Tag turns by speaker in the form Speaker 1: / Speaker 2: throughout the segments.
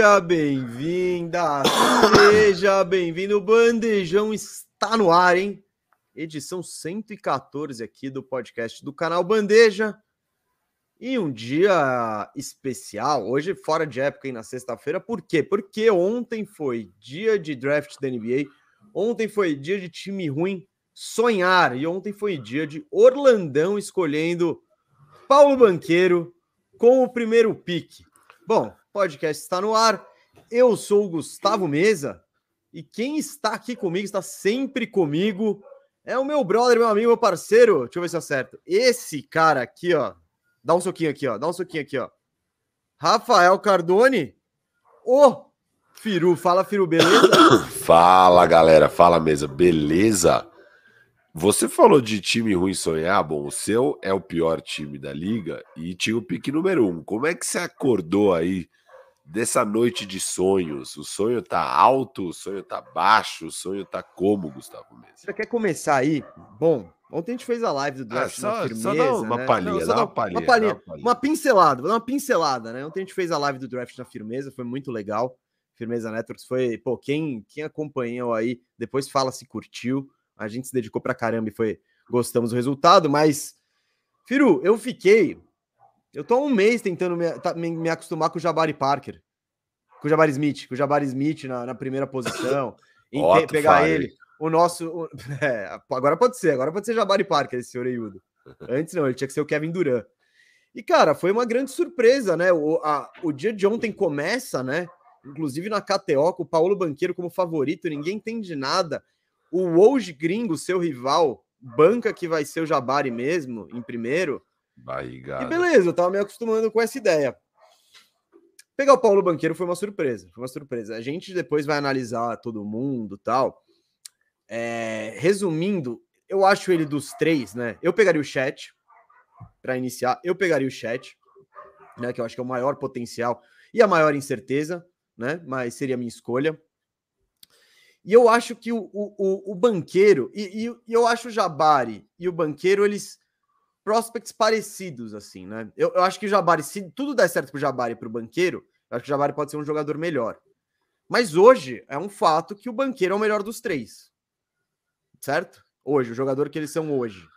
Speaker 1: Seja bem-vinda, seja bem-vindo. O Bandejão está no ar, hein? Edição 114 aqui do podcast do canal Bandeja. E um dia especial, hoje fora de época e na sexta-feira, por quê? Porque ontem foi dia de draft da NBA, ontem foi dia de time ruim sonhar, e ontem foi dia de Orlandão escolhendo Paulo Banqueiro com o primeiro pique. Bom, podcast está no ar. Eu sou o Gustavo Mesa e quem está aqui comigo, está sempre comigo, é o meu brother, meu amigo, meu parceiro. Deixa eu ver se eu acerto. Esse cara aqui, ó. Dá um soquinho aqui, ó. Dá um soquinho aqui, ó. Rafael Cardone. Ô, Firu. Fala, Firu, beleza?
Speaker 2: Fala, galera. Fala, mesa. Beleza? Você falou de time ruim sonhar. Bom, o seu é o pior time da liga e tinha o pique número um. Como é que você acordou aí dessa noite de sonhos? O sonho tá alto, o sonho tá baixo, o sonho tá como, Gustavo Mendes?
Speaker 1: Você quer começar aí? Bom, ontem a gente fez a live do draft ah,
Speaker 2: só, firmeza, só dá uma né? palhinha, Não, dá uma palhinha,
Speaker 1: uma palhinha, uma palhinha, uma pincelada, vou dar uma pincelada, né? Ontem a gente fez a live do draft na firmeza, foi muito legal. Firmeza Networks foi, pô, quem, quem acompanhou aí, depois fala se curtiu. A gente se dedicou pra caramba e foi, gostamos do resultado, mas Firu, eu fiquei eu tô há um mês tentando me, tá, me, me, acostumar com o Jabari Parker, com o Jabari Smith, com o Jabari Smith na, na primeira posição, em te, pegar ele. O nosso. O, é, agora pode ser, agora pode ser Jabari Parker, esse senhor Eiudo. Antes não, ele tinha que ser o Kevin Durant. E, cara, foi uma grande surpresa, né? O, a, o dia de ontem começa, né? Inclusive na KTO, com o Paulo Banqueiro como favorito, ninguém entende nada. O Woj Gringo, seu rival, banca que vai ser o Jabari mesmo, em primeiro.
Speaker 2: Barrigada.
Speaker 1: E beleza, eu tava me acostumando com essa ideia. Pegar o Paulo Banqueiro foi uma surpresa, foi uma surpresa. A gente depois vai analisar todo mundo tal. É, resumindo, eu acho ele dos três, né? Eu pegaria o chat para iniciar, eu pegaria o chat, né? Que eu acho que é o maior potencial e a maior incerteza, né? Mas seria a minha escolha. E eu acho que o, o, o, banqueiro, e, e, eu acho o Jabari e o banqueiro, eles prospects parecidos, assim, né? Eu, eu acho que o Jabari, se tudo der certo pro Jabari e pro banqueiro, eu acho que o Jabari pode ser um jogador melhor. Mas hoje é um fato que o banqueiro é o melhor dos três. Certo? Hoje, o jogador que eles são hoje.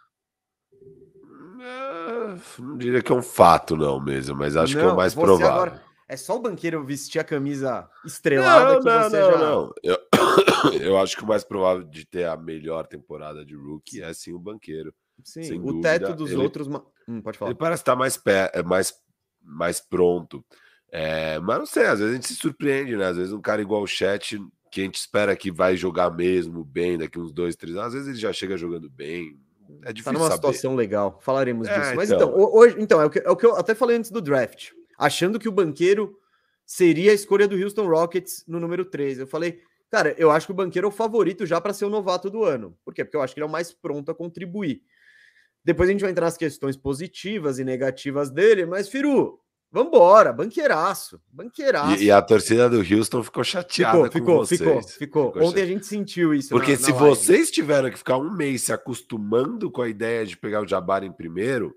Speaker 2: Não diria que é um fato, não, mesmo, mas acho não, que é o mais provável. Agora,
Speaker 1: é só o banqueiro vestir a camisa estrelada não, que não, você não, já... não.
Speaker 2: Eu, eu acho que o mais provável de ter a melhor temporada de rookie é sim o banqueiro.
Speaker 1: Sim, o dúvida. teto dos ele, outros. Hum, pode falar.
Speaker 2: Ele parece estar mais, pé, é mais, mais pronto. É, mas não sei, às vezes a gente se surpreende, né? Às vezes um cara igual o Chat, que a gente espera que vai jogar mesmo bem daqui uns dois, três anos, às vezes ele já chega jogando bem. É difícil. Tá numa saber.
Speaker 1: situação legal, falaremos é, disso. Mas então, então hoje, então é o, que, é o que eu até falei antes do draft, achando que o banqueiro seria a escolha do Houston Rockets no número 3. Eu falei, cara, eu acho que o banqueiro é o favorito já para ser o novato do ano. Por quê? Porque eu acho que ele é o mais pronto a contribuir. Depois a gente vai entrar nas questões positivas e negativas dele, mas, Firu, vambora, banqueiraço, banqueiraço.
Speaker 2: E, e a torcida do Houston ficou chateada
Speaker 1: ficou,
Speaker 2: com
Speaker 1: ficou, vocês. Ficou, ficou. Ontem a gente sentiu isso.
Speaker 2: Porque na, na se live. vocês tiveram que ficar um mês se acostumando com a ideia de pegar o Jabbar em primeiro,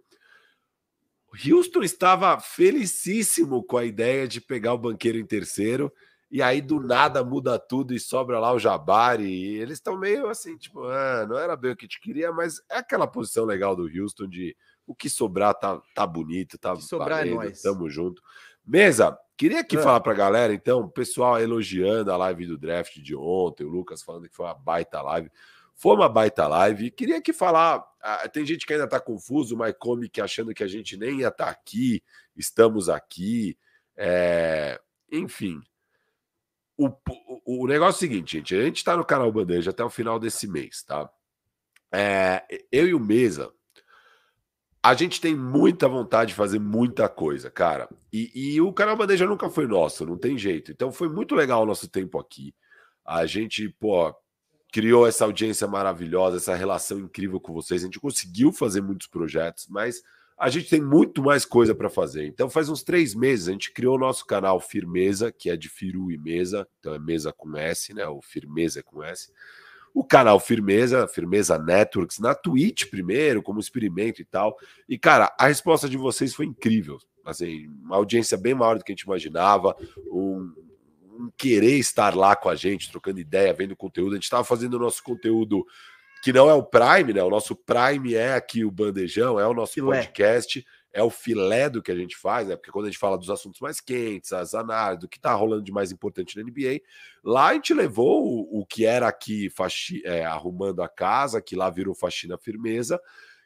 Speaker 2: Houston estava felicíssimo com a ideia de pegar o banqueiro em terceiro e aí do nada muda tudo e sobra lá o Jabari. E eles estão meio assim, tipo, ah, não era bem o que te queria, mas é aquela posição legal do Houston de o que sobrar tá, tá bonito, tá
Speaker 1: sobrar valendo, é nós.
Speaker 2: tamo junto. Mesa, queria aqui é. falar pra galera, então, o pessoal elogiando a live do draft de ontem, o Lucas falando que foi uma baita live. Foi uma baita live. Queria aqui falar. Ah, tem gente que ainda tá confuso, mas come que achando que a gente nem ia estar tá aqui, estamos aqui. É... Enfim, o, o, o negócio é o seguinte, gente. A gente está no canal Bandeja até o final desse mês, tá? É, eu e o Mesa, a gente tem muita vontade de fazer muita coisa, cara. E, e, o canal Bandeja nunca foi nosso, não tem jeito. Então foi muito legal o nosso tempo aqui. A gente, pô, criou essa audiência maravilhosa, essa relação incrível com vocês. A gente conseguiu fazer muitos projetos, mas a gente tem muito mais coisa para fazer. Então, faz uns três meses, a gente criou o nosso canal Firmeza, que é de Firu e Mesa, então é mesa com S, né? O Firmeza é com S. O canal Firmeza, Firmeza Networks, na Twitch primeiro, como experimento e tal. E, cara, a resposta de vocês foi incrível. Assim, uma audiência bem maior do que a gente imaginava, um, um querer estar lá com a gente, trocando ideia, vendo conteúdo. A gente estava fazendo o nosso conteúdo que não é o Prime, né? O nosso Prime é aqui o Bandejão, é o nosso filé. podcast, é o filé do que a gente faz, né? Porque quando a gente fala dos assuntos mais quentes, as análises, do que tá rolando de mais importante na NBA, lá a gente levou o, o que era aqui faxi, é, arrumando a casa, que lá virou faxina firmeza,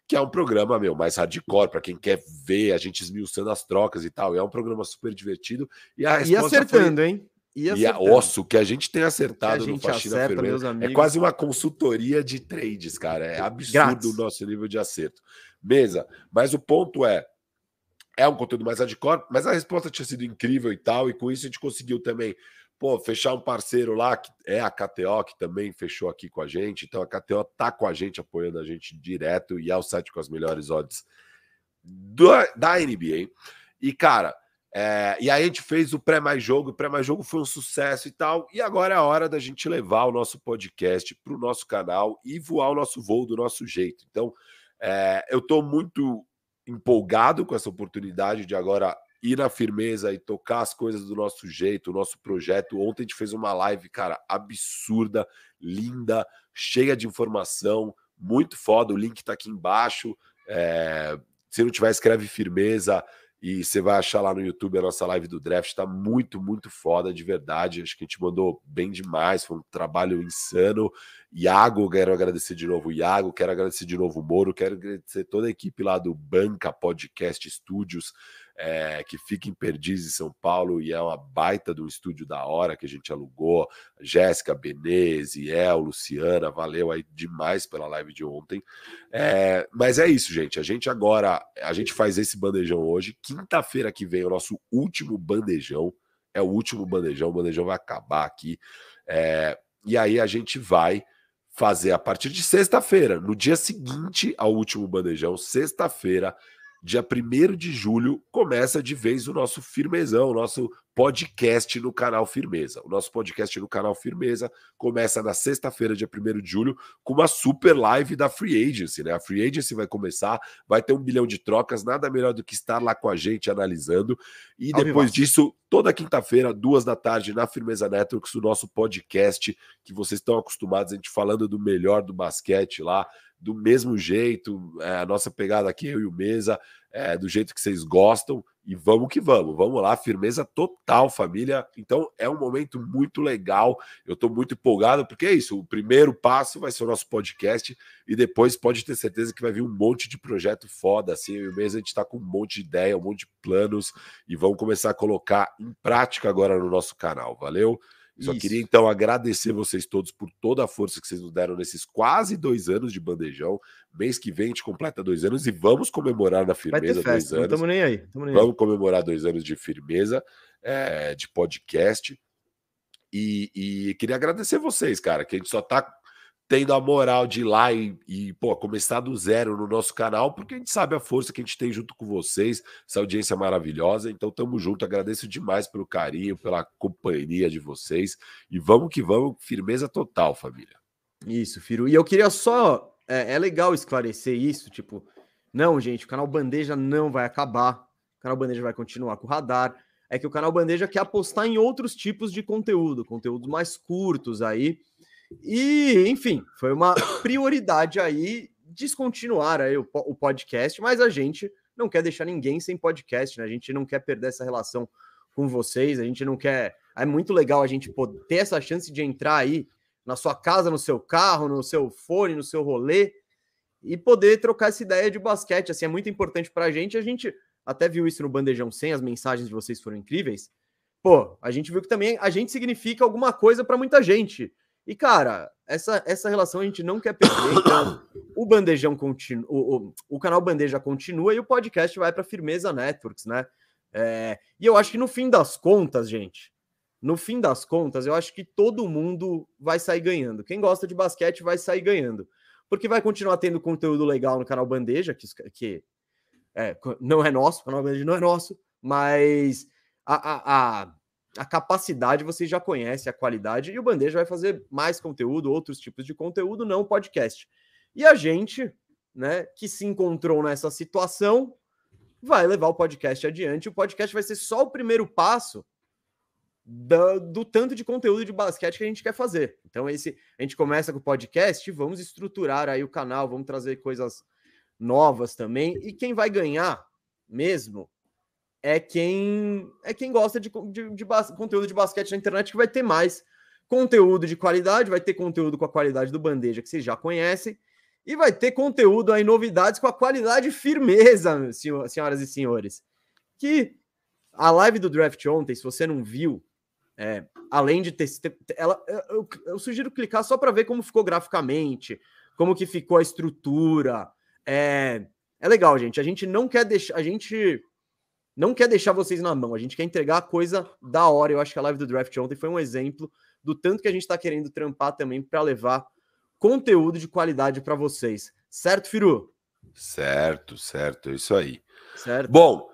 Speaker 2: que é um programa, meu, mais hardcore, para quem quer ver a gente esmiuçando as trocas e tal. E é um programa super divertido. E a
Speaker 1: resposta e acertando, foi... hein?
Speaker 2: E, e a osso que a gente tem acertado gente no Faxina acerta, Firmeza é quase uma consultoria de trades, cara. É absurdo Grátis. o nosso nível de acerto. Mesa, mas o ponto é, é um conteúdo mais hardcore, mas a resposta tinha sido incrível e tal, e com isso a gente conseguiu também, pô, fechar um parceiro lá, que é a KTO, que também fechou aqui com a gente. Então a KTO tá com a gente, apoiando a gente direto, e é o site com as melhores odds do, da NBA. E, cara, é, e aí a gente fez o pré-mais jogo, o pré-mais jogo foi um sucesso e tal. E agora é a hora da gente levar o nosso podcast para o nosso canal e voar o nosso voo do nosso jeito. Então, é, eu estou muito empolgado com essa oportunidade de agora ir na firmeza e tocar as coisas do nosso jeito, o nosso projeto. Ontem a gente fez uma live, cara, absurda, linda, cheia de informação, muito foda. O link está aqui embaixo. É, se não tiver, escreve firmeza. E você vai achar lá no YouTube a nossa live do draft. Está muito, muito foda, de verdade. Acho que a gente mandou bem demais. Foi um trabalho insano. Iago, quero agradecer de novo o Iago, quero agradecer de novo o Moro, quero agradecer toda a equipe lá do Banca Podcast Studios é, que fica em Perdiz, em São Paulo, e é uma baita do estúdio da hora que a gente alugou. Jéssica, Beneze, El, Luciana, valeu aí demais pela live de ontem. É, mas é isso, gente. A gente agora, a gente faz esse bandejão hoje. Quinta-feira que vem, o nosso último bandejão. É o último bandejão, o bandejão vai acabar aqui. É, e aí a gente vai fazer a partir de sexta-feira, no dia seguinte ao último bandejão, sexta-feira, dia 1 de julho, começa de vez o nosso firmezão, o nosso podcast no canal Firmeza. O nosso podcast no canal Firmeza começa na sexta-feira, dia 1 de julho, com uma super live da Free Agency, né? A Free Agency vai começar, vai ter um bilhão de trocas, nada melhor do que estar lá com a gente analisando. E depois disso, toda quinta-feira, duas da tarde, na Firmeza Networks, o nosso podcast, que vocês estão acostumados, a gente falando do melhor do basquete lá do mesmo jeito, é, a nossa pegada aqui, eu e o Mesa, é, do jeito que vocês gostam, e vamos que vamos, vamos lá, firmeza total, família. Então é um momento muito legal, eu estou muito empolgado, porque é isso, o primeiro passo vai ser o nosso podcast, e depois pode ter certeza que vai vir um monte de projeto foda, assim, eu e o Mesa, a gente está com um monte de ideia, um monte de planos, e vamos começar a colocar em prática agora no nosso canal, valeu? Só Isso. queria então agradecer vocês todos por toda a força que vocês nos deram nesses quase dois anos de bandejão. Mês que vem a gente completa dois anos e vamos comemorar na firmeza festa, dois anos.
Speaker 1: Não nem aí. Nem
Speaker 2: vamos aí. comemorar dois anos de firmeza, é, de podcast. E, e, queria agradecer vocês, cara, que a gente só tá tendo a moral de ir lá e, e, pô, começar do zero no nosso canal, porque a gente sabe a força que a gente tem junto com vocês, essa audiência maravilhosa. Então, tamo junto. Agradeço demais pelo carinho, pela companhia de vocês. E vamos que vamos, firmeza total, família.
Speaker 1: Isso, Firo. E eu queria só. É, é legal esclarecer isso, tipo, não, gente, o canal Bandeja não vai acabar. O canal Bandeja vai continuar com o radar. É que o canal Bandeja quer apostar em outros tipos de conteúdo, conteúdos mais curtos aí e, enfim, foi uma prioridade aí descontinuar aí o, o podcast, mas a gente não quer deixar ninguém sem podcast, né? A gente não quer perder essa relação com vocês, a gente não quer. É muito legal a gente poder ter essa chance de entrar aí na sua casa, no seu carro, no seu fone, no seu rolê e poder trocar essa ideia de basquete. Assim, é muito importante para a gente. A gente até viu isso no Bandejão 100, as mensagens de vocês foram incríveis. Pô, a gente viu que também a gente significa alguma coisa para muita gente. E, cara, essa, essa relação a gente não quer perder. Então, o Bandejão continua, o, o, canal Bandeja continua e o podcast vai para Firmeza Networks, né? É, e eu acho que no fim das contas, gente, no fim das contas, eu acho que todo mundo vai sair ganhando. Quem gosta de basquete vai sair ganhando. Porque vai continuar tendo conteúdo legal no canal Bandeja, que, que é, não é nosso, o canal Bandeja não é nosso, mas a, a, a a capacidade vocês já conhecem, a qualidade, e o Bandeja vai fazer mais conteúdo, outros tipos de conteúdo, não podcast. E a gente, né, que se encontrou nessa situação, vai levar o podcast adiante. O podcast vai ser só o primeiro passo do, do, tanto de conteúdo de basquete que a gente quer fazer. Então, esse a gente começa com o podcast, vamos estruturar aí o canal, vamos trazer coisas novas também. E quem vai ganhar mesmo é quem é quem gosta de, de, de conteúdo de basquete na internet, que vai ter mais conteúdo de qualidade, vai ter conteúdo com a qualidade do bandeja que vocês já conhecem, e vai ter conteúdo aí, novidades com a qualidade e firmeza, senhoras e senhores. Que a live do draft ontem, se você não viu, é, além de ter. Ela, eu, eu sugiro clicar só para ver como ficou graficamente, como que ficou a estrutura. É, é legal, gente. A gente não quer deixar. A gente não quer deixar vocês na mão. A gente quer entregar a coisa da hora. Eu acho que a live do draft ontem foi um exemplo do tanto que a gente está querendo trampar também para levar conteúdo de qualidade para vocês. Certo, Firu?
Speaker 2: Certo, certo. É isso aí.
Speaker 1: Certo.
Speaker 2: Bom,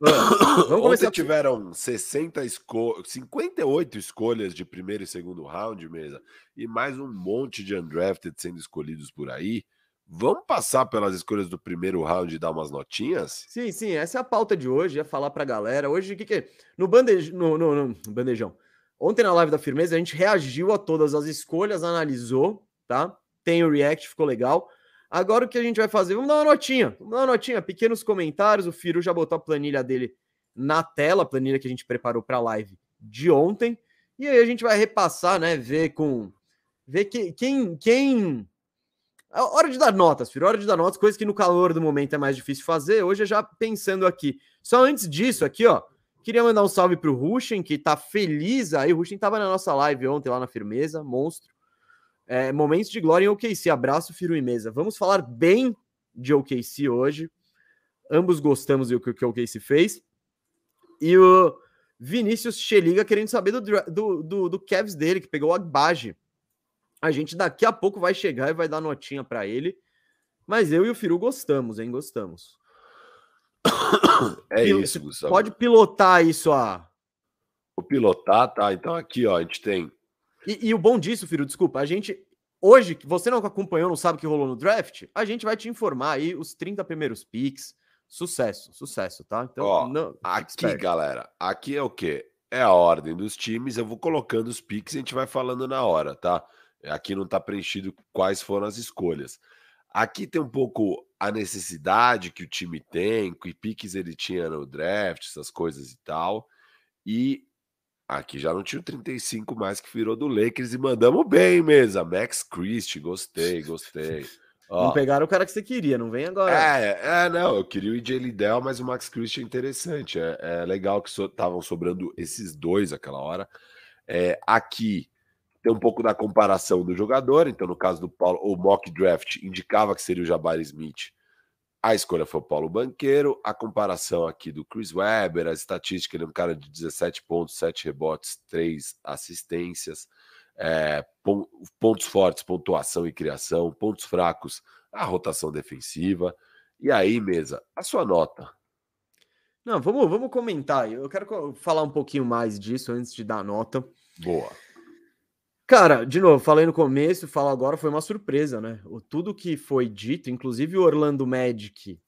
Speaker 2: Vamos começar. Ontem tiveram 60 esco... 58 escolhas de primeiro e segundo round, mesa, e mais um monte de undrafted sendo escolhidos por aí. Vamos passar pelas escolhas do primeiro round e dar umas notinhas?
Speaker 1: Sim, sim, essa é a pauta de hoje, é falar pra galera. Hoje, o que, que é? No, bande... no, no, no bandejão. Ontem na live da Firmeza, a gente reagiu a todas as escolhas, analisou, tá? Tem o react, ficou legal. Agora o que a gente vai fazer? Vamos dar uma notinha. Vamos dar uma notinha, pequenos comentários. O Firu já botou a planilha dele na tela, a planilha que a gente preparou para a live de ontem. E aí a gente vai repassar, né? Ver com. Ver que, quem. quem... Hora de dar notas, Firu. Hora de dar notas, coisa que no calor do momento é mais difícil fazer. Hoje é já pensando aqui. Só antes disso, aqui, ó. Queria mandar um salve pro Rushen, que tá feliz aí. O Rushen tava na nossa live ontem lá na Firmeza, monstro. É, momentos de glória em OKC. Abraço, Firu e Mesa. Vamos falar bem de OKC hoje. Ambos gostamos do que o OKC fez. E o Vinícius Cheliga querendo saber do, do, do, do Cavs dele, que pegou o Agbaje. A gente daqui a pouco vai chegar e vai dar notinha para ele. Mas eu e o Firu gostamos, hein? Gostamos.
Speaker 2: É Pil isso, Gustavo.
Speaker 1: Pode pilotar isso, a.
Speaker 2: O pilotar, tá? Então aqui, ó, a gente tem
Speaker 1: e, e, o bom disso, filho, desculpa, a gente. Hoje, que você não acompanhou, não sabe o que rolou no draft, a gente vai te informar aí os 30 primeiros picks. Sucesso, sucesso, tá?
Speaker 2: Então, Ó, não, aqui, galera, aqui é o quê? É a ordem dos times. Eu vou colocando os picks e a gente vai falando na hora, tá? Aqui não tá preenchido quais foram as escolhas. Aqui tem um pouco a necessidade que o time tem, que piques ele tinha no draft, essas coisas e tal. E Aqui já não tinha o 35 mais que virou do Lakers e mandamos bem, mesa. Max Christie, gostei, gostei.
Speaker 1: Ó, não pegaram o cara que você queria, não vem agora.
Speaker 2: É, é não, eu queria o EJ Liddell, mas o Max Christie é interessante. É, é legal que estavam so, sobrando esses dois aquela hora. É, aqui tem um pouco da comparação do jogador, então no caso do Paulo, o mock draft indicava que seria o Jabari Smith a escolha foi o Paulo Banqueiro, a comparação aqui do Chris Webber, a estatística, ele é um cara de 17 pontos, 7 rebotes, 3 assistências, é, pontos fortes, pontuação e criação, pontos fracos, a rotação defensiva. E aí, mesa, a sua nota.
Speaker 1: Não, vamos, vamos comentar. Eu quero falar um pouquinho mais disso antes de dar a nota.
Speaker 2: Boa.
Speaker 1: Cara, de novo, falei no começo, falo agora, foi uma surpresa, né? O, tudo que foi dito, inclusive o Orlando Magic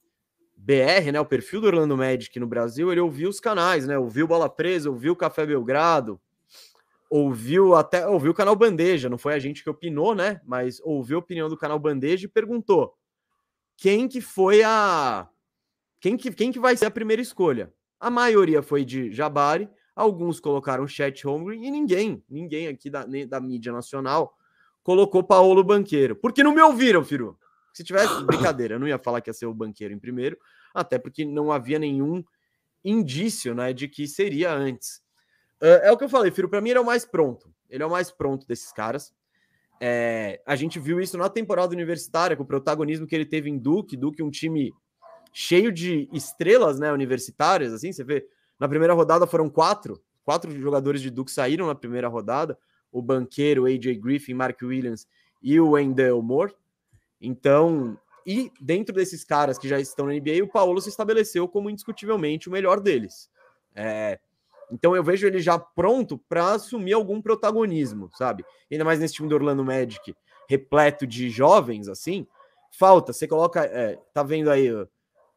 Speaker 1: BR, né? O perfil do Orlando Magic no Brasil, ele ouviu os canais, né? Ouviu Bola Presa, ouviu Café Belgrado, ouviu até ouviu o canal Bandeja, não foi a gente que opinou, né? Mas ouviu a opinião do canal Bandeja e perguntou quem que foi a quem que, quem que vai ser a primeira escolha. A maioria foi de Jabari, Alguns colocaram Chat Holmgren e ninguém, ninguém aqui da, da mídia nacional colocou Paulo Banqueiro. Porque não me ouviram, Firu. Se tivesse brincadeira, eu não ia falar que ia ser o Banqueiro em primeiro, até porque não havia nenhum indício né, de que seria antes. Uh, é o que eu falei, Firu, para mim ele é o mais pronto. Ele é o mais pronto desses caras. É, a gente viu isso na temporada universitária, com o protagonismo que ele teve em Duke. Duke, um time cheio de estrelas né, universitárias, assim, você vê na primeira rodada foram quatro, quatro jogadores de Duke saíram na primeira rodada: o banqueiro, AJ Griffin, Mark Williams e o Wendell Moore. Então, e dentro desses caras que já estão na NBA, o Paulo se estabeleceu como indiscutivelmente o melhor deles. É, então eu vejo ele já pronto para assumir algum protagonismo, sabe? Ainda mais nesse time do Orlando Magic, repleto de jovens, assim. Falta, você coloca. É, tá vendo aí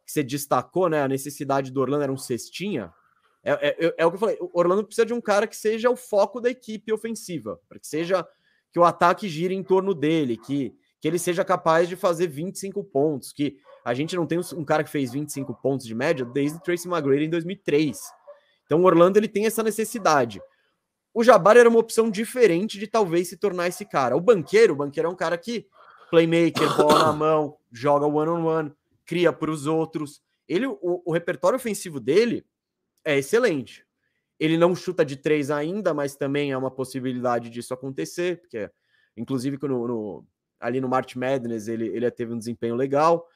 Speaker 1: que você destacou, né? A necessidade do Orlando era um cestinha. É, é, é, o que eu falei. O Orlando precisa de um cara que seja o foco da equipe ofensiva, para que seja que o ataque gire em torno dele, que, que ele seja capaz de fazer 25 pontos, que a gente não tem um cara que fez 25 pontos de média desde Tracy McGrady em 2003. Então o Orlando ele tem essa necessidade. O Jabbar era uma opção diferente de talvez se tornar esse cara. O banqueiro, o banqueiro é um cara que playmaker, bola na mão, joga one on one, cria para os outros. Ele, o, o repertório ofensivo dele é excelente. Ele não chuta de três ainda, mas também é uma possibilidade disso acontecer, porque, inclusive, no, no, ali no March Madness ele, ele teve um desempenho legal.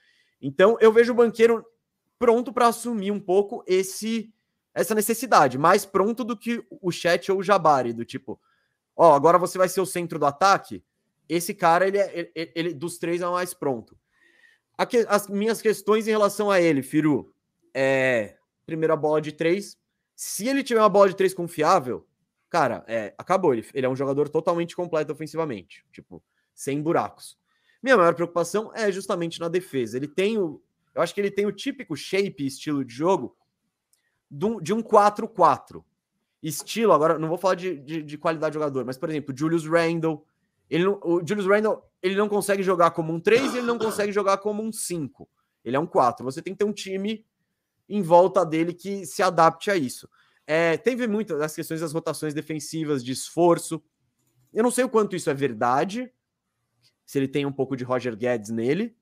Speaker 1: Então, eu vejo o banqueiro pronto para assumir um pouco esse essa necessidade, mais pronto do que o Chat ou o Jabari, do tipo, ó, agora você vai ser o centro do ataque. Esse cara, ele, é, ele, ele dos três é o mais pronto. Aqui, as minhas questões em relação a ele, Firu, é primeira bola de três. Se ele tiver uma bola de três confiável, cara, é, acabou. Ele, ele é um jogador totalmente completo ofensivamente, tipo, sem buracos. Minha maior preocupação é justamente na defesa. Ele tem o. Eu acho que ele tem o típico shape estilo de jogo de um 4-4. Estilo, agora não vou falar de, de, de, qualidade de jogador, mas, por exemplo, Julius Randle. Ele não, o Julius Randle ele não consegue jogar como um 3 e ele não consegue jogar como um 5. Ele é um 4. Você tem que ter um time em volta dele que se adapte a isso. É, teve muitas as questões das rotações defensivas, de esforço. Eu não sei o quanto isso é verdade, se ele tem um pouco de Roger Guedes nele,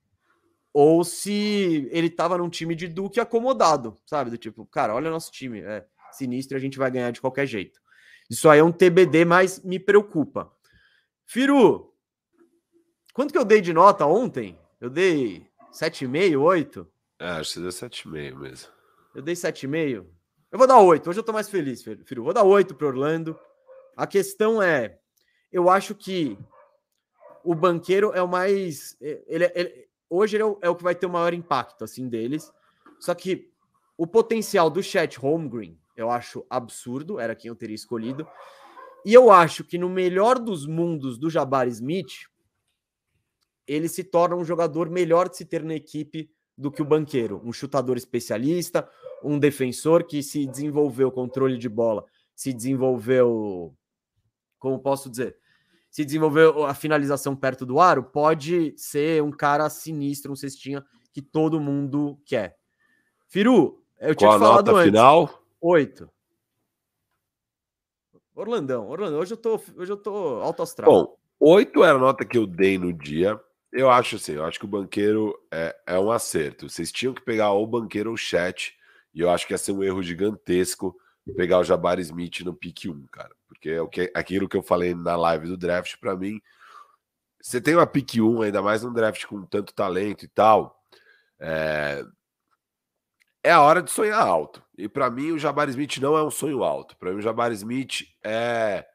Speaker 1: ou se ele estava num time de Duque acomodado, sabe? Do tipo, cara, olha nosso time, é sinistro, a gente vai ganhar de qualquer jeito. Isso aí é um TBD, mas me preocupa. Firu, quanto que eu dei de nota ontem? Eu dei 7,5, 8?
Speaker 2: É, acho que deu 7,5 mesmo.
Speaker 1: Eu dei 7,5. Eu vou dar 8. Hoje eu tô mais feliz, Firu. Vou dar 8 para Orlando. A questão é, eu acho que o banqueiro é o mais. Ele, ele hoje ele é o, é o, que vai ter o maior impacto assim deles. Só que o potencial do Chat Holmgren eu acho absurdo. Era quem eu teria escolhido. E eu acho que no melhor dos mundos do Jabari Smith, ele se torna um jogador melhor de se ter na equipe do que o banqueiro, um chutador especialista, um defensor que se desenvolveu controle de bola, se desenvolveu, como posso dizer, se desenvolveu a finalização perto do aro, pode ser um cara sinistro, um cestinha que todo mundo quer. Firu, eu tinha Qual falado nota antes. final? Oito. Orlandão, Orlandão, hoje eu tô, hoje eu tô alto astral.
Speaker 2: Bom, oito era a nota que eu dei no dia. Eu acho assim, eu acho que o banqueiro é, é um acerto. Vocês tinham que pegar ou o banqueiro ou o chat, e eu acho que ia ser um erro gigantesco pegar o Jabari Smith no pick 1, cara. Porque é o que, aquilo que eu falei na live do draft, para mim, você tem uma pick 1, ainda mais num draft com tanto talento e tal, é, é a hora de sonhar alto. E para mim, o Jabari Smith não é um sonho alto. Para mim, o Jabari Smith é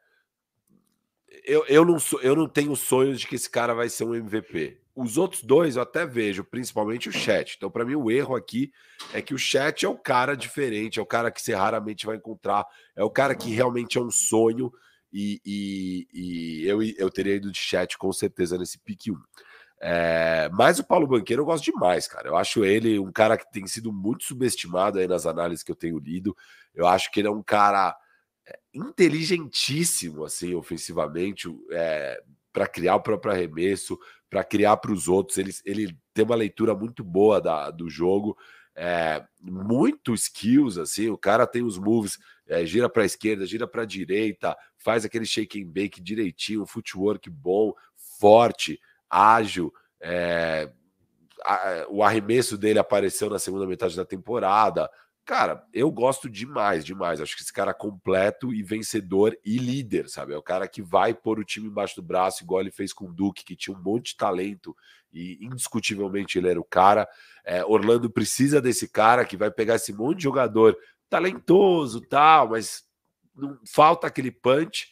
Speaker 2: eu, eu, não sou, eu não tenho sonhos de que esse cara vai ser um MVP. Os outros dois eu até vejo, principalmente o chat. Então, para mim, o erro aqui é que o chat é o cara diferente, é o cara que você raramente vai encontrar, é o cara que realmente é um sonho. E, e, e eu, eu teria ido de chat com certeza nesse pique 1. É, mas o Paulo Banqueiro eu gosto demais, cara. Eu acho ele um cara que tem sido muito subestimado aí nas análises que eu tenho lido. Eu acho que ele é um cara inteligentíssimo, assim, ofensivamente, é, para criar o próprio arremesso, para criar para os outros. Ele, ele tem uma leitura muito boa da, do jogo, é, muito skills, assim. O cara tem os moves, é, gira para a esquerda, gira para a direita, faz aquele shake and bake direitinho, footwork bom, forte, ágil. É, a, o arremesso dele apareceu na segunda metade da temporada. Cara, eu gosto demais, demais. Acho que esse cara é completo e vencedor e líder, sabe? É o cara que vai pôr o time embaixo do braço, igual ele fez com o Duque, que tinha um monte de talento e indiscutivelmente ele era o cara. É, Orlando precisa desse cara que vai pegar esse monte de jogador talentoso, tal, mas não falta aquele punch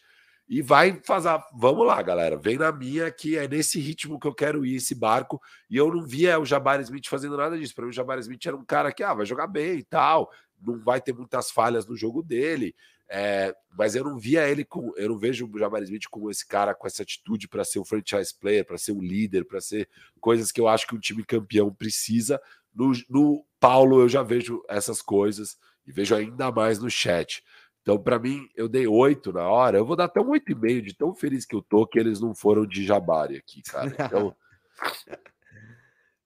Speaker 2: e vai fazer. Vamos lá, galera. Vem na minha que é nesse ritmo que eu quero ir esse barco. E eu não via o Jabari Smith fazendo nada disso. Para mim, o Jabari Smith era um cara que ah, vai jogar bem e tal, não vai ter muitas falhas no jogo dele. É, mas eu não via ele com. Eu não vejo o Jabari Smith como esse cara com essa atitude para ser um franchise player, para ser um líder, para ser coisas que eu acho que um time campeão precisa. No, no Paulo, eu já vejo essas coisas E vejo ainda mais no chat. Então, para mim, eu dei oito na hora. Eu vou dar até um oito e meio de tão feliz que eu tô que eles não foram de Jabari aqui, cara. Então.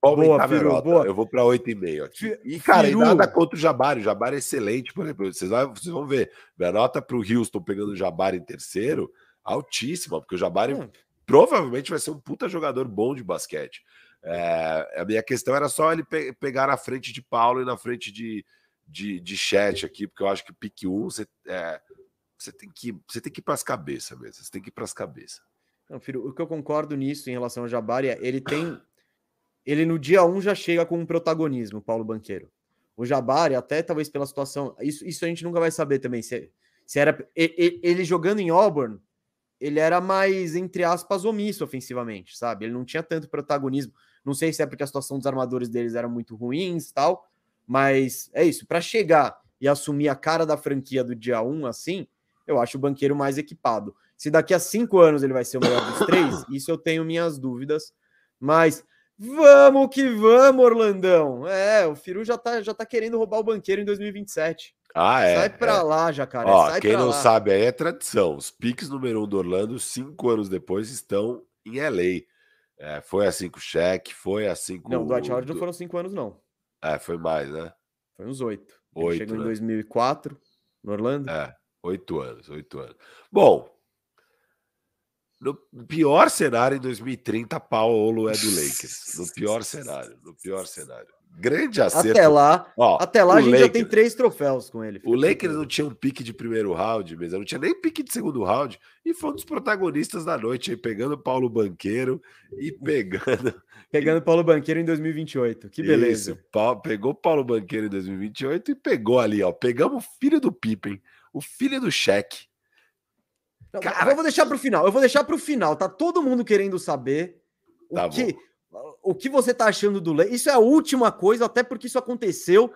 Speaker 2: boa, Firu, boa. Eu vou para oito e meio aqui. E, cara, Firu... e nada contra o Jabari. O Jabari é excelente, por exemplo. Vocês, vão, vocês vão ver. Minha nota para o Houston pegando o Jabari em terceiro, altíssima, porque o Jabari hum. provavelmente vai ser um puta jogador bom de basquete. É, a minha questão era só ele pe pegar na frente de Paulo e na frente de, de, de chat aqui, porque eu acho que pique 1 você, é, você tem que você tem que ir para as cabeças mesmo, você tem que ir para as cabeças.
Speaker 1: Não, filho, o que eu concordo nisso em relação ao Jabari é ele tem ele no dia 1 já chega com um protagonismo, Paulo Banqueiro. O Jabari, até talvez pela situação, isso, isso a gente nunca vai saber também. Se, se era ele, jogando em Auburn, ele era mais, entre aspas, omisso ofensivamente, sabe? Ele não tinha tanto protagonismo. Não sei se é porque a situação dos armadores deles era muito ruins tal, mas é isso. Para chegar e assumir a cara da franquia do dia 1 assim, eu acho o banqueiro mais equipado. Se daqui a cinco anos ele vai ser o melhor dos três, isso eu tenho minhas dúvidas. Mas vamos que vamos, Orlandão. É, o Firu já tá, já tá querendo roubar o banqueiro em 2027.
Speaker 2: Ah, é.
Speaker 1: Sai pra
Speaker 2: é.
Speaker 1: lá, Jacaré.
Speaker 2: Ó,
Speaker 1: sai
Speaker 2: quem não
Speaker 1: lá.
Speaker 2: sabe aí é tradição. Os piques número um do Orlando, cinco anos depois, estão em LA. É, foi assim com o Cheque, foi assim com
Speaker 1: Não, o Dwight Howard não foram cinco anos, não.
Speaker 2: É, foi mais, né?
Speaker 1: Foi uns oito.
Speaker 2: Oito.
Speaker 1: Chegou
Speaker 2: né?
Speaker 1: em 2004, no Orlando.
Speaker 2: É, oito anos, oito anos. Bom, no pior cenário, em 2030, Paulo é do Lakers. No pior cenário, no pior cenário. Grande acerto.
Speaker 1: Até lá, Ó, até lá a gente Lakers, já tem três troféus com ele.
Speaker 2: O Lakers não tinha um pique de primeiro round mesmo, não tinha nem pique de segundo round, e foi um dos protagonistas da noite, aí, pegando Paulo Banqueiro e pegando.
Speaker 1: Pegando Paulo Banqueiro em 2028. Que beleza.
Speaker 2: Isso, pegou Paulo Banqueiro em 2028 e pegou ali, ó. Pegamos o filho do Pippen, o filho do Cheque.
Speaker 1: Cara, eu vou deixar para o final. Eu vou deixar para o final. Tá todo mundo querendo saber o
Speaker 2: Tá
Speaker 1: que
Speaker 2: bom.
Speaker 1: o que você tá achando do Lakers. Isso é a última coisa, até porque isso aconteceu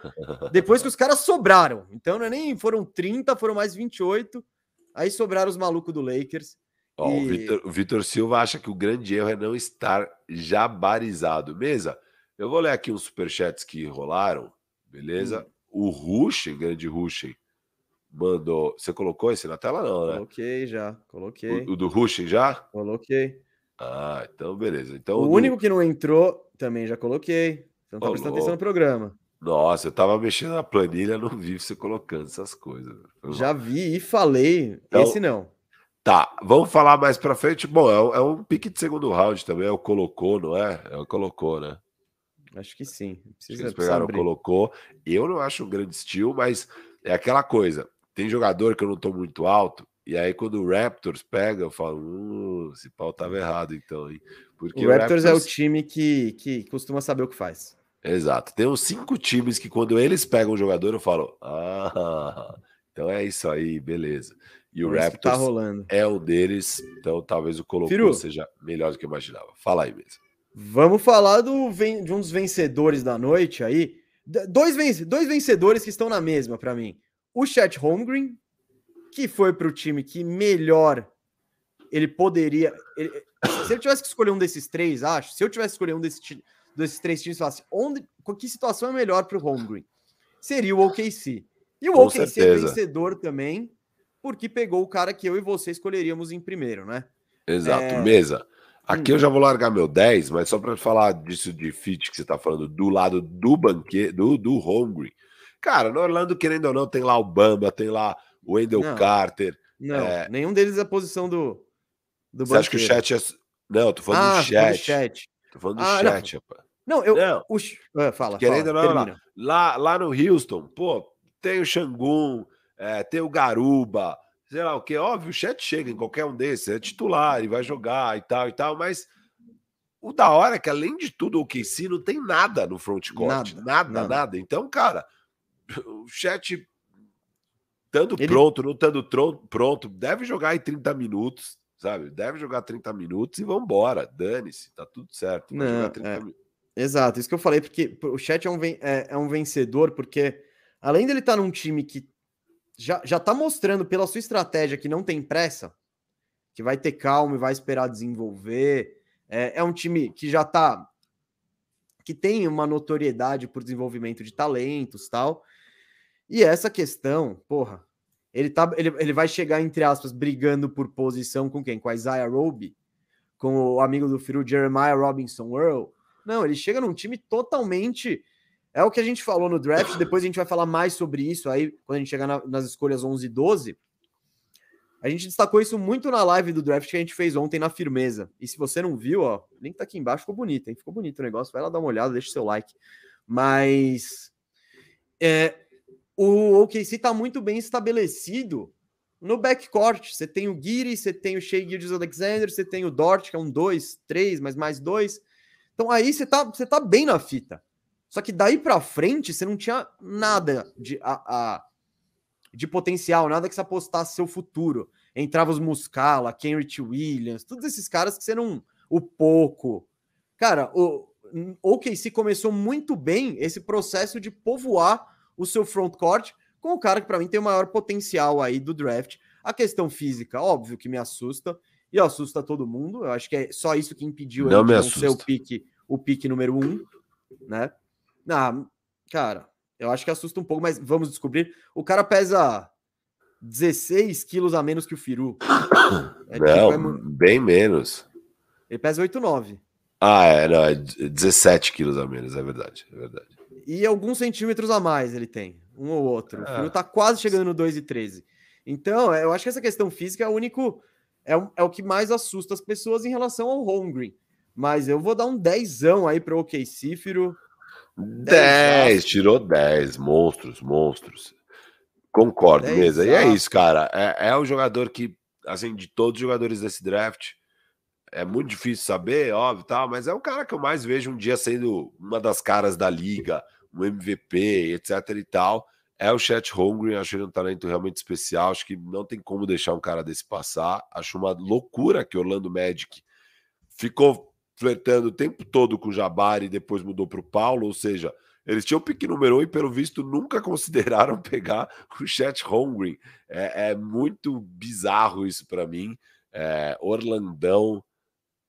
Speaker 1: depois que os caras sobraram. Então não é nem foram 30, foram mais 28. Aí sobraram os malucos do Lakers.
Speaker 2: Ó, o
Speaker 1: E-
Speaker 2: Vitor- O Vitor Silva acha que o grande erro é não estar jabarizado. Mesa, eu vou ler aqui uns superchats que rolaram, beleza?
Speaker 1: Hum.
Speaker 2: O Ruschen, grande Ruschen, mandou. Você colocou esse na tela, não, né?
Speaker 1: Coloquei já, coloquei,
Speaker 2: O, o do Ruschen já?
Speaker 1: coloquei.
Speaker 2: Ah, então beleza. Então,
Speaker 1: O
Speaker 2: do-
Speaker 1: único que não entrou também já coloquei. Não tá
Speaker 2: Ô,
Speaker 1: prestando atenção no programa.
Speaker 2: Nossa, eu tava mexendo na planilha, não vi você colocando essas coisas.
Speaker 1: Já vi e falei.
Speaker 2: Então-
Speaker 1: Esse não.
Speaker 2: Tá, vamos falar mais pra frente. Bom, é, um- é um pique de segundo round também, é o colocou, não é? É o colocou, né?
Speaker 1: Acho que sim. Precisa,
Speaker 2: eles pegaram,
Speaker 1: abrir.
Speaker 2: colocou. Eu não acho um grande estilo, mas é aquela coisa. Tem jogador que eu não tô muito alto, e aí quando o Raptors pega, eu falo, hum, esse pau tava errado então, hein? Porque
Speaker 1: O Raptors é o time que, que costuma saber o que faz.
Speaker 2: Exato. Tem uns cinco times que quando eles pegam um jogador, eu falo, ah, então é isso aí, beleza. E o
Speaker 1: É tá
Speaker 2: Raptors
Speaker 1: rolando.
Speaker 2: é um deles, então talvez o
Speaker 1: Firu.
Speaker 2: seja melhor do que eu imaginava. Fala aí mesmo.
Speaker 1: Vamos falar do, de um dos vencedores da noite aí. Dois, dois vencedores que estão na mesma para mim. O Chet Holmgren, que foi para o time que melhor ele poderia. ele- se ele tivesse que escolher um desses três, acho. Se eu tivesse que escolher um desses, ti- desses três times, falasse onde, que situação é melhor para o Holmgren? Seria o OKC. E o
Speaker 2: Com
Speaker 1: OKC é
Speaker 2: certeza.
Speaker 1: vencedor também, porque pegou o cara que eu e você escolheríamos em primeiro, né?
Speaker 2: Exato.
Speaker 1: É.
Speaker 2: Mesa. Aqui
Speaker 1: Hum.
Speaker 2: eu já vou largar meu 10, mas só para falar disso de fit que você tá falando do lado do banquete, do, do Hungry. Cara, no Orlando, querendo ou não, tem lá o Bamba, tem lá o Wendell
Speaker 1: Não.
Speaker 2: Carter.
Speaker 1: Não,
Speaker 2: É.
Speaker 1: nenhum deles é a posição do. do
Speaker 2: Você acha que o chat é. Não, eu tô falando
Speaker 1: Ah,
Speaker 2: do chat.
Speaker 1: chat.
Speaker 2: Tô falando do
Speaker 1: Ah, não.
Speaker 2: chat, rapaz.
Speaker 1: Não, eu.
Speaker 2: Não.
Speaker 1: O, ah, fala,
Speaker 2: Querendo
Speaker 1: fala,
Speaker 2: ou não, lá, lá, lá no Houston, pô, tem o Xangun, é, tem o Garuba, sei lá o que. Óbvio, o chat chega em qualquer um desses, é titular e vai jogar e tal e tal, mas o da hora é que, além de tudo, o KC não tem nada no frontcourt.
Speaker 1: Nada,
Speaker 2: Nada, nada,
Speaker 1: nada.
Speaker 2: Então, cara, o chat, estando
Speaker 1: Ele-
Speaker 2: pronto, não estando pronto, deve jogar em 30 minutos, sabe? Deve jogar 30 minutos e vambora. Dane-se, tá tudo certo.
Speaker 1: Não,
Speaker 2: jogar 30
Speaker 1: é. Exato, isso que eu falei, porque o chat é um, é, é um vencedor, porque além dele estar num time que já, já tá mostrando pela sua estratégia que não tem pressa, que vai ter calma e vai esperar desenvolver. É, é um time que já tá. que tem uma notoriedade por desenvolvimento de talentos tal. E essa questão, porra, ele, tá, ele, ele vai chegar, entre aspas, brigando por posição com quem? Com a Isaiah Roby? Com o amigo do Firu, Jeremiah Robinson Earl? Não, ele chega num time totalmente. É o que a gente falou no draft, depois a gente vai falar mais sobre isso aí, quando a gente chegar na, nas escolhas 11 e 12. A gente destacou isso muito na live do draft que a gente fez ontem na firmeza. E se você não viu, ó, o link tá aqui embaixo, ficou bonito, hein? Ficou bonito o negócio. Vai lá dar uma olhada, deixa seu like. Mas é, o OKC está muito bem estabelecido no backcourt. Você tem o Giri, você tem o Shea Gildes Alexander, você tem o Dort, que é um 2, 3, mas mais dois. Então aí você tá, você tá bem na fita. Só que daí para frente você não tinha nada de, a, a, de potencial, nada que se apostasse seu futuro. Entrava os Muscala, Kenrich Williams, todos esses caras que você não. O pouco. Cara, o OKC começou muito bem esse processo de povoar o seu frontcourt com o cara que para mim tem o maior potencial aí do draft. A questão física, óbvio que me assusta e assusta todo mundo. Eu acho que é só isso que impediu
Speaker 2: não
Speaker 1: ele
Speaker 2: de
Speaker 1: não ser o pique, o pique número um, né? Ah, cara, eu acho que assusta um pouco, mas vamos descobrir. O cara pesa 16 quilos a menos que o Firu.
Speaker 2: É, não, tipo, é... bem menos.
Speaker 1: Ele pesa 8,9.
Speaker 2: Ah, é, não, é 17 quilos a menos, é verdade, é verdade.
Speaker 1: E alguns centímetros a mais ele tem, um ou outro. O Firu tá quase chegando no 2,13. Então, eu acho que essa questão física é o único. É, o, é o que mais assusta as pessoas em relação ao Holmgren. Mas eu vou dar um 10 aí para o OKC, Firu.
Speaker 2: 10, tirou 10. Monstros, monstros. Concordo mesmo. E é isso, cara. É, é o jogador que, assim, de todos os jogadores desse draft, é muito difícil saber, óbvio, tal, mas é o cara que eu mais vejo um dia sendo uma das caras da liga, um MVP, etc e tal. É o Chet Holmgren, acho ele um talento realmente especial, acho que não tem como deixar um cara desse passar. Acho uma loucura que Orlando Magic ficou flertando o tempo todo com o Jabari depois mudou para o Paulo, ou seja, eles tinham o pique número 1 um e, pelo visto, nunca consideraram pegar o Chet Holmgren. É, é muito bizarro isso para mim. É, Orlandão,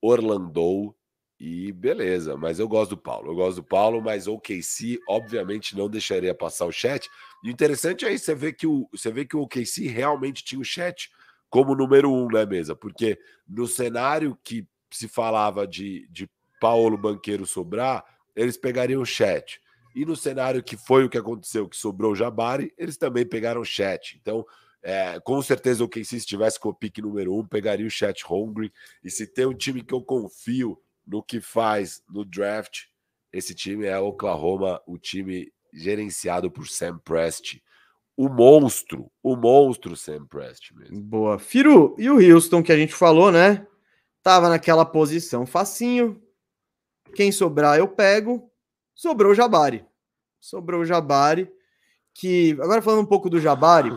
Speaker 2: Orlandou e beleza. Mas eu gosto do Paulo. Eu gosto do Paulo, mas o OKC, obviamente, não deixaria passar o Chet. E o interessante é isso, você vê que o, você que OKC realmente tinha o Chet como número um, né, mesa? Porque no cenário que se falava de, de Paulo Banqueiro sobrar, eles pegariam o chat. E no cenário que foi o que aconteceu, que sobrou o Jabari, eles também pegaram o chat. Então, é, com certeza o KC estivesse com o pique número um, pegaria o chat hungry. E se tem um time que eu confio no que faz no draft, esse time é Oklahoma, o time gerenciado por Sam Prest. O monstro, o monstro Sam Prest mesmo.
Speaker 1: Boa. Firu, e o Houston que a gente falou, né? Tava naquela posição facinho. Quem sobrar eu pego. Sobrou o Jabari. Sobrou o Jabari. Que agora falando um pouco do Jabari,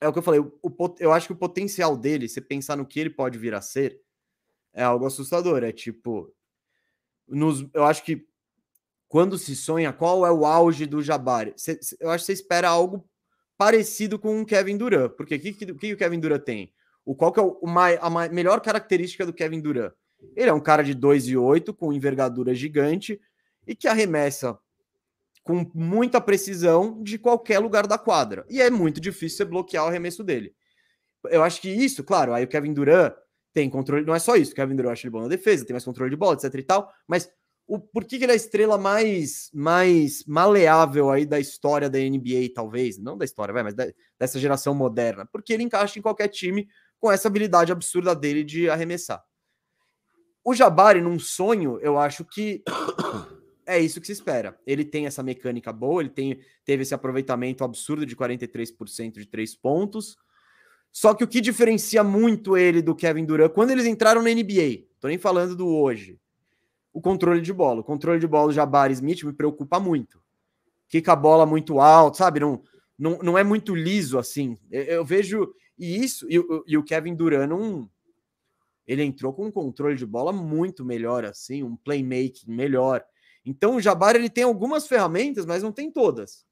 Speaker 1: é o que eu falei. O, o, eu acho que o potencial dele, se pensar no que ele pode vir a ser, é algo assustador. É tipo, nos, eu acho que quando se sonha, qual é o auge do Jabari? Cê, eu acho que você espera algo parecido com o Kevin Durant, porque o que, que, que o Kevin Durant tem? O qual que é o, a melhor característica do Kevin Durant? Ele é um cara de 2 e 8 com envergadura gigante e que arremessa com muita precisão de qualquer lugar da quadra. E é muito difícil você bloquear o arremesso dele. Eu acho que isso, claro, aí o Kevin Durant tem controle, não é só isso, o Kevin Durant acha ele bom na defesa, tem mais controle de bola, etc e tal, mas o, por que, que ele é a estrela mais, mais maleável aí da história da NBA, talvez? Não da história, vai, mas da, dessa geração moderna. Porque ele encaixa em qualquer time com essa habilidade absurda dele de arremessar. O Jabari, num sonho, eu acho que é isso que se espera. Ele tem essa mecânica boa, ele tem, teve esse aproveitamento absurdo de 43% de três pontos. Só que o que diferencia muito ele do Kevin Durant, quando eles entraram na NBA, tô nem falando do hoje, o controle de bola. O controle de bola do Jabari Smith me preocupa muito. Quica a bola muito alto, sabe? Não, não, não é muito liso assim. Eu, eu vejo e isso, e, e o Kevin Durant não, ele entrou com um controle de bola muito melhor, assim, um playmaking melhor. Então o Jabari ele tem algumas ferramentas, mas não tem todas.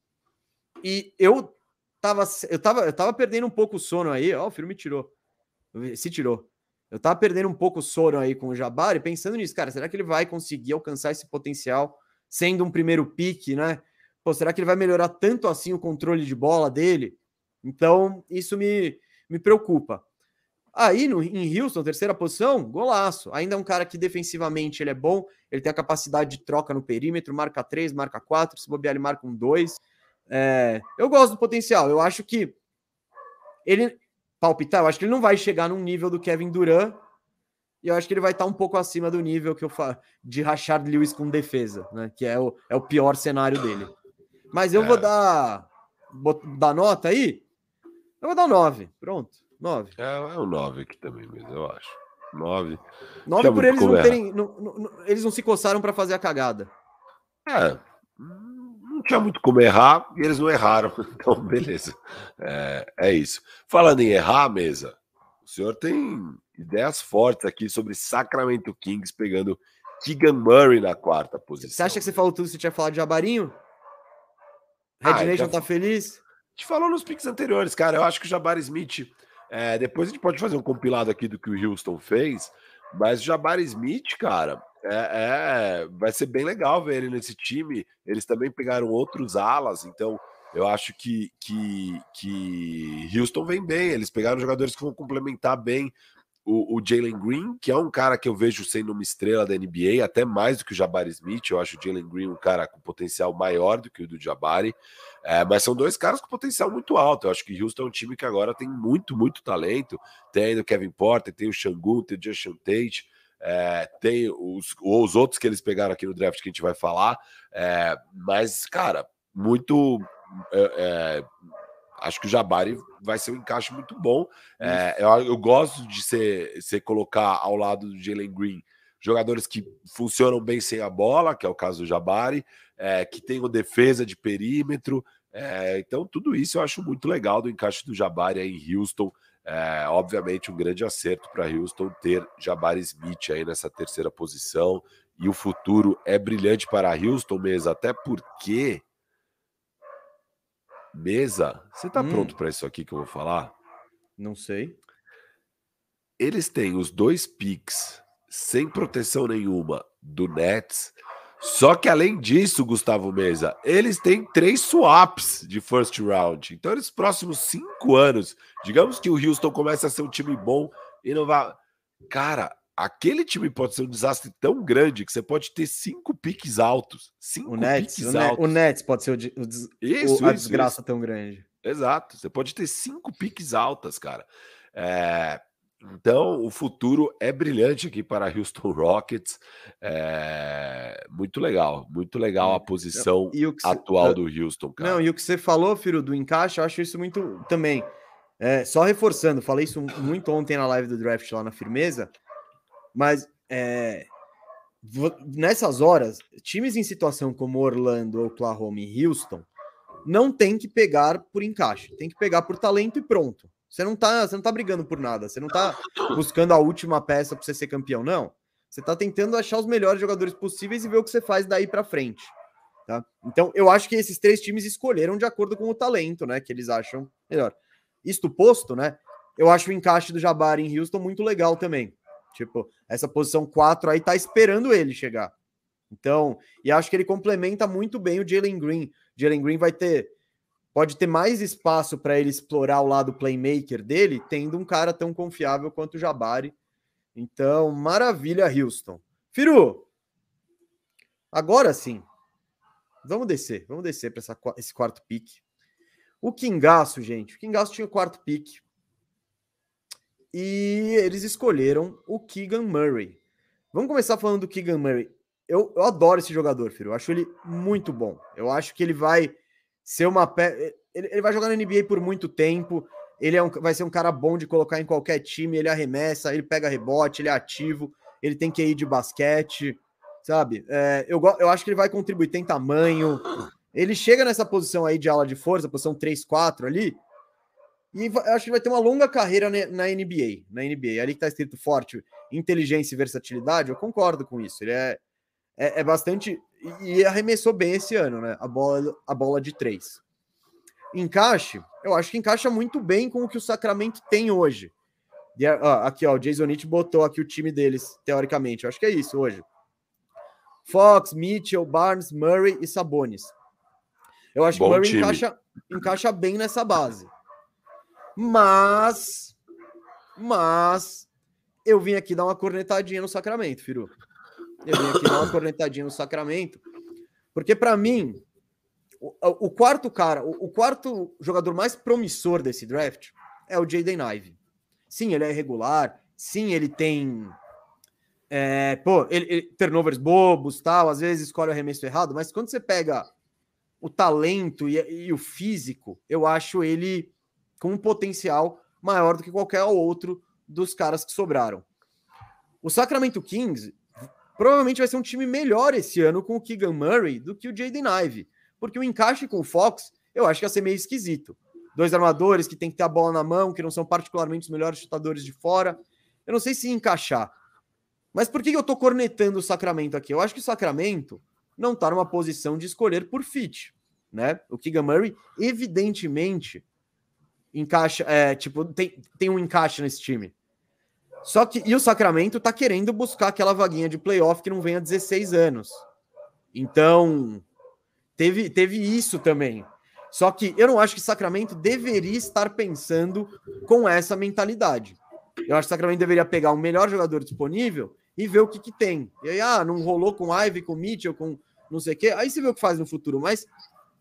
Speaker 1: E eu tava, eu tava, eu tava perdendo um pouco o sono aí, ó, o filho me tirou. Se tirou. Eu tava perdendo um pouco o sono aí com o Jabari, pensando nisso, cara, será que ele vai conseguir alcançar esse potencial sendo um primeiro pique, né? pô, será que ele vai melhorar tanto assim o controle de bola dele? Então, isso me, me preocupa. Aí, no, em Houston, terceira posição, golaço. Ainda é um cara que defensivamente ele é bom, ele tem a capacidade de troca no perímetro, marca três, marca quatro, se bobear ele marca um dois. É, eu gosto do potencial, eu acho que ele, palpitar, eu acho que ele não vai chegar num nível do Kevin Durant, e eu acho que ele vai estar um pouco acima do nível que eu falo de Rashard Lewis com defesa, né? Que é o, é o pior cenário dele. Mas eu é. vou dar vou dar nota aí. Eu vou dar 9. Pronto. 9.
Speaker 2: É, é um 9 aqui também mesmo, eu acho. 9.
Speaker 1: 9 por eles não terem. Não, não, eles não se coçaram para fazer a cagada.
Speaker 2: É. Não tinha muito como errar e eles não erraram. Então, beleza. É, é isso. Falando em errar, mesa, o senhor tem ideias fortes aqui sobre Sacramento Kings pegando Keegan Murray na quarta posição.
Speaker 1: Você acha que você falou tudo você tinha falado de Jabarinho? Red ah, Nation tá feliz?
Speaker 2: Gente falou nos piques anteriores, cara. Eu acho que o Jabari Smith. É, depois a gente pode fazer um compilado aqui do que o Houston fez. Mas o Jabari Smith, cara, é, é, vai ser bem legal ver ele nesse time. Eles também pegaram outros alas, então eu acho que, que, que Houston vem bem. Eles pegaram jogadores que vão complementar bem o, o Jalen Green, que é um cara que eu vejo sendo uma estrela da NBA, até mais do que o Jabari Smith. Eu acho o Jalen Green um cara com potencial maior do que o do Jabari. É, mas são dois caras com potencial muito alto. Eu acho que Houston é um time que agora tem muito, muito talento. Tem o Kevin Porter, tem o Shangun, tem o Justin Tate. É, tem os, os outros que eles pegaram aqui no draft que a gente vai falar, é, mas, cara, muito é, é acho que o Jabari vai ser um encaixe muito bom. É, eu, eu, gosto de ser, ser colocar ao lado do Jalen Green jogadores que funcionam bem sem a bola, que é o caso do Jabari, é, que tem defesa de perímetro. É, então, tudo isso eu acho muito legal do encaixe do Jabari aí em Houston. É, obviamente, um grande acerto para Houston ter Jabari Smith aí nessa terceira posição. E o futuro é brilhante para Houston mesmo, até porque Mesa, você tá hum. pronto para isso aqui que eu vou falar?
Speaker 1: Não sei.
Speaker 2: Eles têm os dois picks sem proteção nenhuma do Nets. Só que além disso, Gustavo Mesa, eles têm três swaps de first round. Então, nos próximos cinco anos, digamos que o Houston comece a ser um time bom e não vai. Cara, aquele time pode ser um desastre tão grande que você pode ter cinco piques altos. Cinco
Speaker 1: o Nets, piques o altos. O Nets pode ser o, o, isso, a isso, desgraça isso. tão grande.
Speaker 2: Exato. Você pode ter cinco piques altas, cara. É, então, o futuro é brilhante aqui para Houston Rockets. É, muito legal, muito legal a hum, posição atual do Houston,
Speaker 1: cara. Não, e o que você falou, Firo, do encaixe, eu acho isso muito também. É, só reforçando, falei isso muito ontem na live do draft lá na firmeza. Mas é, nessas horas, times em situação como Orlando, Oklahoma e Houston não tem que pegar por encaixe, tem que pegar por talento e pronto. Você não tá, você não tá brigando por nada, você não tá buscando a última peça para você ser campeão, não. Você tá tentando achar os melhores jogadores possíveis e ver o que você faz daí para frente. Tá? Então, eu acho que esses três times escolheram de acordo com o talento, né, que eles acham melhor. Isto posto, né? Eu acho o encaixe do Jabari em Houston muito legal também. Tipo, essa posição 4 aí tá esperando ele chegar. Então, e acho que ele complementa muito bem o Jalen Green. Jalen Green vai ter pode ter mais espaço para ele explorar o lado playmaker dele, tendo um cara tão confiável quanto o Jabari. Então, maravilha, Houston. Firu, agora sim. Vamos descer, vamos descer para esse quarto pique. O Kingaço, gente. O Kingaço tinha o quarto pique. E eles escolheram o Keegan Murray. Vamos começar falando do Keegan Murray. Eu, eu adoro esse jogador, filho. Eu acho ele muito bom. Eu acho que ele vai ser uma. Pe... Ele, ele vai jogar na NBA por muito tempo. Ele é um, vai ser um cara bom de colocar em qualquer time. Ele arremessa, ele pega rebote, ele é ativo, ele tem que ir de basquete, sabe? É, eu, eu acho que ele vai contribuir, tem tamanho. Ele chega nessa posição aí de ala de força, posição 3-4 ali e acho que vai ter uma longa carreira na NBA. Na NBA, ali que está escrito forte, inteligência e versatilidade, eu concordo com isso. Ele é, é, é, bastante. E arremessou bem esse ano, né? A bola, a bola de três. Encaixe, eu acho que encaixa muito bem com o que o Sacramento tem hoje. E, ó, aqui, ó, o Jason Nitt botou aqui o time deles, teoricamente. Eu acho que é isso hoje. Fox, Mitchell, Barnes, Murray e Sabonis. Eu acho Bom que o Murray encaixa, encaixa bem nessa base. Mas, mas, eu vim aqui dar uma cornetadinha no Sacramento, Firu. Eu vim aqui dar uma cornetadinha no Sacramento, porque para mim, o, o, quarto cara, o, o, quarto jogador mais promissor desse draft é o Jaden Ive. Sim, ele é irregular. Sim, ele tem é, pô, ele, ele, turnovers bobos, tal, às vezes escolhe o arremesso errado, mas quando você pega o talento e, e, o físico, eu acho ele com um potencial maior do que qualquer outro dos caras que sobraram. O Sacramento Kings provavelmente vai ser um time melhor esse ano com o Keegan Murray do que o Jaden Ive, porque o encaixe com o Fox eu acho que ia ser meio esquisito. Dois armadores que tem que ter a bola na mão, que não são particularmente os melhores chutadores de fora. Eu não sei se encaixar. Mas por que eu tô cornetando o Sacramento aqui? Eu acho que o Sacramento não tá numa posição de escolher por fit, né? O Keegan Murray, evidentemente, encaixa, é, tipo, tem, tem um encaixe nesse time. Só que, e o Sacramento tá querendo buscar aquela vaguinha de playoff que não vem há 16 anos. Então, teve, teve isso também. Só que eu não acho que Sacramento deveria estar pensando com essa mentalidade. Eu acho que Sacramento deveria pegar o melhor jogador disponível e ver o que, que tem. E aí, ah, não rolou com Ivy, com Mitchell, com não sei o quê. Aí você vê o que faz no futuro, mas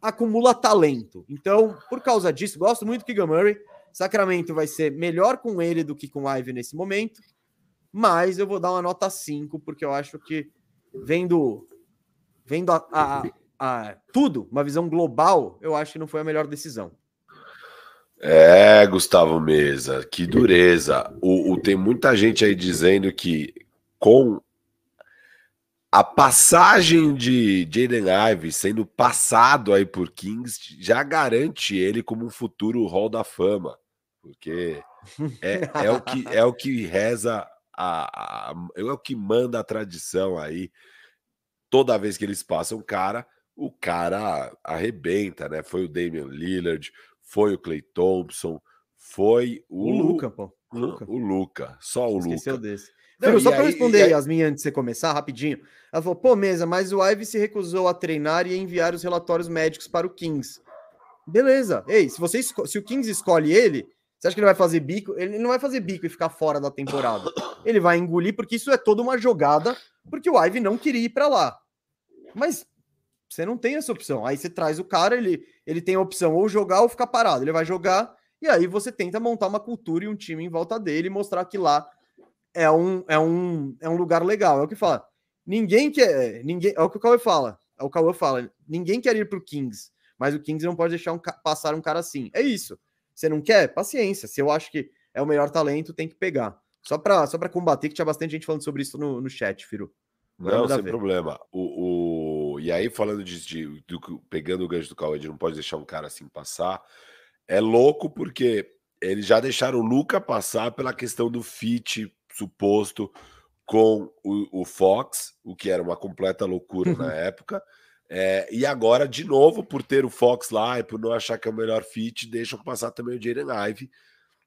Speaker 1: acumula talento. Então, por causa disso, gosto muito do Keegan Murray. Sacramento vai ser melhor com ele do que com o Ivy nesse momento, mas eu vou dar uma nota 5, porque eu acho que vendo, vendo a, a, a, tudo, uma visão global, eu acho que não foi a melhor decisão.
Speaker 2: É, Gustavo Mesa, que dureza. O, o, tem muita gente aí dizendo que com a passagem de Jaden Ive sendo passado aí por Kings já garante ele como um futuro Hall da Fama, porque é, é o que é o que reza a, a, é o que manda a tradição aí. Toda vez que eles passam cara, o cara arrebenta, né? Foi o Damian Lillard, foi o Clay Thompson, foi o,
Speaker 1: o Luca, pô.
Speaker 2: O Luca. O Luca, só o
Speaker 1: Esqueceu
Speaker 2: Luca.
Speaker 1: desse. Não, só para responder aí, Yasmin, antes de você começar, rapidinho. Ela falou: pô, mesa, mas o Ive se recusou a treinar e enviar os relatórios médicos para o Kings. Beleza. Ei, se, você se o Kings escolhe ele, você acha que ele vai fazer bico? Ele não vai fazer bico e ficar fora da temporada. Ele vai engolir, porque isso é toda uma jogada, porque o Ive não queria ir para lá. Mas você não tem essa opção. Aí você traz o cara, ele, ele tem a opção ou jogar ou ficar parado. Ele vai jogar, e aí você tenta montar uma cultura e um time em volta dele e mostrar que lá é um, é um, é um lugar legal. É o que fala. Ninguém quer. Ninguém, é o que o Cauê fala. É o Cauê fala. Ninguém quer ir para o Kings, mas o Kings não pode deixar um, passar um cara assim. É isso. Você não quer? Paciência. Se eu acho que é o melhor talento, tem que pegar. Só para só combater, que tinha bastante gente falando sobre isso no, no chat, Firo.
Speaker 2: Não, sem ver. problema. O, o, E aí, falando de, de, de, pegando o gancho do Cauê, de não pode deixar um cara assim passar, é louco porque eles já deixaram o Luca passar pela questão do fit suposto com o, o Fox, o que era uma completa loucura na época. É, e agora, de novo, por ter o Fox lá e por não achar que é o melhor fit, deixam passar também o Jaden Ive.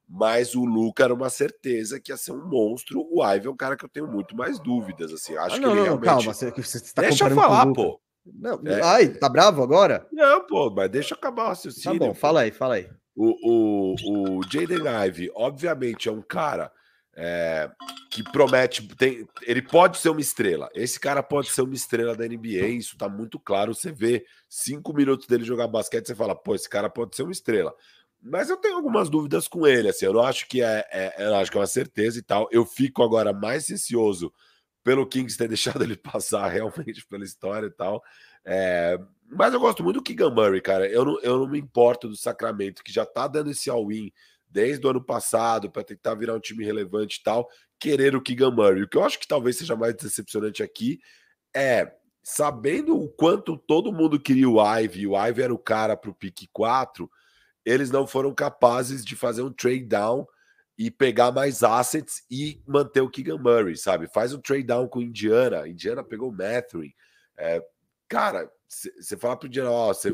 Speaker 2: Mas o Luca era uma certeza que ia ser um monstro. O Ive é um cara que eu tenho muito mais dúvidas. Assim, acho ah, não, que ele não, realmente... calma,
Speaker 1: você, você tá Deixa eu falar, pô. Não, é. Ai, tá bravo agora?
Speaker 2: Não, pô, mas deixa eu acabar o raciocínio.
Speaker 1: Tá bom,
Speaker 2: pô.
Speaker 1: fala aí, fala aí.
Speaker 2: O, o, o Jaden Ive, obviamente, é um cara é, que promete. Tem, ele pode ser uma estrela. Esse cara pode ser uma estrela da NBA, isso tá muito claro. Você vê cinco minutos dele jogar basquete, você fala, pô, esse cara pode ser uma estrela. Mas eu tenho algumas dúvidas com ele, assim, eu não acho que é, é eu acho que é uma certeza e tal. Eu fico agora mais ansioso pelo Kings ter deixado ele passar realmente pela história e tal. É, mas eu gosto muito do Keegan Murray, cara. Eu não, eu não me importo do Sacramento, que já tá dando esse all-in desde o ano passado para tentar virar um time relevante e tal, querer o Keegan Murray. O que eu acho que talvez seja mais decepcionante aqui é sabendo o quanto todo mundo queria o Ivy, o Ivy era o cara para o pick 4, eles não foram capazes de fazer um trade down e pegar mais assets e manter o Keegan Murray, sabe? Faz um trade down com Indiana, Indiana pegou o Mathurin. É, cara, você fala pro Indiana, ó, você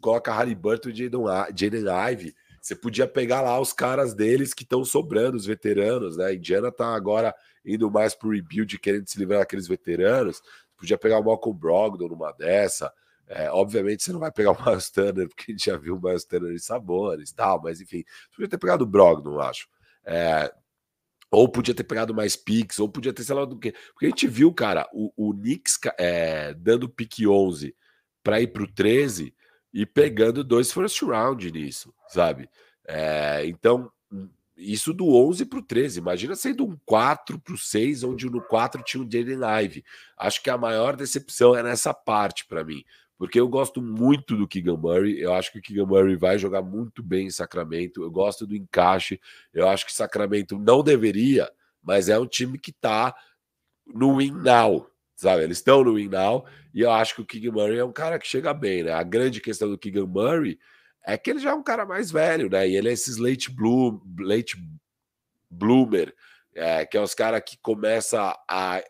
Speaker 2: coloca Halliburton e Jaden Ivey, você podia pegar lá os caras deles que estão sobrando, os veteranos, né? A Indiana tá agora indo mais pro rebuild, querendo se livrar daqueles veteranos. Podia pegar o Malcolm Brogdon numa dessa. É, obviamente você não vai pegar o Miles Turner, porque a gente já viu o Miles Turner em sabores e tal, mas enfim, você podia ter pegado o Brogdon, acho. É, ou podia ter pegado mais picks, ou podia ter, sei lá do que. Porque a gente viu, cara, o, o Knicks é, dando pique 11 para ir para o 13 e pegando dois first round nisso, sabe? É, então, isso do 11 para o 13. Imagina sendo um 4 para o 6, onde no 4 tinha o Jaden Live. Acho que a maior decepção é nessa parte para mim. Porque eu gosto muito do Keegan Murray. Eu acho que o Keegan Murray vai jogar muito bem em Sacramento. Eu gosto do encaixe. Eu acho que Sacramento não deveria, mas é um time que está no win now. Sabe? Eles estão no win now. E eu acho que o Keegan Murray é um cara que chega bem, né? A grande questão do Keegan Murray é que ele já é um cara mais velho, né? E ele é esses late, blue, late bloomer, é, que é os caras que começa a,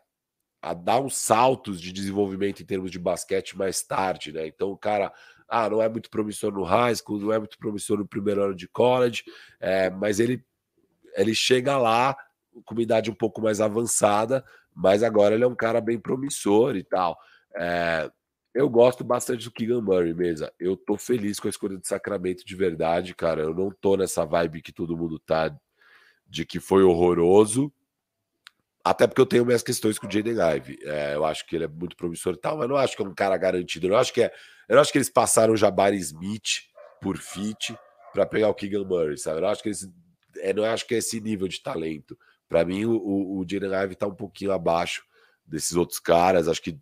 Speaker 2: a dar uns saltos de desenvolvimento em termos de basquete mais tarde, né? Então o cara ah, não é muito promissor no high school, não é muito promissor no primeiro ano de college, é, mas ele, ele chega lá com uma idade um pouco mais avançada, mas agora ele é um cara bem promissor e tal. É, eu gosto bastante do Keegan Murray, mesa. Eu tô feliz com a escolha de Sacramento de verdade, cara. Eu não tô nessa vibe que todo mundo tá de que foi horroroso. Até porque eu tenho minhas questões com o Jaden Ive. É, eu acho que ele é muito promissor e tal, mas não acho que é um cara garantido. Eu acho que é. Eu acho que eles passaram o Jabari Smith por fit para pegar o Keegan Murray, sabe? Eu acho que eles. É, não acho que é esse nível de talento. Para mim, o, o, Jaden Ive tá um pouquinho abaixo desses outros caras. Acho que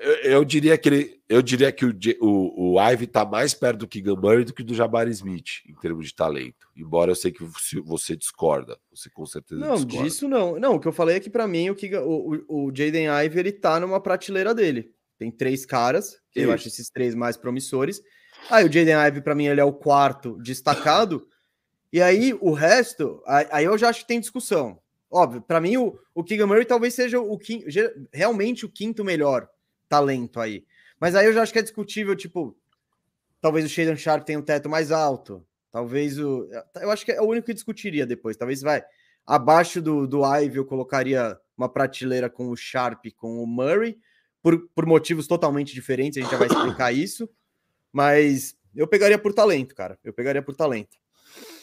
Speaker 2: eu, eu, diria que ele, eu diria que o, o, o Ivy está mais perto do Keegan Murray do que do Jabari Smith em termos de talento. Embora eu sei que você discorda, você com certeza
Speaker 1: não
Speaker 2: discorda.
Speaker 1: disso não. Não, o que eu falei é que para mim o, Keegan, o, o, Jaden Ivy ele tá numa prateleira dele. Tem três caras, que eu acho esses três mais promissores. Aí o Jaden Ivy para mim ele é o quarto destacado. E aí o resto, aí eu já acho que tem discussão. Óbvio, para mim o, o Keegan Murray talvez seja o quinto, realmente o quinto melhor talento aí. Mas aí eu já acho que é discutível, tipo, talvez o Shaden Sharp tenha um teto mais alto. Talvez o. Eu acho que é o único que discutiria depois. Talvez vai. Abaixo do, do Ivy eu colocaria uma prateleira com o Sharp com o Murray, por, por motivos totalmente diferentes, a gente já vai explicar isso. Mas eu pegaria por talento, cara. Eu pegaria por talento.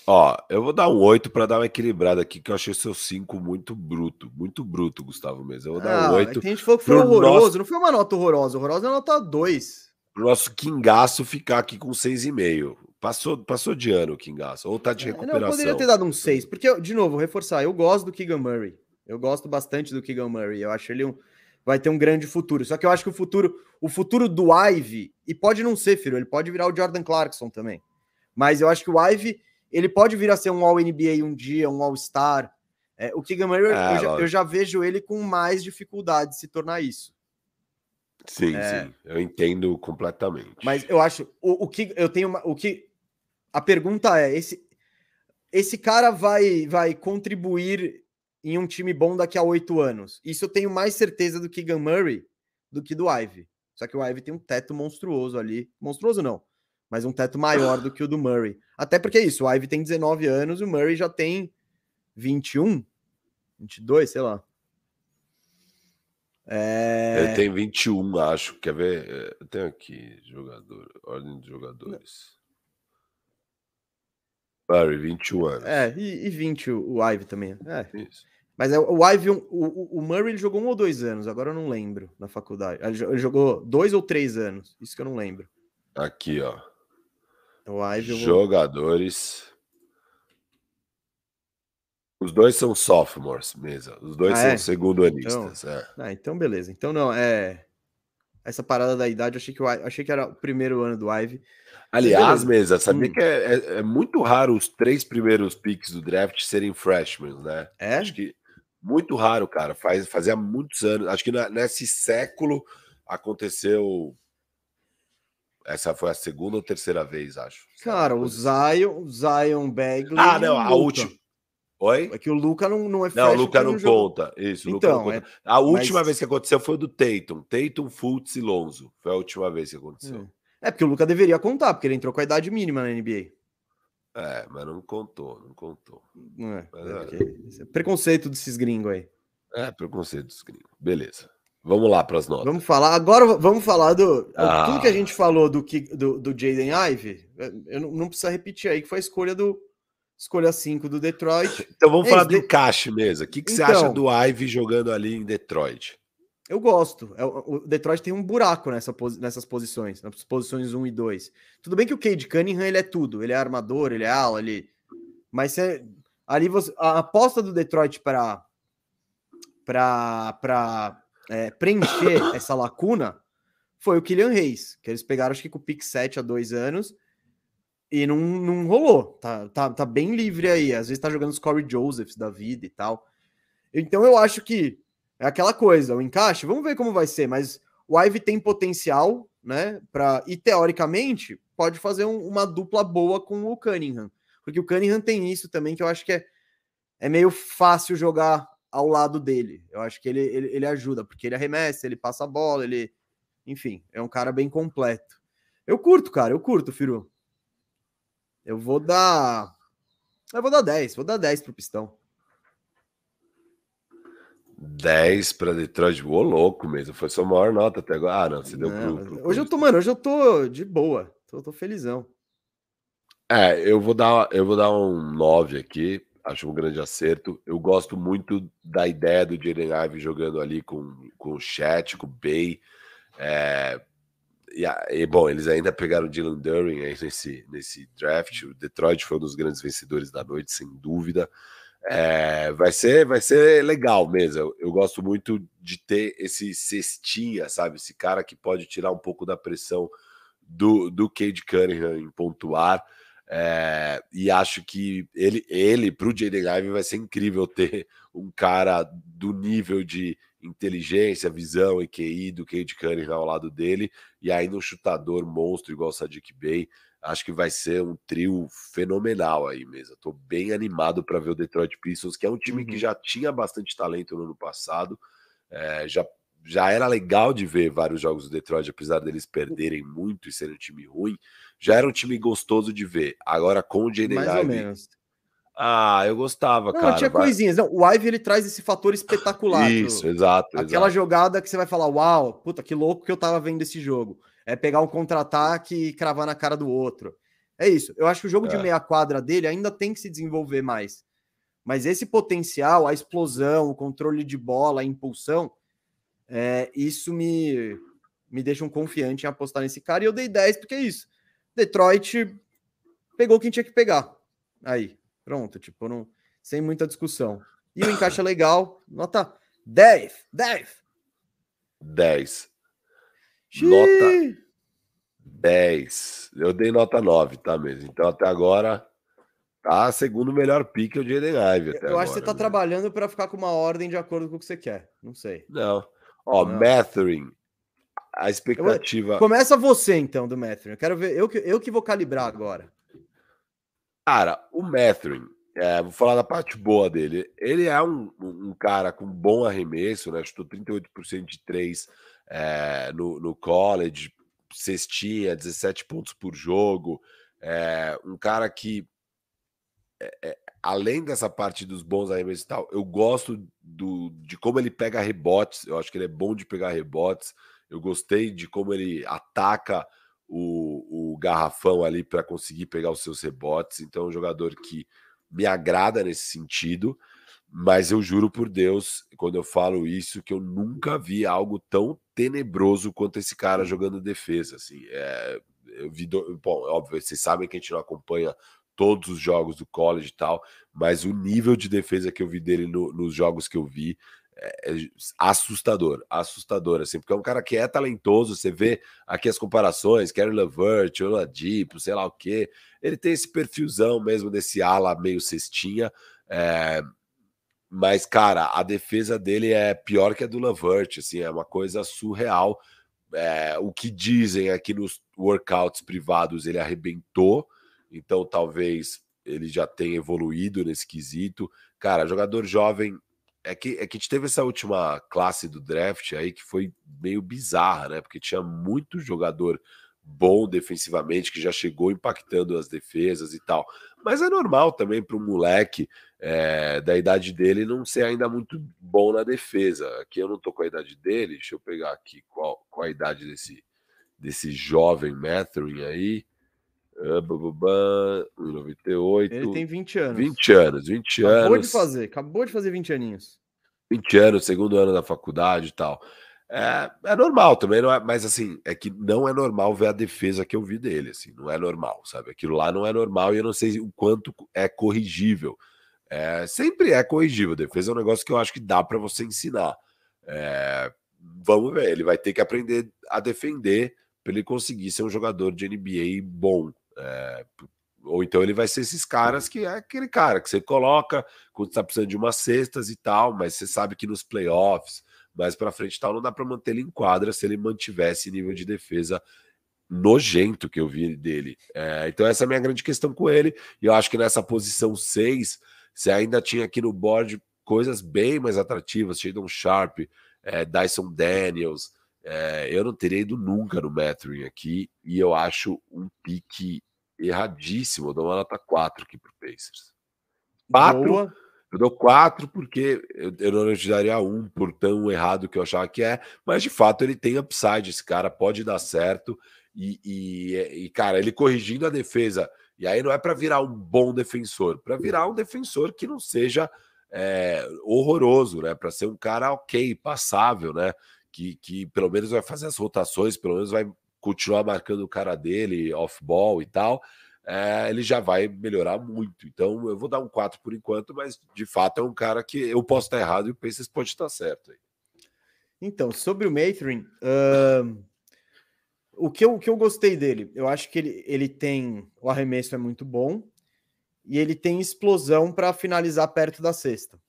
Speaker 2: Ó, eu vou dar um 8 para dar uma equilibrada aqui, que eu achei seu 5 muito bruto. Muito bruto, Gustavo mesmo. Eu vou dar ah, um 8. É
Speaker 1: a gente falou que foi horroroso. Nosso... Não foi uma nota horrorosa. Horrorosa é nota 2.
Speaker 2: Pro nosso Kingaço ficar aqui com 6,5. Passou, passou de ano o Kingaço. Ou tá de recuperação. É, não, eu
Speaker 1: poderia ter dado um 6. Porque, de novo, reforçar. Eu gosto do Keegan Murray. Eu gosto bastante do Keegan Murray. Eu acho ele um vai ter um grande futuro. Só que eu acho que o futuro, o futuro do Ive, e pode não ser, filho, ele pode virar o Jordan Clarkson também. Mas eu acho que o Ive ele pode vir a ser um All-NBA um dia, um All-Star. É, o Keegan Murray, é, eu, já, eu, já, vejo ele com mais dificuldade de se tornar isso.
Speaker 2: Sim, é, sim, eu entendo completamente.
Speaker 1: Mas eu acho o, o que eu tenho uma, o que a pergunta é esse esse cara vai vai contribuir em um time bom daqui a oito anos. Isso eu tenho mais certeza do Keegan Murray do que do Ivy. Só que o Ivy tem um teto monstruoso ali, monstruoso não, mas um teto maior do que o do Murray. Até porque é isso, o Ivy tem 19 anos, o Murray já tem 21, 22, sei lá.
Speaker 2: É... Ele tem 21, acho. Quer ver? É, eu tenho aqui jogador, ordem de jogadores. Murray, 21 anos.
Speaker 1: É, e, e 20 o, Ivy também. É. Isso. Mas é, o Ivy, o, o, o Murray ele jogou um ou dois anos, agora eu não lembro na faculdade. Ele jogou dois ou três anos, isso que eu não lembro.
Speaker 2: Aqui, ó.
Speaker 1: O Ivy
Speaker 2: Jogadores. Os dois são sophomores, mesa. Os dois ah, são é? segundo anistas.
Speaker 1: Então, é. ah, então beleza. Então não, é. Essa parada da idade, eu achei que, eu achei que era o primeiro ano do Ivy.
Speaker 2: Aliás, mesa, sabia hum. que é, é, é, muito raro os três primeiros picks do draft serem freshmen, né?
Speaker 1: É?
Speaker 2: Acho que muito raro, cara. Faz, fazia muitos anos. Acho que na, nesse século aconteceu essa foi a segunda ou terceira vez, acho.
Speaker 1: Cara, o Zion, o Zion Bagley.
Speaker 2: Ah, não, a última. Oi?
Speaker 1: É que o Luca não, não é
Speaker 2: Não, o Luca não, conta. Isso, então, não conta. É... A última Mas... vez que aconteceu foi do Tatum. Tatum, Fultz e Lonzo. Foi a última vez que aconteceu.
Speaker 1: É. é, porque o Luca deveria contar, porque ele entrou com a idade mínima na NBA.
Speaker 2: É, mas não contou, não contou.
Speaker 1: Não é, mas, é, é. Preconceito desses gringos aí.
Speaker 2: É, preconceito desses gringos. Beleza. Vamos lá para as notas.
Speaker 1: Vamos falar. Agora vamos falar do. Ah. Tudo que a gente falou do, do, do Jaden Ive, eu não, não precisa repetir aí, que foi a escolha do. Escolha 5 do Detroit.
Speaker 2: Então vamos é, falar do de... encaixe mesmo. O que, que então, você acha do Ive jogando ali em Detroit?
Speaker 1: Eu gosto. É, o Detroit tem um buraco nessa, nessas posições, nas posições 1 e 2. Tudo bem que o Cade Cunningham ele é tudo. Ele é armador, ele é ala, ele. Mas você, ali você, a aposta do Detroit para para é, preencher essa lacuna foi o Kylian Reis, que eles pegaram acho que com o pick 7 há dois anos e não, não rolou. Tá, tá, tá bem livre aí. Às vezes tá jogando os Corey Josephs da vida e tal. Então eu acho que é aquela coisa, o encaixe, vamos ver como vai ser, mas o Ive tem potencial, né? Pra, e teoricamente pode fazer um, uma dupla boa com o Cunningham. Porque o Cunningham tem isso também que eu acho que é, é meio fácil jogar ao lado dele. Eu acho que ele, ele, ele ajuda, porque ele arremessa, ele passa a bola, ele. Enfim, é um cara bem completo. Eu curto, cara, eu curto, Firu. Eu vou dar. Eu vou dar 10, vou dar 10 pro Pistão.
Speaker 2: 10 para Detroit, ô louco mesmo. Foi sua maior nota até agora. Ah, não, você deu não, pro,
Speaker 1: pro, Hoje eu tô, mano, hoje eu tô de boa. Tô, tô felizão.
Speaker 2: É, eu vou dar, eu vou dar um 9 aqui. Acho um grande acerto. Eu gosto muito da ideia do Jaden Ive jogando ali com, com o Chat, com o Bay. É, e, e, bom, eles ainda pegaram o Dylan Durin nesse, nesse draft. O Detroit foi um dos grandes vencedores da noite, sem dúvida. É, vai ser vai ser legal mesmo. Eu, eu, gosto muito de ter esse cestinha, sabe? Esse cara que pode tirar um pouco da pressão do, do Cade Cunningham em pontuar. É, e acho que ele, ele para o Jaden Ive vai ser incrível ter um cara do nível de inteligência, visão e QI do Cade Cunningham ao lado dele, e ainda um chutador monstro igual o Sadiq Bey. Acho que vai ser um trio fenomenal aí mesmo. Estou bem animado para ver o Detroit Pistons, que é um time uhum. que já tinha bastante talento no ano passado. É, já, já era legal de ver vários jogos do Detroit, apesar deles perderem muito e serem um time ruim. Já era um time gostoso de ver. Agora com o Jaden Mais ou menos. Ah, eu gostava,
Speaker 1: não,
Speaker 2: cara.
Speaker 1: Tinha vai... coisinhas. Não, o Ivy ele traz esse fator espetacular.
Speaker 2: Isso, exato.
Speaker 1: Aquela
Speaker 2: exato.
Speaker 1: jogada que você vai falar: Uau, puta, que louco que eu tava vendo esse jogo é pegar um contra-ataque e cravar na cara do outro. É isso. Eu acho que o jogo é. de meia quadra dele ainda tem que se desenvolver mais. Mas esse potencial, a explosão, o controle de bola, a impulsão, é, isso me, me deixa um confiante em apostar nesse cara. E eu dei 10 porque é isso. Detroit pegou quem tinha que pegar. Aí, pronto, tipo, não, sem muita discussão. E o encaixe é legal, nota 10, 10.
Speaker 2: 10. Nota 10. Eu dei nota 9, tá mesmo? Então até agora tá segundo melhor pique o Jaden Ive.
Speaker 1: eu
Speaker 2: agora,
Speaker 1: acho que você tá né? trabalhando para ficar com uma ordem de acordo com o que você quer. Não sei.
Speaker 2: Não. Ó, Não. Mathering. A expectativa.
Speaker 1: Começa você então do Mathering. Eu quero ver. Eu que, eu que vou calibrar agora.
Speaker 2: Cara, o Mathering. É, vou falar da parte boa dele. Ele é um, um cara com bom arremesso, né? Chutou 38% de 3 é, no, no college, cestinha, 17 pontos por jogo. É, um cara que, é, além dessa parte dos bons arremessos e tal, eu gosto do, de como ele pega rebotes. Eu acho que ele é bom de pegar rebotes. Eu gostei de como ele ataca o, o garrafão ali para conseguir pegar os seus rebotes. Então, é um jogador que me agrada nesse sentido. Mas eu juro por Deus, quando eu falo isso, que eu nunca vi algo tão tenebroso quanto esse cara jogando defesa. Assim, é, eu vi, do... bom, óbvio, vocês sabem que a gente não acompanha todos os jogos do college e tal, mas o nível de defesa que eu vi dele no, nos jogos que eu vi é, é assustador, assustador, assim, porque é um cara que é talentoso, você vê aqui as comparações, Karen Levert, Oladipo, sei lá o que, ele tem esse perfilzão mesmo desse ala meio cestinha, é, mas, cara, a defesa dele é pior que a do Lavert, assim, é uma coisa surreal. É, o que dizem aqui nos workouts privados, ele arrebentou, então talvez ele já tenha evoluído nesse quesito. Cara, jogador jovem. É que, é que teve essa última classe do draft aí que foi meio bizarra, né? Porque tinha muito jogador bom defensivamente que já chegou impactando as defesas e tal. Mas é normal também para um moleque é, da idade dele não ser ainda muito bom na defesa. Aqui eu não tô com a idade dele, deixa eu pegar aqui qual, qual a idade desse, desse jovem Mathurin aí. Uh, 98.
Speaker 1: Ele tem 20 anos.
Speaker 2: 20 anos, 20
Speaker 1: acabou
Speaker 2: anos.
Speaker 1: Acabou de fazer, acabou de fazer 20 aninhos.
Speaker 2: 20 anos, segundo ano da faculdade e tal. É, é normal também, não é, mas assim, é que não é normal ver a defesa que eu vi dele, assim, não é normal, sabe? Aquilo lá não é normal e eu não sei o quanto é corrigível. É, sempre é corrigível. Defesa é um negócio que eu acho que dá para você ensinar. É, vamos ver, ele vai ter que aprender a defender para ele conseguir ser um jogador de NBA bom. É, ou então ele vai ser esses caras que é aquele cara que você coloca quando está precisando de umas cestas e tal, mas você sabe que nos playoffs, mais para frente tal, não dá para manter ele em quadra se ele mantivesse nível de defesa nojento que eu vi dele. É, então essa é a minha grande questão com ele. E eu acho que nessa posição 6, você ainda tinha aqui no board coisas bem mais atrativas, Shadon Sharp, é, Dyson Daniels. É, eu não teria ido nunca no Mathurin aqui, e eu acho um pique erradíssimo. Eu dou uma nota 4 aqui para o Pacers. 4. Eu dou 4 porque eu, eu não te daria um por tão errado que eu achava que é, mas de fato ele tem upside. Esse cara pode dar certo. E, e, e cara, ele corrigindo a defesa. E aí não é para virar um bom defensor, para virar um defensor que não seja é, horroroso, né? Para ser um cara ok, passável, né? Que, que pelo menos vai fazer as rotações, pelo menos vai continuar marcando o cara dele off-ball e tal, é, ele já vai melhorar muito. Então eu vou dar um 4 por enquanto, mas de fato é um cara que eu posso estar errado e o Pacers pode estar certo. Aí.
Speaker 1: Então, sobre o Mathurin, uh, o, que eu, o que eu gostei dele, eu acho que ele, ele tem. O arremesso é muito bom e ele tem explosão para finalizar perto da cesta.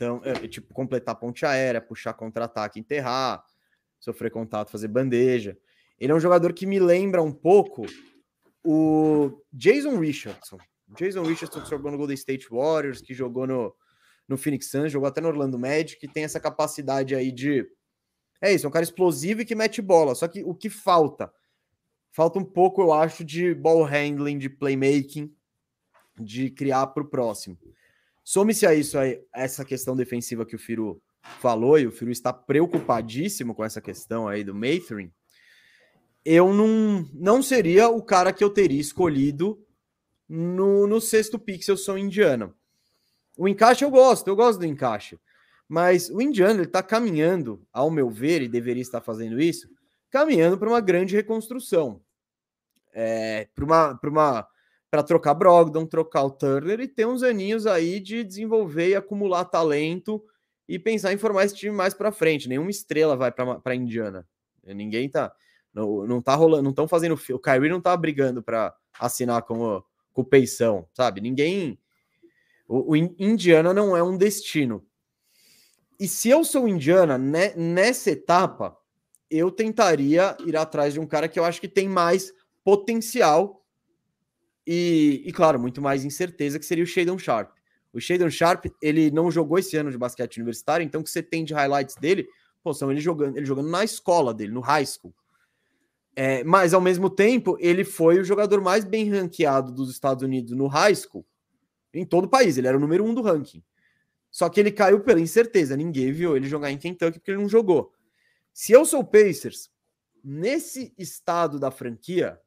Speaker 1: Então, é, tipo, completar ponte aérea, puxar contra-ataque, enterrar, sofrer contato, fazer bandeja. Ele é um jogador que me lembra um pouco o Jason Richardson. Jason Richardson que jogou no Golden State Warriors, que jogou no, no Phoenix Suns, jogou até no Orlando Magic, que tem essa capacidade aí de. É isso, é um cara explosivo e que mete bola. Só que o que falta? Falta um pouco, eu acho, de ball handling, de playmaking, de criar para o próximo. Some-se a isso aí, essa questão defensiva que o Firu falou, e o Firu está preocupadíssimo com essa questão aí do Mathurin eu não, não seria o cara que eu teria escolhido no, no sexto pick se eu sou indiano. O encaixe eu gosto, eu gosto do encaixe. Mas o indiano ele está caminhando, ao meu ver, e deveria estar fazendo isso, caminhando para uma grande reconstrução. É, para uma, uma para trocar Brogdon, trocar o Turner e ter uns aninhos aí de desenvolver e acumular talento e pensar em formar esse time mais para frente. Nenhuma estrela vai para Indiana. Ninguém tá. Não, não tá rolando, não estão fazendo. O Kyrie não tá brigando para assinar com o, com o Peição, sabe? Ninguém. O, o, Indiana não é um destino. E se eu sou Indiana, né, nessa etapa, eu tentaria ir atrás de um cara que eu acho que tem mais potencial e, e claro, muito mais incerteza, que seria o Shadon Sharp. O Shadon Sharp, ele não jogou esse ano de basquete universitário, então o que você tem de highlights dele, pô, são ele jogando, ele jogando na escola dele, no high school. É, mas ao mesmo tempo, ele foi o jogador mais bem ranqueado dos Estados Unidos no high school, em todo o país. Ele era o número um do ranking. Só que ele caiu pela incerteza. Ninguém viu ele jogar em Kentucky porque ele não jogou. Se eu sou o Pacers, nesse estado da franquia,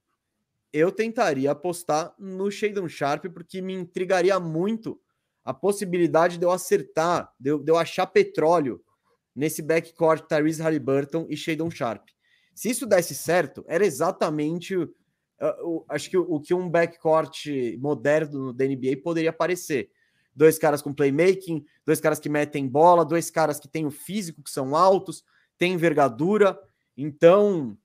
Speaker 1: eu tentaria apostar no Shadon Sharp, porque me intrigaria muito a possibilidade de eu acertar, de eu, de eu achar petróleo nesse backcourt Tyrese Halliburton e Shadon Sharp. Se isso desse certo, era exatamente uh, uh, acho que o, o, que um backcourt moderno da NBA poderia parecer. Dois caras com playmaking, dois caras que metem bola, dois caras que têm o físico, que são altos, têm envergadura. Então,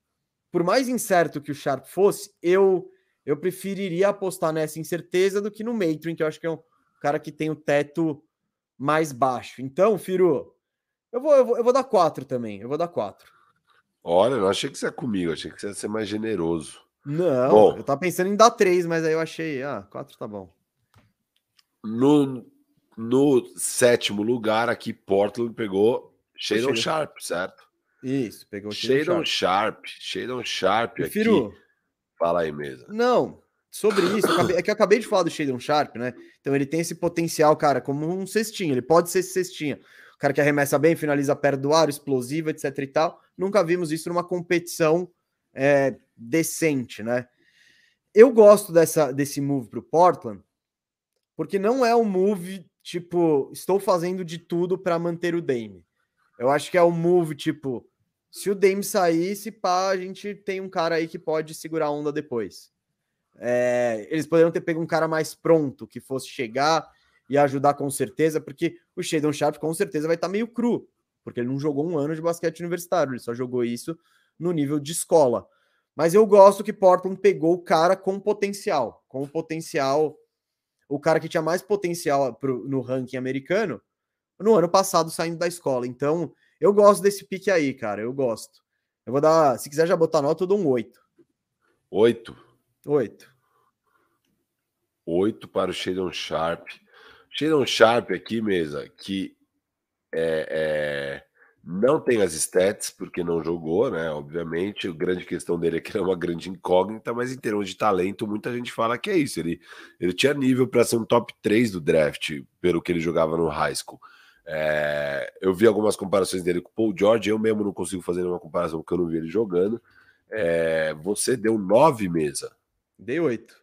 Speaker 1: por mais incerto que o Sharp fosse, eu eu preferiria apostar nessa incerteza do que no Matron, que eu acho que é um cara que tem o teto mais baixo. Então, Firo, eu vou, eu vou, eu vou dar quatro também. Eu vou dar quatro.
Speaker 2: Olha, não achei que você ia comigo, achei que você ia ser mais generoso.
Speaker 1: Não, bom, eu tava pensando em dar três, mas aí eu achei, ah, quatro tá bom.
Speaker 2: No, no sétimo lugar aqui, Portland pegou Shadon Sharp, certo?
Speaker 1: Isso, pegou
Speaker 2: Shadon Sharp. Shadon Sharp
Speaker 1: Prefiro...
Speaker 2: aqui. Fala aí mesmo.
Speaker 1: Não, sobre isso, acabei, é que eu acabei de falar do Shadon Sharp, né? Então ele tem esse potencial, cara, como um cestinho. Ele pode ser cestinha. O cara que arremessa bem, finaliza perto do ar, explosivo, etc e tal. Nunca vimos isso numa competição é, decente, né? Eu gosto dessa, desse move para o Portland, porque não é um move tipo, estou fazendo de tudo para manter o Dame. Eu acho que é um move tipo, se o Dame sair, se pá, a gente tem um cara aí que pode segurar a onda depois. É, eles poderiam ter pego um cara mais pronto, que fosse chegar e ajudar com certeza, porque o Shadon Sharp com certeza vai estar tá meio cru, porque ele não jogou um ano de basquete universitário, ele só jogou isso no nível de escola. Mas eu gosto que Portland pegou o cara com potencial, com o potencial, o cara que tinha mais potencial pro, no ranking americano no ano passado saindo da escola. Então, eu gosto desse pique aí, cara, eu gosto. Eu vou dar, se quiser já botar nota, eu dou um 8.
Speaker 2: 8?
Speaker 1: 8.
Speaker 2: 8 para o Shadon Sharp. Shadon Sharp aqui, mesa, que é, é não tem as stats, porque não jogou, né? Obviamente, a grande questão dele é que ele é uma grande incógnita, mas em termos de talento, muita gente fala que é isso. Ele, ele tinha nível para ser um top 3 do draft, pelo que ele jogava no high school. É, eu vi algumas comparações dele com o Paul George, eu mesmo não consigo fazer nenhuma comparação porque eu não vi ele jogando. É, você deu 9 mesa.
Speaker 1: Dei 8.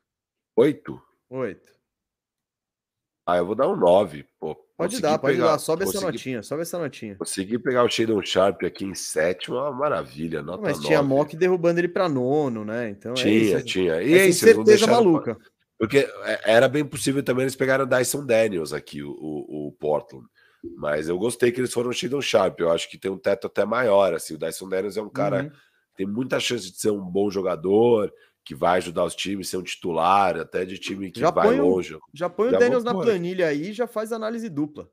Speaker 2: 8?
Speaker 1: 8.
Speaker 2: Ah, eu vou dar um 9. Pô,
Speaker 1: Pode dar, pode pegar, dar. Sobe consegui, essa notinha, sobe essa notinha.
Speaker 2: Consegui pegar o Shadon Sharp aqui em sétimo, uma maravilha. Nota
Speaker 1: Mas tinha Mock derrubando ele para nono, né? Então
Speaker 2: tinha, é tinha.
Speaker 1: E é isso, certeza maluca.
Speaker 2: Porque é, era bem possível também eles pegaram o Dyson Daniels aqui, o, o, o, Portland. Mas eu gostei que eles foram Shadon Sharp. Eu acho que tem um teto até maior. Assim. O Dyson Daniels é um cara uhum. tem muita chance de ser um bom jogador, que vai ajudar os times, ser um titular, até de time que já vai longe.
Speaker 1: Já põe já o Daniels na planilha aí já faz análise dupla.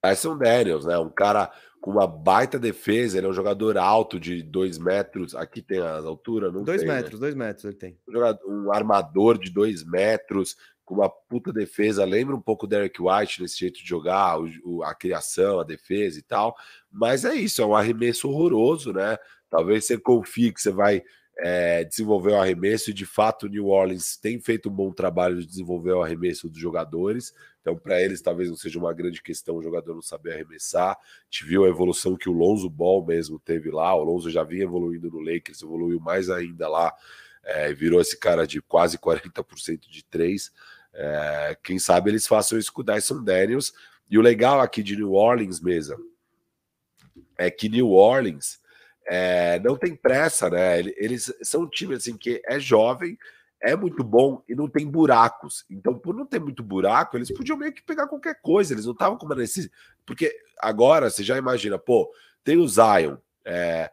Speaker 2: Tyson Daniels, né? Um cara com uma baita defesa, ele é um jogador alto de dois metros. Aqui tem as alturas, não
Speaker 1: dois
Speaker 2: tem,
Speaker 1: né? metros, né? dois metros ele tem.
Speaker 2: Um, jogador, um armador de dois metros, com uma puta defesa. Lembra um pouco o Derek White nesse jeito de jogar, o, o, a criação, a defesa e tal. Mas é isso, é um arremesso horroroso, né? Talvez você confie que você vai é, desenvolver o arremesso, e de fato o New Orleans tem feito um bom trabalho de desenvolver o arremesso dos jogadores, então para eles talvez não seja uma grande questão o jogador não saber arremessar, a gente viu a evolução que o Lonzo Ball mesmo teve lá, o Lonzo já vinha evoluindo no Lakers, evoluiu mais ainda lá, é, virou esse cara de quase 40% de três, é, quem sabe eles façam isso com o Dyson Daniels, e o legal aqui de New Orleans mesmo, é que New Orleans é, não tem pressa, né? Eles são um time assim que é jovem, é muito bom e não tem buracos. Então, por não ter muito buraco, eles podiam meio que pegar qualquer coisa. Eles não estavam com uma necessidade. Porque agora você já imagina, pô, tem o Zion é,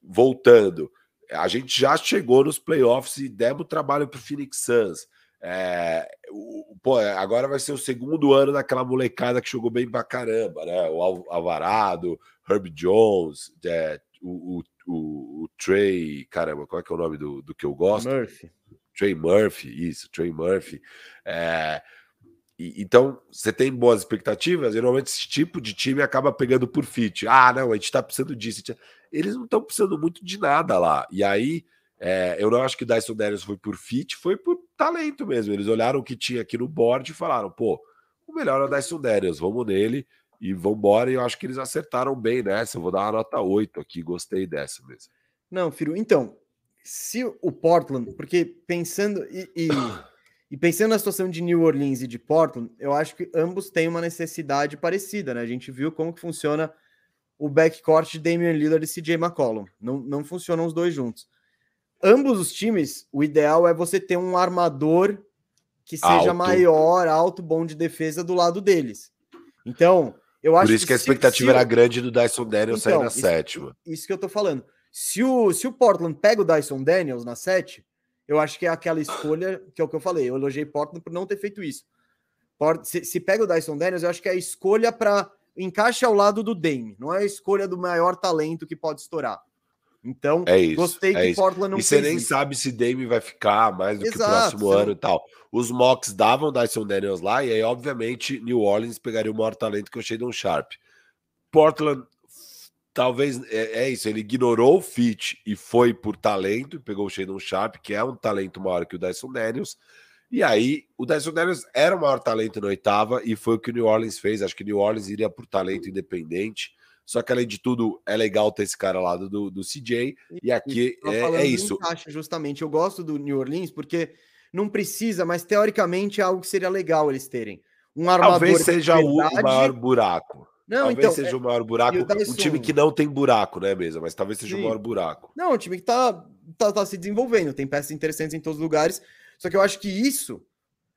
Speaker 2: voltando. A gente já chegou nos playoffs e demos trabalho para o Phoenix Suns. É, o, pô, agora vai ser o segundo ano daquela molecada que jogou bem pra caramba, né? O Alvarado, Herb Jones, é, o, o, o, Trey, caramba, qual é que é o nome do, do que eu gosto?
Speaker 1: Murphy.
Speaker 2: Trey Murphy, isso, Trey Murphy. É, e, então, você tem boas expectativas, geralmente esse tipo de time acaba pegando por fit. Ah, não, a gente tá precisando disso. Eles não estão precisando muito de nada lá. E aí, é, eu não acho que o Dyson Daniels foi por fit, foi por talento mesmo. Eles olharam o que tinha aqui no board e falaram, pô, o melhor é o Dyson Daniels, vamos nele e vão embora. E eu acho que eles acertaram bem nessa. Eu vou dar uma nota 8 aqui, gostei dessa mesmo.
Speaker 1: Não, Firo, então, se o Portland, porque pensando e, e, e, pensando na situação de New Orleans e de Portland, eu acho que ambos têm uma necessidade parecida, né? A gente viu como que funciona o backcourt de Damian Lillard e CJ McCollum. Não, não funcionam os dois juntos. Ambos os times, o ideal é você ter um armador que seja alto. maior, alto, bom de defesa do lado deles. Então, eu acho
Speaker 2: Por isso que, que a expectativa se, era grande do Dyson Daniels então, sair na
Speaker 1: isso,
Speaker 2: sétima.
Speaker 1: Isso que eu tô falando. Se o, se o Portland pega o Dyson Daniels na sete, eu acho que é aquela escolha que é o que eu falei. Eu elogiei Portland por não ter feito isso. Se, se pega o Dyson Daniels, eu acho que é a escolha para encaixe ao lado do Dame, não é a escolha do maior talento que pode estourar. Então,
Speaker 2: é isso,
Speaker 1: gostei
Speaker 2: é
Speaker 1: que
Speaker 2: isso.
Speaker 1: Portland não
Speaker 2: E você nem isso. sabe se Dame vai ficar mais do Exato, que o próximo ano não... e tal. Os mocks davam Dyson Daniels lá, e aí, obviamente, New Orleans pegaria o maior talento que é o Shadon Sharp. Portland talvez é, é, isso, ele ignorou o fit e foi por talento, pegou o Shadon Sharp, que é um talento maior que o Dyson Daniels. E aí, o Dyson Daniels era o maior talento na oitava e foi o que o New Orleans fez. Acho que New Orleans iria por talento independente. Só que, além de tudo, é legal ter esse cara lá do, do CJ. E aqui e é, é, isso.
Speaker 1: Encaixe, justamente, eu gosto do New Orleans porque não precisa, mas teoricamente é algo que seria legal eles terem.
Speaker 2: Um armador Talvez seja o maior buraco. Não, talvez então, seja é... o maior buraco. Um time que não tem buraco, né, mesmo? Mas talvez seja Sim. o maior buraco.
Speaker 1: Não, um time que tá, tá, tá, se desenvolvendo, tem peças interessantes em todos os lugares. Só que eu acho que isso.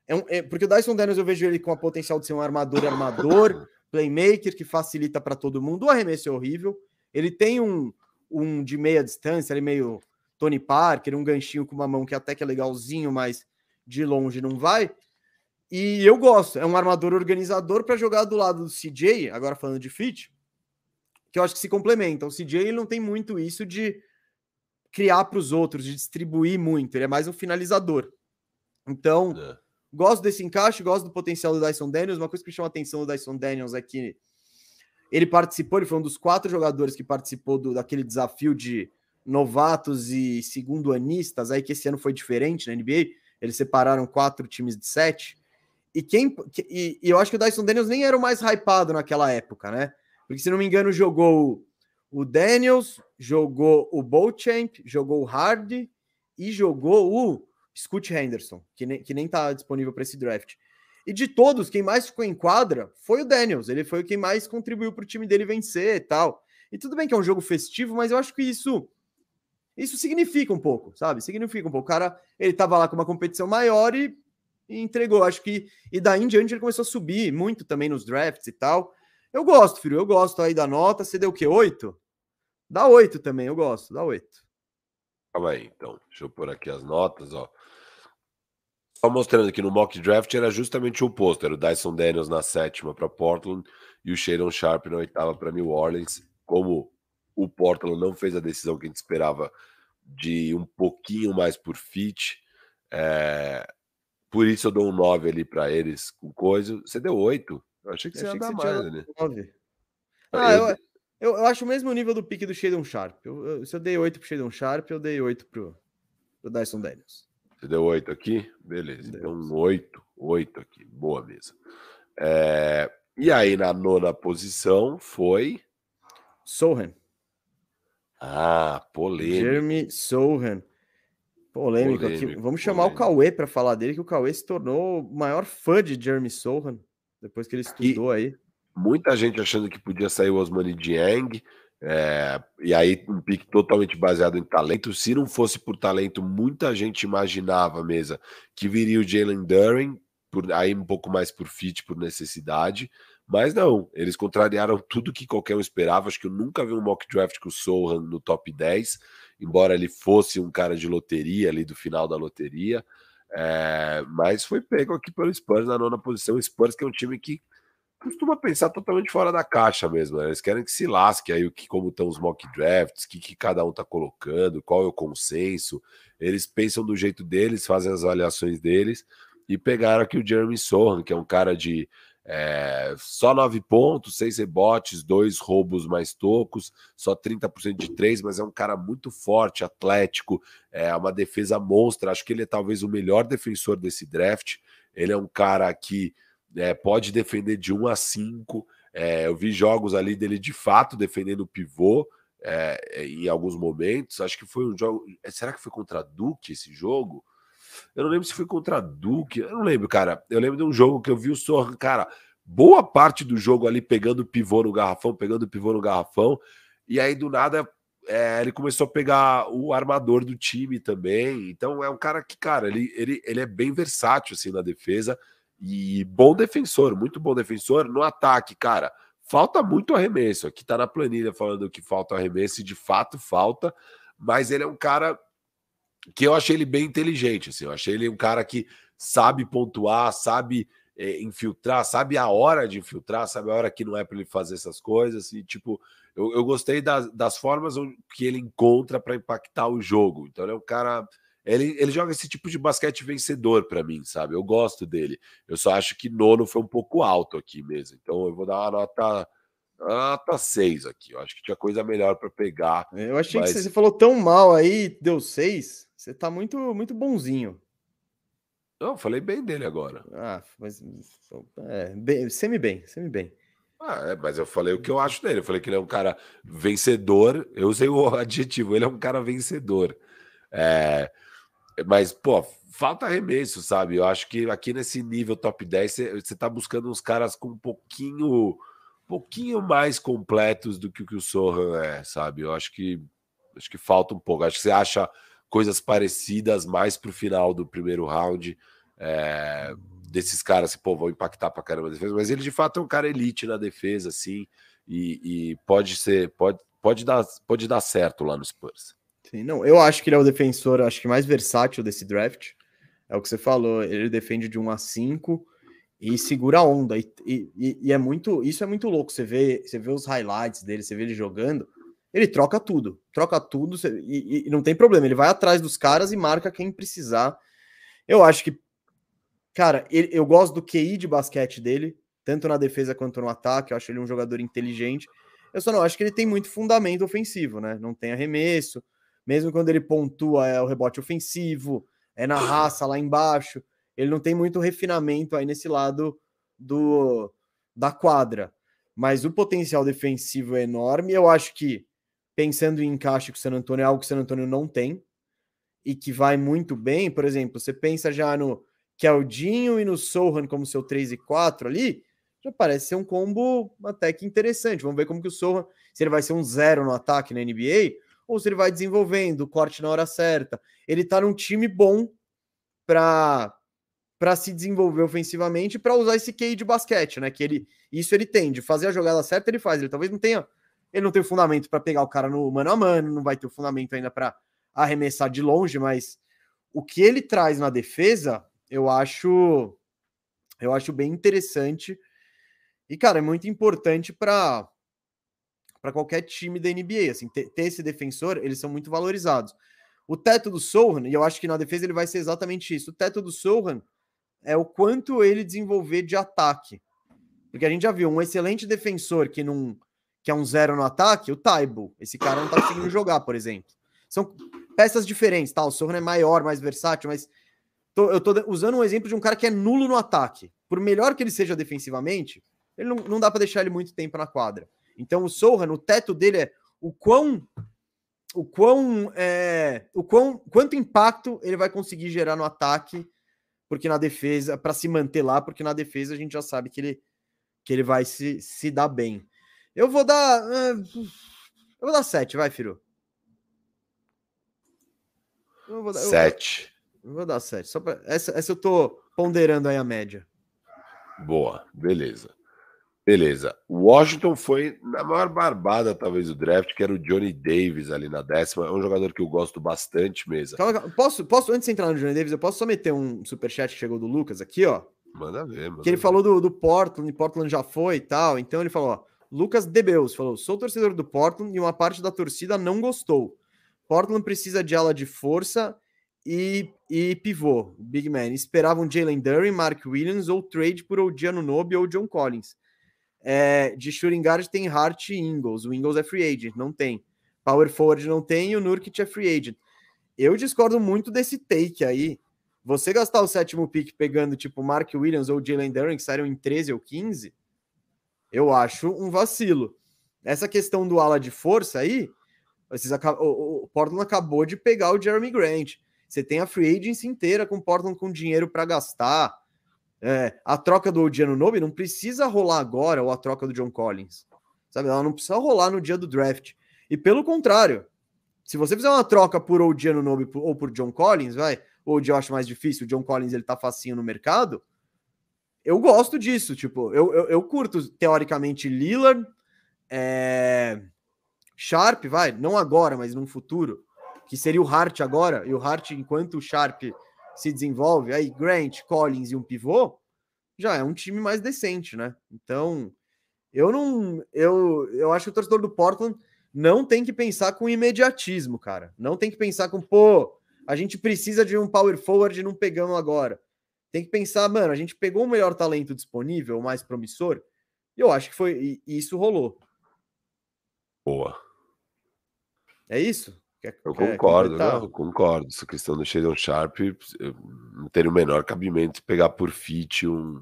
Speaker 1: É, um, é porque o Dyson Daniels eu vejo ele com a potencial de ser um armador armador, playmaker que facilita para todo mundo. O arremesso é horrível. Ele tem um, um de meia distância, ele meio Tony Parker, um ganchinho com uma mão que até que é legalzinho, mas de longe não vai. E eu gosto, é um armador organizador para jogar do lado do CJ, agora falando de fit, que eu acho que se complementam. O CJ ele não tem muito isso de criar para os outros, de distribuir muito, ele é mais um finalizador. Então, é. Gosto desse encaixe, gosto do potencial do Dyson Daniels. Uma coisa que me chama a atenção do Dyson Daniels é que ele participou, ele foi um dos quatro jogadores que participou do, daquele desafio de novatos e segundo anistas, aí que esse ano foi diferente na NBA. Eles separaram quatro times de sete. E quem. E, e, eu acho que o Dyson Daniels nem era o mais hypado naquela época, né? Porque, se não me engano, jogou o Daniels, jogou o Beauchamp, jogou o Hardy e jogou o Scoot Henderson, que nem, que nem tá disponível para esse draft. E de todos, quem mais ficou em quadra foi o Daniels. Ele foi quem mais contribuiu para o time dele vencer e tal. E tudo bem que é um jogo festivo, mas eu acho que isso isso significa um pouco, sabe? Significa um pouco. O cara, ele tava lá com uma competição maior e e entregou. Acho que e daí em diante ele começou a subir muito também nos drafts e tal. Eu gosto, filho, eu gosto aí da nota. Você deu o quê? Oito? Dá oito também, eu gosto, dá oito.
Speaker 2: Calma aí, então. Deixa eu pôr aqui as notas, ó. Só mostrando que no mock draft era justamente o oposto. Era o Dyson Daniels na sétima para Portland e o Shadon Sharp na oitava para New Orleans. Como o Portland não fez a decisão que a gente esperava de um pouquinho mais por fit, é, por isso eu dou um 9 ali para eles com coisa. Você deu 8. Eu achei que você ia dar mais ali. 9.
Speaker 1: Ah, eu, eu, eu, eu, acho o mesmo nível do pique do Shadon Sharp. Eu, eu, se eu dei 8 pro Shadon Sharp, eu dei 8 pro, pro Dyson Daniels.
Speaker 2: Você deu 8 aqui? Beleza. Deu. Então, 8. 8 aqui. Boa mesa. É... E aí, na nona posição, foi.
Speaker 1: Sohan.
Speaker 2: Ah, polêmico.
Speaker 1: Jeremy Sohan. Polêmico, polêmico aqui. Vamos chamar polêmico. o Cauê para falar dele, que o Cauê se tornou o maior fã de Jeremy Sohan, depois que ele estudou e aí.
Speaker 2: Muita gente achando que podia sair o Osmani Dieng, é, e aí um pique totalmente baseado em talento. Se não fosse por talento, muita gente imaginava mesa que viria o Jalen Duren, por, aí um pouco mais por fit, por necessidade. Mas não, eles contrariaram tudo que qualquer um esperava. Acho que eu nunca vi um mock draft com o Sohan no top 10 embora ele fosse um cara de loteria ali do final da loteria. É, mas foi pego aqui pelo Spurs na nona posição. O Spurs que é um time que costuma pensar totalmente fora da caixa mesmo. Né? Eles querem que se lasque aí o que como estão os mock drafts, o que, que cada um está colocando, qual é o consenso. Eles pensam do jeito deles, fazem as avaliações deles e pegaram aqui o Jeremy Sohan, que é um cara de é, só nove pontos, seis rebotes, dois roubos mais tocos, só 30% de três, mas é um cara muito forte, atlético, é uma defesa monstra. Acho que ele é talvez o melhor defensor desse draft. Ele é um cara que é, pode defender de 1 a 5. É, eu vi jogos ali dele de fato defendendo o pivô é, em alguns momentos. Acho que foi um jogo. Será que foi contra Duke esse jogo? Eu não lembro se foi contra a Duke. Eu não lembro, cara. Eu lembro de um jogo que eu vi o Sorran, cara, boa parte do jogo ali pegando pivô no garrafão, pegando pivô no garrafão. E aí, do nada, é, ele começou a pegar o armador do time também. Então, é um cara que, cara, ele, ele, ele é bem versátil assim na defesa e bom defensor, muito bom defensor. No ataque, cara, falta muito arremesso. Aqui tá na planilha falando que falta arremesso e de fato falta, mas ele é um cara que eu achei ele bem inteligente, assim, eu achei ele um cara que sabe pontuar, sabe é, infiltrar, sabe a hora de infiltrar, sabe a hora que não é para ele fazer essas coisas, e tipo, eu, eu gostei das, das formas que ele encontra para impactar o jogo, então ele é um cara, ele, ele joga esse tipo de basquete vencedor para mim, sabe, eu gosto dele, eu só acho que nono foi um pouco alto aqui mesmo, então eu vou dar uma nota tá seis aqui. Eu acho que tinha coisa melhor para pegar.
Speaker 1: Eu achei mas... que você falou tão mal aí, deu seis. Você tá muito, muito bonzinho.
Speaker 2: Não, falei bem dele agora.
Speaker 1: Ah, mas é, bem, semi-bem, semi-bem.
Speaker 2: Ah, é, mas eu falei o que eu acho dele. Eu falei que ele é um cara vencedor. Eu usei o adjetivo, ele é um cara vencedor. É, mas, pô, falta arremesso, sabe? Eu acho que aqui nesse nível top 10, você tá buscando uns caras com um pouquinho, pouquinho mais completos do que o que o Sohan é, sabe? Eu acho que acho que falta um pouco. Acho que você acha coisas parecidas mais pro final do primeiro round. É, desses caras que pô, vão impactar pra caramba a defesa, mas ele de fato é um cara elite na defesa, assim, e, e pode ser, pode, pode, dar, pode dar certo lá no Spurs.
Speaker 1: Sim, não, eu acho que ele é o defensor, acho que mais versátil desse draft. É o que você falou, ele defende de 1 a 5 e segura a onda. E, e, e, é muito, isso é muito louco. Você vê, você vê os highlights dele, você vê ele jogando, ele troca tudo, troca tudo e, e não tem problema. Ele vai atrás dos caras e marca quem precisar. Eu acho que Cara, ele, eu gosto do QI de basquete dele, tanto na defesa quanto no ataque. Eu acho ele um jogador inteligente. Eu só não acho que ele tem muito fundamento ofensivo, né? Não tem arremesso. Mesmo quando ele pontua, é o rebote ofensivo, é na raça lá embaixo. Ele não tem muito refinamento aí nesse lado do da quadra. Mas o potencial defensivo é enorme. Eu acho que, pensando em encaixe com o San Antonio, é algo que o San Antonio não tem e que vai muito bem. Por exemplo, você pensa já no Keldinho e no Sohan como seu 3 e 4 ali, já parece ser um combo até que interessante. Vamos ver como que o Sohan, se ele vai ser um zero no ataque na NBA, ou se ele vai desenvolvendo o corte na hora certa. Ele tá num time bom para para se desenvolver ofensivamente para usar esse QI de basquete, né? Que ele isso ele tem, de fazer a jogada certa, ele faz. Ele talvez não tenha, ele não tem o fundamento para pegar o cara no mano a mano, não vai ter o fundamento ainda para arremessar de longe, mas o que ele traz na defesa eu acho eu acho bem interessante. E, cara, é muito importante para para qualquer time da NBA, assim, ter, ter, esse defensor, eles são muito valorizados. O teto do Sohan, e eu acho que na defesa ele vai ser exatamente isso. O teto do Sohan é o quanto ele desenvolver de ataque. Porque a gente já viu um excelente defensor que não que é um zero no ataque, o Taibo. Esse cara não tá conseguindo jogar, por exemplo. São peças diferentes, tá? O Sohan é maior, mais versátil, mas Tô, eu tô usando um exemplo de um cara que é nulo no ataque. Por melhor que ele seja defensivamente, ele não, não dá para deixar ele muito tempo na quadra. Então o Sohan, o teto dele é o quão o quão é, o quão quanto impacto ele vai conseguir gerar no ataque, porque na defesa para se manter lá, porque na defesa a gente já sabe que ele que ele vai se, se dar bem. Eu vou dar uh, eu vou dar sete, vai, Firo.
Speaker 2: Eu vou dar, sete.
Speaker 1: Vou dar 7. Só pra... essa, essa eu tô ponderando aí a média.
Speaker 2: Boa, beleza. Beleza. Washington foi na maior barbada, talvez, do draft, que era o Johnny Davis ali na décima. É um jogador que eu gosto bastante mesmo.
Speaker 1: Posso, posso, antes de entrar no Johnny Davis, eu posso só meter um superchat que chegou do Lucas aqui, ó.
Speaker 2: Manda ver, manda
Speaker 1: Que ele
Speaker 2: ver.
Speaker 1: falou do, do Portland, e Portland já foi e tal. Então ele falou, ó. Lucas Debeus falou: sou torcedor do Portland e uma parte da torcida não gostou. Portland precisa de ala de força e, e pivô, big man. Esperavam Jalen Dury, Mark Williams ou trade por Odiano Nobe ou John Collins. É, de shooting guard tem Hart e Ingles. O Ingles é free agent, não tem. Power forward não tem e o Nurkic é free agent. Eu discordo muito desse take aí. Você gastar o sétimo pick pegando tipo Mark Williams ou Jalen Duren, que saíram em 13 ou 15, eu acho um vacilo. Essa questão do ala de força aí, vocês, o, Portland acabou de pegar o Jeremy Grant. Você tem a free agency inteira com Portland com dinheiro para gastar. É, a troca do Odiano Nobe não precisa rolar agora, ou a troca do John Collins. Sabe? Ela não precisa rolar no dia do draft. E pelo contrário, se você fizer uma troca por Odiano Nobe ou por John Collins, vai, hoje eu acho mais difícil, o John Collins ele tá facinho no mercado. Eu gosto disso, tipo, eu, eu, eu curto teoricamente Lillard, é... Sharp, vai, não agora, mas no futuro que seria o Hart agora, e o Hart, enquanto o Sharp se desenvolve, aí Grant, Collins e um pivô, já é um time mais decente, né? Então, eu não. Eu, eu acho que o torcedor do Portland não tem que pensar com imediatismo, cara. Não tem que pensar com, pô, a gente precisa de um power forward e não pegamos agora. Tem que pensar, mano, a gente pegou o melhor talento disponível, o mais promissor, e eu acho que foi. E isso rolou.
Speaker 2: Boa.
Speaker 1: É isso?
Speaker 2: Quer, eu quer concordo, não, eu concordo. Essa questão do Shadon Sharp não tem o menor cabimento pegar por fit um,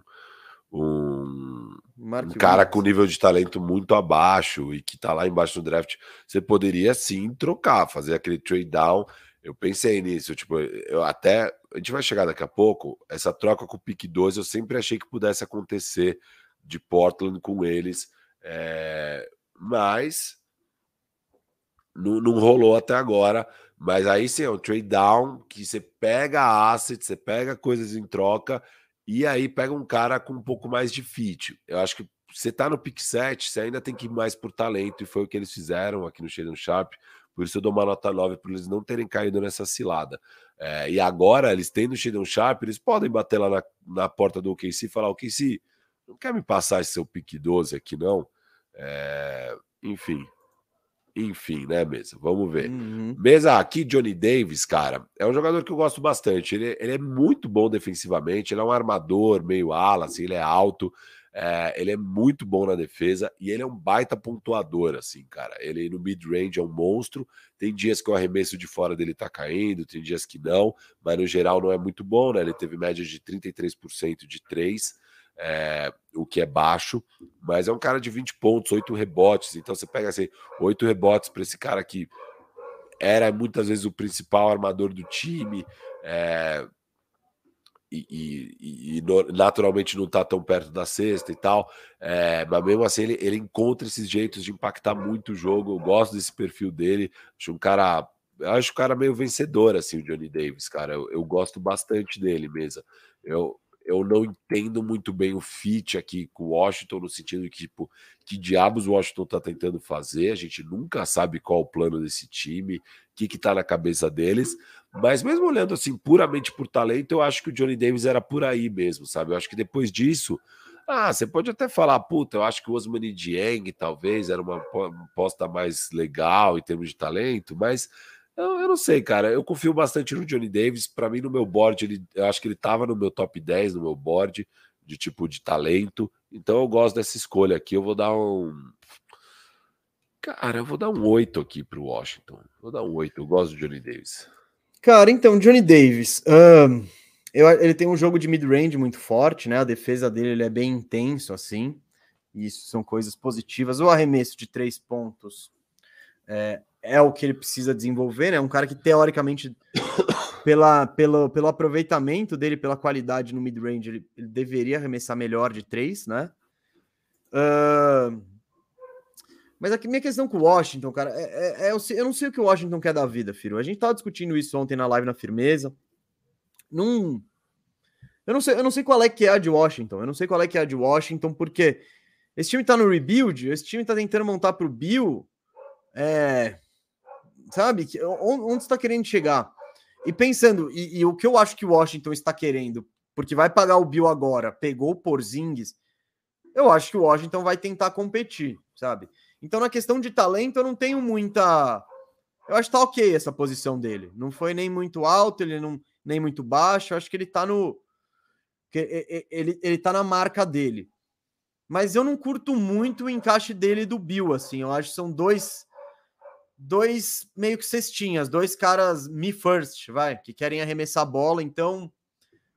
Speaker 2: um, um cara com nível de talento muito abaixo e que tá lá embaixo do draft. Você poderia sim trocar, fazer aquele trade down. Eu pensei nisso, tipo, eu até. A gente vai chegar daqui a pouco. Essa troca com o pick 12 eu sempre achei que pudesse acontecer de Portland com eles. É, mas não, não rolou até agora. Mas aí sim é um trade down que você pega assets, você pega coisas em troca e aí pega um cara com um pouco mais de fit. Eu acho que você tá no pick 7, você ainda tem que ir mais por talento, e foi o que eles fizeram aqui no Shadon Sharp. Por isso eu dou uma nota 9 para eles não terem caído nessa cilada. É, e agora, eles tendo o Shadon Sharp, eles podem bater lá na, na porta do OKC e falar: OKC, não quer me passar esse seu pick 12 aqui, não? É, enfim, enfim, né, Mesa? Vamos ver. Uhum. Mesa, aqui, Johnny Davis, cara, é um jogador que eu gosto bastante. Ele, ele é muito bom defensivamente, ele é um armador, meio ala, assim, ele é alto, é, ele é muito bom na defesa e ele é um baita pontuador, assim, cara. Ele no mid-range é um monstro. Tem dias que o arremesso de fora dele tá caindo, tem dias que não, mas no geral não é muito bom, né? Ele teve média de 33% de 3 é, o que é baixo, mas é um cara de 20 pontos, 8 rebotes. Então você pega assim, 8 rebotes para esse cara que era muitas vezes o principal armador do time. É, e, e, e, naturalmente não está tão perto da sexta e tal, é, mas mesmo assim ele, ele encontra esses jeitos de impactar muito o jogo. Eu gosto desse perfil dele, acho um cara, acho um cara meio vencedor assim, o Johnny Davis, cara. Eu, eu gosto bastante dele mesmo. Eu, eu não entendo muito bem o fit aqui com o Washington, no sentido de que, tipo, que diabos o Washington tá tentando fazer, a gente nunca sabe qual o plano desse time, o que que tá na cabeça deles, mas mesmo olhando assim, puramente por talento, eu acho que o Johnny Davis era por aí mesmo, sabe? Eu acho que depois disso, ah, você pode até falar, puta, eu acho que o Osmani Dieng talvez era uma aposta mais legal em termos de talento, mas eu, eu, não sei, cara. Eu confio bastante no Johnny Davis. Para mim, no meu board, ele, eu acho que ele tava no meu top 10 no meu board de tipo de talento. Então eu gosto dessa escolha aqui. Eu vou dar um. Cara, eu vou dar um 8 aqui pro Washington. Vou dar um 8. Eu gosto do Johnny Davis.
Speaker 1: Cara, então, Johnny Davis. Um, eu, ele tem um jogo de mid-range muito forte, né? A defesa dele ele é bem intenso, assim. Isso são coisas positivas. O arremesso de três pontos é, é o que ele precisa desenvolver, né? Um cara que teoricamente, pela, pelo, pelo aproveitamento dele, pela qualidade no mid-range, ele, ele, deveria arremessar melhor de três, né? Uh, mas aqui minha questão com o Washington, cara, é, é, é, eu, não sei o que o Washington quer da vida, filho. A gente tava discutindo isso ontem na live na firmeza. Num. Eu não sei, eu não sei qual é que é a de Washington. Eu não sei qual é que é a de Washington, porque esse time tá no rebuild, esse time tá tentando montar pro Bill. É, sabe? Onde está querendo chegar? E pensando, e, e, o que eu acho que o Washington está querendo, porque vai pagar o Bill agora, pegou o Porzingis, eu acho que o Washington vai tentar competir, sabe? Então, na questão de talento, eu não tenho muita. Eu acho que tá ok essa posição dele. Não foi nem muito alto, ele não nem muito baixo. Eu acho que ele tá no. Ele, ele tá na marca dele. Mas eu não curto muito o encaixe dele e do Bill, assim. Eu acho que são dois dois meio que cestinhas, dois caras me first, vai, que querem arremessar a bola, então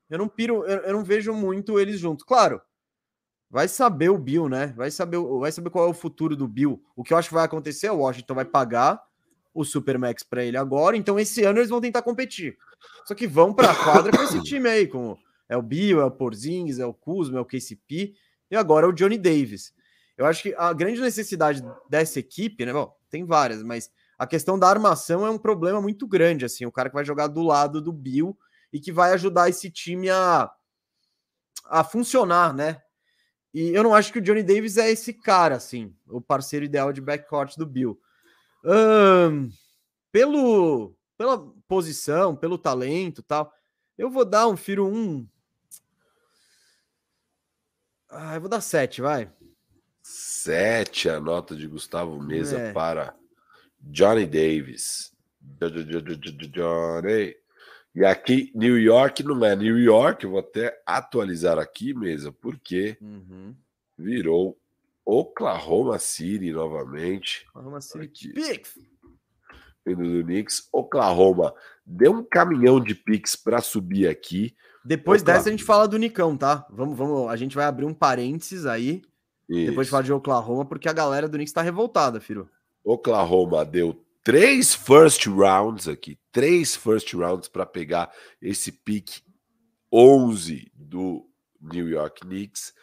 Speaker 1: eu não piro, eu, eu, não vejo muito eles juntos. Claro, vai saber o Bill, né? Vai saber, vai saber qual é o futuro do Bill. O que eu acho que vai acontecer, o Washington vai pagar o Supermax para ele agora, então esse ano eles vão tentar competir. Só que vão para a quadra com esse time aí, com é o Bill, é o Porzingis, é o Kuzma, é o KCP e agora é o Johnny Davis. Eu acho que a grande necessidade dessa equipe, né? Bom, tem várias, mas a questão da armação é um problema muito grande, assim, o cara que vai jogar do lado do Bill e que vai ajudar esse time a, a funcionar, né? E eu não acho que o Johnny Davis é esse cara, assim, o parceiro ideal de backcourt do Bill. Um, pelo, pela posição, pelo talento tal, eu vou dar um Firo um. Ah, eu vou dar sete, vai.
Speaker 2: Sete a nota de Gustavo Mesa é. para Johnny Davis. Johnny. E aqui, New York não é New York, vou até atualizar aqui mesmo, porque uhum. virou Oklahoma City novamente.
Speaker 1: Oklahoma City Picks.
Speaker 2: Vindo do Knicks. Oklahoma deu um caminhão de Picks para subir aqui.
Speaker 1: Depois Oklahoma. dessa a gente fala do Nicão, tá? Vamos, vamos, a gente vai abrir um parênteses aí. Isso. Depois de falar de Oklahoma, porque a galera do Knicks tá revoltada, Firo.
Speaker 2: Oklahoma deu três first rounds aqui, três first rounds para pegar esse pick 11 do New York Knicks.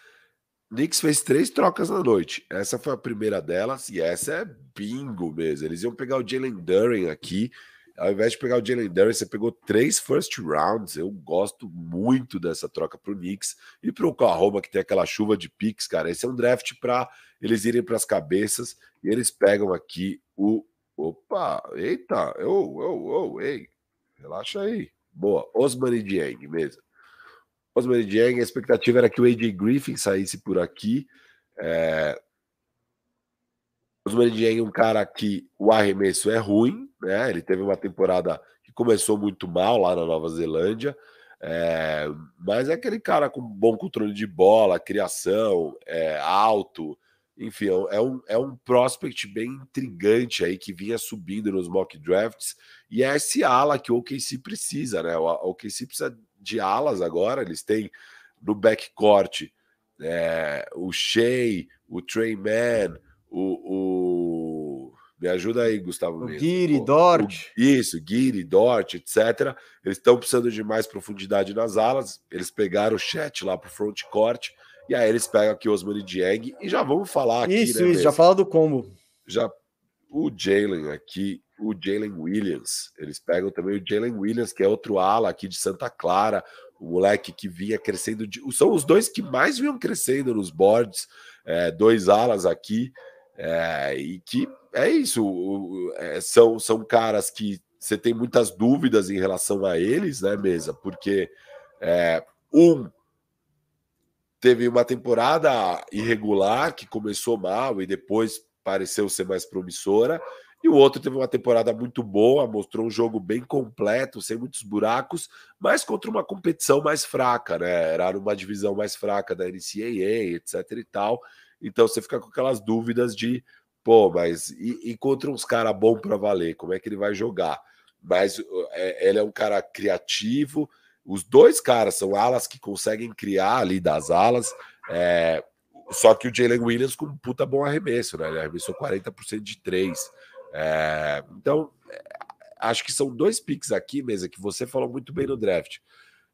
Speaker 2: Knicks fez três trocas na noite. Essa foi a primeira delas e essa é bingo mesmo. Eles iam pegar o Jalen Duren aqui. Ao invés de pegar o Jalen Duren, você pegou três first rounds. Eu gosto muito dessa troca para o Knicks e para o Oklahoma, que tem aquela chuva de picks, cara. Esse é um draft para eles irem para as cabeças e eles pegam aqui o. Opa, eita, eu, eu, eu, ei, relaxa aí. Boa, Osman e Dieng mesmo. Osman Dieng, a expectativa era que o AJ Griffin saísse por aqui. É... Osman Dieng é um cara que o arremesso é ruim, né? Ele teve uma temporada que começou muito mal lá na Nova Zelândia, é... mas é aquele cara com bom controle de bola, criação, é... alto, enfim, é um, é um prospect bem intrigante aí que vinha subindo nos mock drafts e é esse ala que o OKC precisa, né? O OKC precisa de alas agora, eles têm no backcourt é, o Shea, o Trey Man, o, o, Me ajuda aí, Gustavo.
Speaker 1: O Guiri, Dort.
Speaker 2: O, isso, Guiri, Dort, etc. Eles estão precisando de mais profundidade nas alas. Eles pegaram o chat lá para o frontcourt. E aí eles pegam aqui Osman e Dieng e já vamos falar aqui.
Speaker 1: Isso, né, isso, já fala do combo.
Speaker 2: Já o Jalen aqui, o Jalen Williams. Eles pegam também o Jalen Williams, que é outro ala aqui de Santa Clara, o moleque que vinha crescendo. De... São os dois que mais vinham crescendo nos boards, é, dois alas aqui, é, e que é isso. É, são, são caras que você tem muitas dúvidas em relação a eles, né, mesa? Porque é, um teve uma temporada irregular que começou mal e depois pareceu ser mais promissora. E o outro teve uma temporada muito boa, mostrou um jogo bem completo, sem muitos buracos, mas contra uma competição mais fraca, né? Era uma divisão mais fraca da NCAA, etc e tal. Então você fica com aquelas dúvidas de, pô, mas e, e contra uns caras bons para valer, como é que ele vai jogar? Mas é, ele é um cara criativo. Os dois caras são alas que conseguem criar ali das alas. É, só que o Jalen Williams com um puta bom arremesso, né? Ele arremessou 40% de três. É, então, acho que são dois picks aqui, mesa, que você falou muito bem no draft.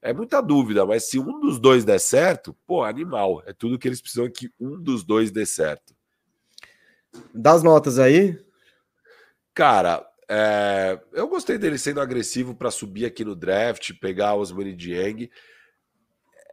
Speaker 2: É muita dúvida, mas se um dos dois der certo, pô, animal. É tudo que eles precisam que um dos dois dê certo.
Speaker 1: Das notas aí?
Speaker 2: Cara, é, eu gostei dele sendo agressivo para subir aqui no draft, pegar os Dieng.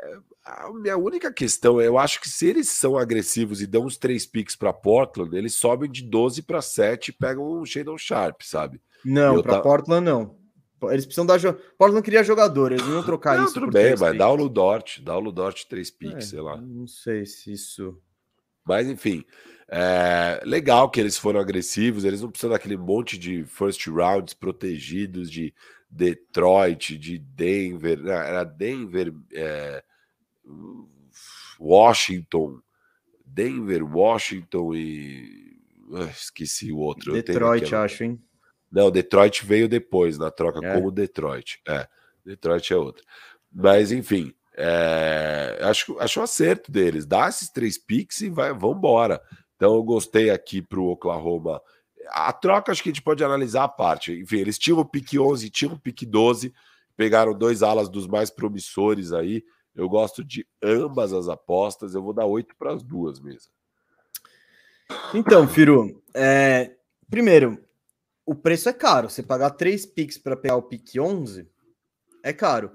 Speaker 2: É, a minha única questão é, eu acho que se eles são agressivos e dão uns três picks para Portland, eles sobem de 12 para 7 e pegam um Shadon Sharp, sabe?
Speaker 1: Não, para tá... Portland não. Eles precisam dar. Portland queria jogador, eles não iam trocar não, isso.
Speaker 2: Tudo bem, mas dá o Ludort, dá o Ludort três picks, é, sei lá.
Speaker 1: Não sei se isso.
Speaker 2: Mas enfim, é legal que eles foram agressivos, eles não precisam daquele monte de first rounds protegidos de Detroit, de Denver, era Denver. É Washington, Denver, Washington e. Ah, esqueci o outro.
Speaker 1: Detroit, acho, hein?
Speaker 2: Não, Detroit veio depois, na troca é. como Detroit. É, Detroit é outro. Mas, enfim, é, acho, acho um acerto deles. Dá esses três picks e vai, vambora. Então, eu gostei aqui para o Oklahoma. A troca, acho que a gente pode analisar a parte. Enfim, eles tinham o pick 11, tinham o pick 12, pegaram dois alas dos mais promissores aí. Eu gosto de ambas as apostas. Eu vou dar oito para as duas mesmo.
Speaker 1: Então, Firu, é... primeiro, o preço é caro. Você pagar três picks para pegar o pick 11 é caro.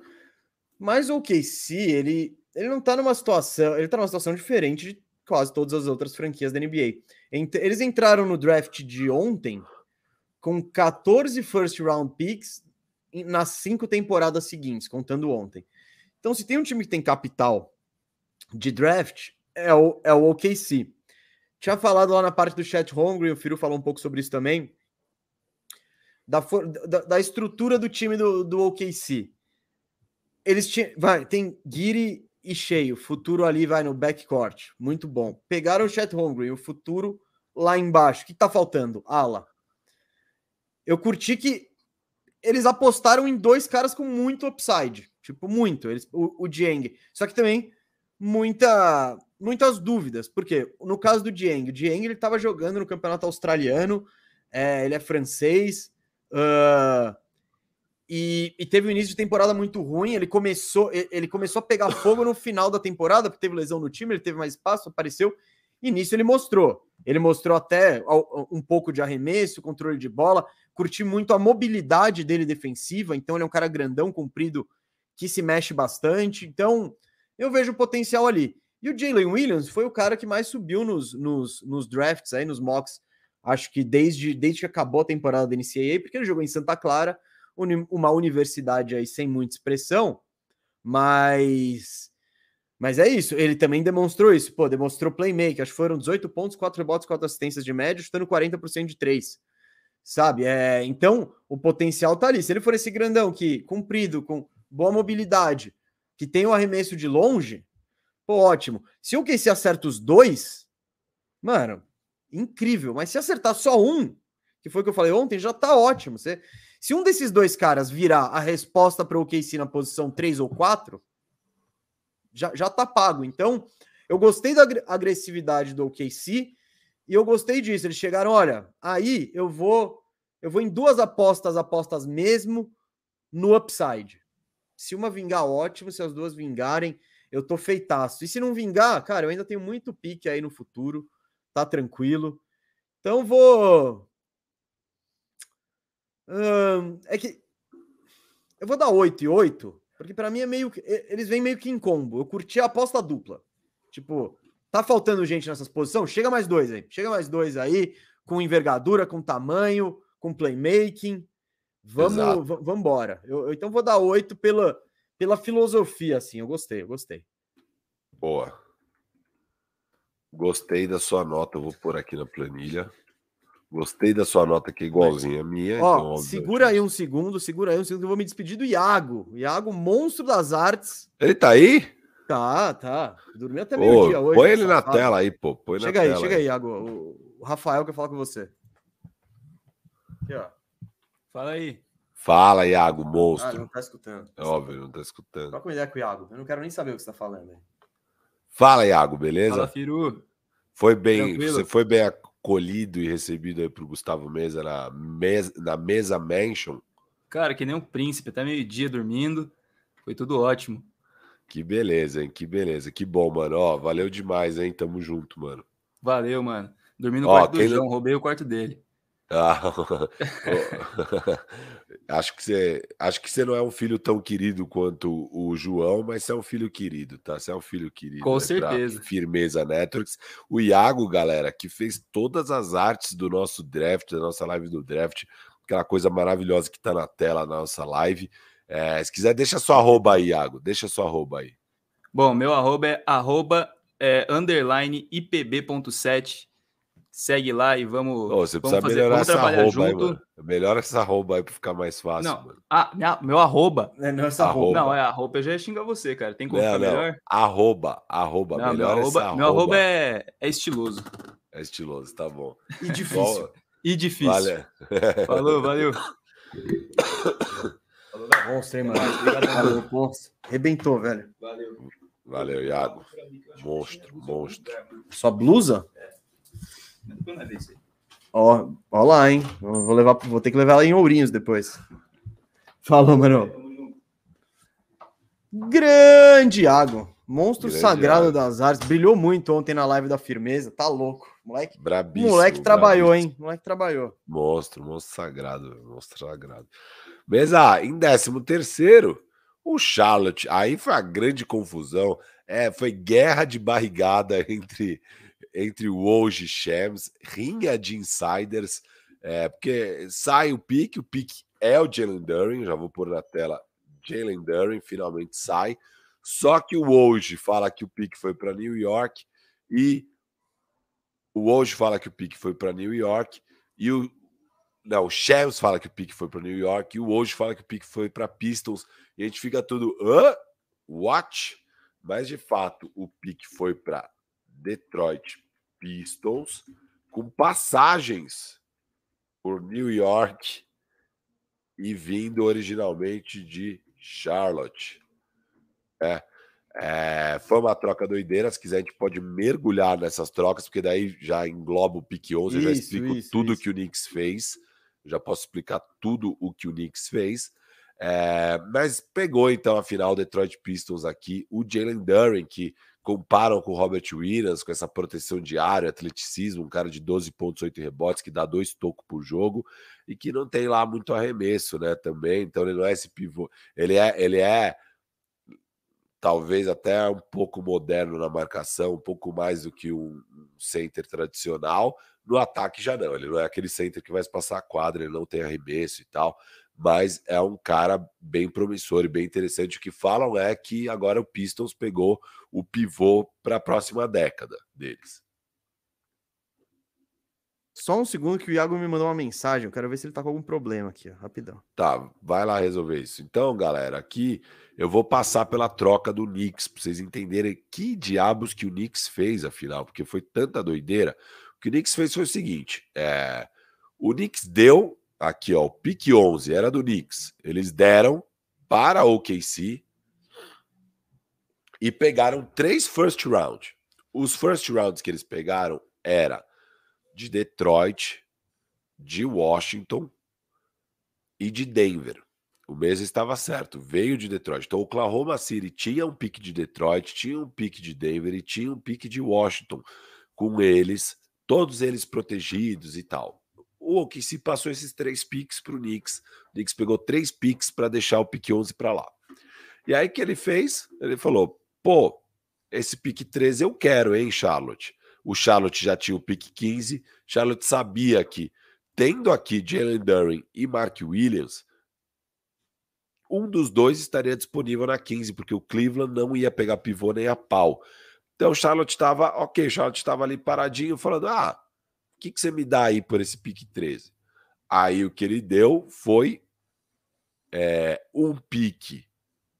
Speaker 1: Mas o OKC, ele, ele não está numa situação, ele tá numa situação diferente de quase todas as outras franquias da NBA. Eles entraram no draft de ontem com 14 first round picks nas cinco temporadas seguintes, contando ontem. Então, se tem um time que tem capital de draft, é o, é o OKC. Tinha falado lá na parte do chat hungry, o Firo falou um pouco sobre isso também, da, da, estrutura do time do, do OKC. Eles tinham, vai, tem Giri, e cheio. Futuro ali vai no backcourt. Muito bom. Pegaram o Chet Holmgren, o futuro lá embaixo. O que tá faltando? Ala. Eu curti que eles apostaram em dois caras com muito upside. Tipo, muito. Eles, o, o Dieng. Só que também muita, muitas dúvidas. Porque no caso do Dieng, o Dieng ele estava jogando no campeonato australiano, é, ele é francês. Uh, e, e, teve um início de temporada muito ruim. Ele começou, ele começou a pegar fogo no final da temporada, porque teve lesão no time, ele teve mais espaço, apareceu. E nisso ele mostrou. Ele mostrou até um pouco de arremesso, controle de bola. Curti muito a mobilidade dele defensiva. Então, ele é um cara grandão, comprido, que se mexe bastante. Então, eu vejo potencial ali. E o Jalen Williams foi o cara que mais subiu nos, nos, nos drafts, aí, nos mocks. Acho que desde, desde que acabou a temporada da NCAA, porque ele jogou em Santa Clara uma universidade aí sem muita expressão, mas mas é isso, ele também demonstrou isso, pô, demonstrou playmaker, acho que foram 18 pontos, 4 rebotes, 4 assistências de média, chutando 40% de 3. Sabe? É, então, o potencial tá ali. Se ele for esse grandão que comprido, com boa mobilidade, que tem o arremesso de longe, pô, ótimo. Se o QC acerta os dois, mano, incrível. Mas se acertar só um, que foi o que eu falei ontem, já tá ótimo. Você, se um desses dois caras virar a resposta para o OKC na posição 3 ou 4, já, já tá pago. Então, eu gostei da agressividade do OKC e eu gostei disso. Eles chegaram, olha, aí eu vou eu vou em duas apostas, apostas mesmo no upside. Se uma vingar, ótimo. Se as duas vingarem, eu tô feitaço. E se não vingar, cara, eu ainda tenho muito pique aí no futuro. Tá tranquilo. Então vou Hum, é que eu vou dar 8 e 8, porque para mim é meio. Eles vêm meio que em combo. Eu curti a aposta dupla. Tipo, tá faltando gente nessas posições? Chega mais dois aí. Chega mais dois aí, com envergadura, com tamanho, com playmaking. Vamos, vamos embora. Eu, eu, então vou dar 8 pela, pela filosofia, assim. Eu gostei, eu gostei.
Speaker 2: Boa. Gostei da sua nota, eu vou pôr aqui na planilha. Gostei da sua nota que é igualzinha a minha.
Speaker 1: Ó, então, segura aí um segundo, segura aí um segundo, eu vou me despedir do Iago. Iago, monstro das artes.
Speaker 2: Ele tá aí?
Speaker 1: Tá, tá. Dormiu até meio-dia hoje.
Speaker 2: Põe ele na tela aí, pô. Põe
Speaker 1: chega
Speaker 2: aí,
Speaker 1: chega aí, Iago. O, Rafael quer falar com você.
Speaker 3: Aqui, ó. Fala aí.
Speaker 2: Fala, Iago, monstro. Ah,
Speaker 1: não tá escutando.
Speaker 2: É óbvio, não tá escutando.
Speaker 1: Troca uma ideia com o Iago. Eu não quero nem saber o que você tá falando aí.
Speaker 2: Fala, Iago, beleza?
Speaker 3: Fala, Firu.
Speaker 2: Foi bem, Tranquilo. você foi bem acolhido e recebido aí pro Gustavo Mesa na mesa, na mesa Mansion?
Speaker 3: Cara, que nem um príncipe, até meio-dia dormindo. Foi tudo ótimo.
Speaker 2: Que beleza, hein? Que beleza. Que bom, mano. Ó, valeu demais, hein? Tamo junto, mano.
Speaker 3: Valeu, mano. Dormi no Ó, quarto do João, roubei o quarto dele. Ah,
Speaker 2: acho que você acho que você não é um filho tão querido quanto o João, mas você é um filho querido, tá? Você é um filho querido.
Speaker 3: Com né? certeza.
Speaker 2: Firmeza Networks. O Iago, galera, que fez todas as artes do nosso draft, da nossa live do draft, aquela coisa maravilhosa que tá na tela na nossa live. É, se quiser, deixa sua arroba aí, Iago. Deixa sua arroba aí.
Speaker 3: Bom, meu arroba é arroba é, underline ipb.7 Segue lá e vamos.
Speaker 2: Oh, você precisa vamos fazer, melhorar vamos essa arroba junto. aí, mano. Melhora essa arroba aí pra ficar mais fácil,
Speaker 3: não,
Speaker 2: mano.
Speaker 3: Ah, minha, meu arroba.
Speaker 1: É, não, essa arroba.
Speaker 3: Não, é arroba, eu já ia xingar você, cara. Tem como não,
Speaker 2: ficar
Speaker 3: melhor?
Speaker 2: Arroba, arroba, não, melhor
Speaker 3: meu arroba,
Speaker 2: essa arroba.
Speaker 3: Meu arroba é, é estiloso.
Speaker 2: É estiloso, tá bom.
Speaker 1: E difícil.
Speaker 3: e difícil.
Speaker 2: Vale.
Speaker 3: Falou, valeu.
Speaker 1: Falou da monstro, hein, mano. Obrigado, valeu, monstro. Rebentou, velho.
Speaker 3: Valeu.
Speaker 2: Valeu, Iago. Monstro, monstro.
Speaker 1: Sua blusa? É. Ó, ó lá, hein? Vou, levar, vou ter que levar ela em Ourinhos depois. Falou, mano. Grande Iago. Monstro Grande sagrado Iago. das artes. Brilhou muito ontem na live da firmeza. Tá louco. Moleque.
Speaker 2: Brabíssimo.
Speaker 1: Moleque trabalhou, brabíssimo. hein? Moleque trabalhou.
Speaker 2: Monstro, monstro sagrado. Monstro sagrado. Mesa, em 13 terceiro, o Charlotte. Aí foi a grande confusão. É, foi guerra de barrigada entre entre o Woj e Shams, rinha de insiders, é, porque sai o pique, o pique é o Jalen Duren, já vou pôr na tela, Jalen Duren finalmente sai, só que o Woj fala que o pique foi para New York e o Woj fala que o pique foi para New York e o não, o Shams fala que o pique foi para New York e o Woj fala que o pique foi para Pistons e a gente fica tudo, hã? What? mas de fato o pique foi para Detroit Pistons, com passagens por New York e vindo originalmente de Charlotte. É, é, foi uma troca doideira. Se quiser, a gente pode mergulhar nessas trocas, porque daí já engloba o pique 11. Isso, eu já explico isso, tudo isso. que o Knicks fez. Já posso explicar tudo o que o Knicks fez. É, mas pegou então a final Detroit Pistons aqui, o Jalen Duren, que comparam com o Robert Williams, com essa proteção diária, atleticismo, um cara de 12 pontos, 8 rebotes, que dá dois tocos por jogo e que não tem lá muito arremesso, né? Também, então ele não é esse pivô, ele é, ele é talvez até um pouco moderno na marcação, um pouco mais do que um center tradicional. No ataque já não, ele não é aquele center que vai passar a quadra, ele não tem arremesso e tal mas é um cara bem promissor e bem interessante. O que falam é que agora o Pistons pegou o pivô para a próxima década deles.
Speaker 1: Só um segundo que o Iago me mandou uma mensagem. Eu quero ver se ele tá com algum problema aqui, ó. rapidão.
Speaker 2: Tá, vai lá resolver isso. Então, galera, aqui eu vou passar pela troca do Knicks para vocês entenderem que diabos que o Knicks fez, afinal, porque foi tanta doideira. O que o Knicks fez foi o seguinte: é, o Knicks deu Aqui, ó, o pique 11 era do Knicks. Eles deram para o OKC e pegaram três first round. Os first rounds que eles pegaram era de Detroit, de Washington e de Denver. O mês estava certo, veio de Detroit. Então, Oklahoma City tinha um pique de Detroit, tinha um pique de Denver e tinha um pique de Washington. Com eles, todos eles protegidos e tal o que se passou esses três picks para o Knicks. O Knicks pegou três picks para deixar o pick 11 para lá. E aí que ele fez? Ele falou: pô, esse pick 13 eu quero, hein, Charlotte? O Charlotte já tinha o pick 15. Charlotte sabia que, tendo aqui Jalen Duren e Mark Williams, um dos dois estaria disponível na 15, porque o Cleveland não ia pegar pivô nem a pau. Então, Charlotte estava, ok, Charlotte estava ali paradinho, falando: ah, que, que você me dá aí por esse pique 13? Aí o que ele deu foi é, um pique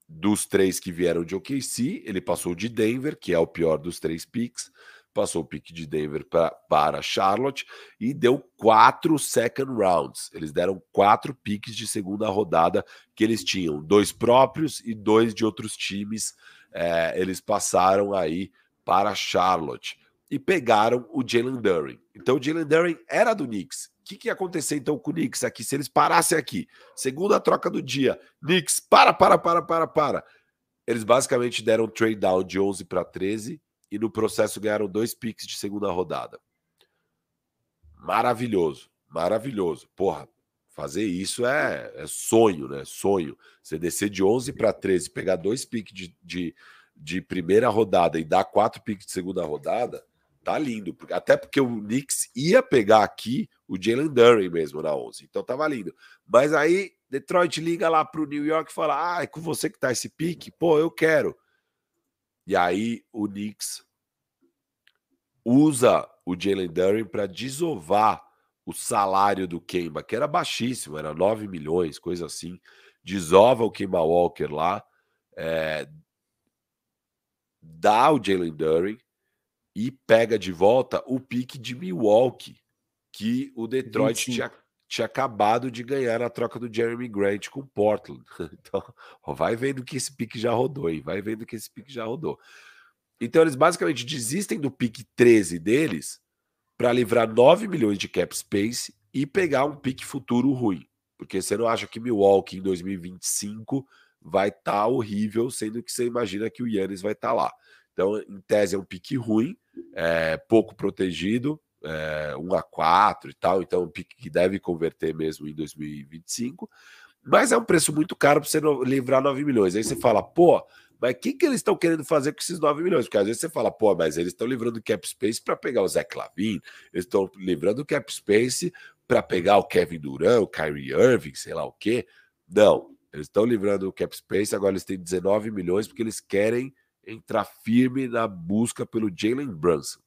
Speaker 2: dos três que vieram de OKC, ele passou de Denver, que é o pior dos três piques, passou o pique de Denver pra, para Charlotte e deu quatro second rounds. Eles deram quatro piques de segunda rodada que eles tinham, dois próprios e dois de outros times. É, eles passaram aí para Charlotte e pegaram o Jalen Duren. Então o Jalen Duren era do Knicks. O que, que ia acontecer então com o Knicks aqui? Se eles parassem aqui, segunda troca do dia, Knicks, para, para, para, para, para. Eles basicamente deram um trade down de 11 para 13 e no processo ganharam dois picks de segunda rodada. Maravilhoso, maravilhoso. Porra, fazer isso é, é sonho, né? Sonho. Você descer de 11 para 13, pegar dois picks de, de, de primeira rodada e dar quatro picks de segunda rodada, tá lindo. Até porque o Knicks ia pegar aqui o Jalen Duren mesmo na 11. Então tava lindo. Mas aí Detroit liga lá pro New York e fala: Ah, é com você que tá esse pique? Pô, eu quero. E aí o Knicks usa o Jalen Duren para desovar o salário do Kemba, que era baixíssimo, era 9 milhões, coisa assim. Desova o Kemba Walker lá, é, dá o Jalen Duren e pega de volta o pique de Milwaukee, que o Detroit tinha, tinha acabado de ganhar na troca do Jeremy Grant com Portland. Então, ó, vai vendo que esse pique já rodou, hein? Vai vendo que esse pique já rodou. Então, eles basicamente desistem do pique 13 deles para livrar 9 milhões de cap space e pegar um pique futuro ruim. Porque você não acha que Milwaukee em 2025 vai estar tá horrível, sendo que você imagina que o Yannis vai estar tá lá. Então, em tese, é um pique ruim, é, pouco protegido, é, 1 a 4 e tal. Então, um pique que deve converter mesmo em 2025. Mas é um preço muito caro para você livrar 9 milhões. Aí você fala, pô, mas o que, que eles estão querendo fazer com esses 9 milhões? Porque às vezes você fala, pô, mas eles estão livrando cap space para pegar o Zé Clavin, eles estão livrando cap space para pegar o Kevin Durant, o Kyrie Irving, sei lá o quê. Não, eles estão livrando o cap space, agora eles têm 19 milhões porque eles querem entrar firme na busca pelo Jalen Brunson.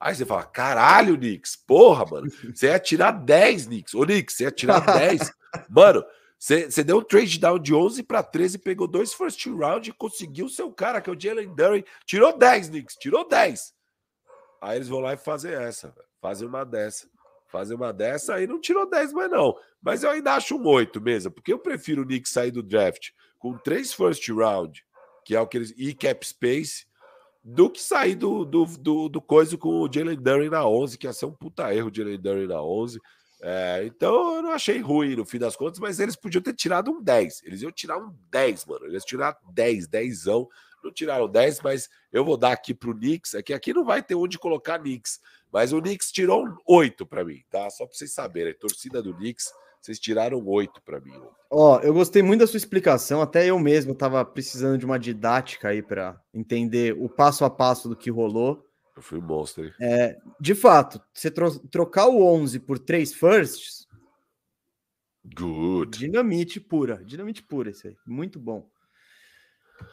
Speaker 2: Aí você fala, caralho, Knicks, porra, mano, você ia tirar 10, Knicks. Ô, Knicks, você ia tirar 10. Mano, Você deu um trade down de 11 para 13, pegou dois first round e conseguiu o seu cara, que é o Jalen Duren. Tirou 10, Knicks, tirou 10. Aí eles vão lá e fazem essa, fazem uma dessa. Fazem uma dessa, aí não tirou 10 mais não. Mas eu ainda acho um 8 mesmo, porque eu prefiro o Knicks sair do draft com três first round, que é o que eles. e cap space, do que sair do, do, do, do coisa com o Jalen Duren na 11, que ia ser um puta erro o Jalen Duren na 11. É, então eu não achei ruim no fim das contas, mas eles podiam ter tirado um 10. Eles iam tirar um 10, mano. Eles tiraram 10, 10. Não tiraram 10, mas eu vou dar aqui pro Knicks. É que aqui não vai ter onde colocar Knicks. Mas o Knicks tirou um 8 para mim, tá? Só para vocês saberem. torcida do Knicks, vocês tiraram 8 para mim.
Speaker 1: Ó, eu gostei muito da sua explicação. Até eu mesmo tava precisando de uma didática aí para entender o passo a passo do que rolou.
Speaker 2: Eu fui monstro.
Speaker 1: É, de fato, você tro trocar o 11 por três firsts.
Speaker 2: Good.
Speaker 1: Dinamite pura. Dinamite pura esse aí. Muito bom.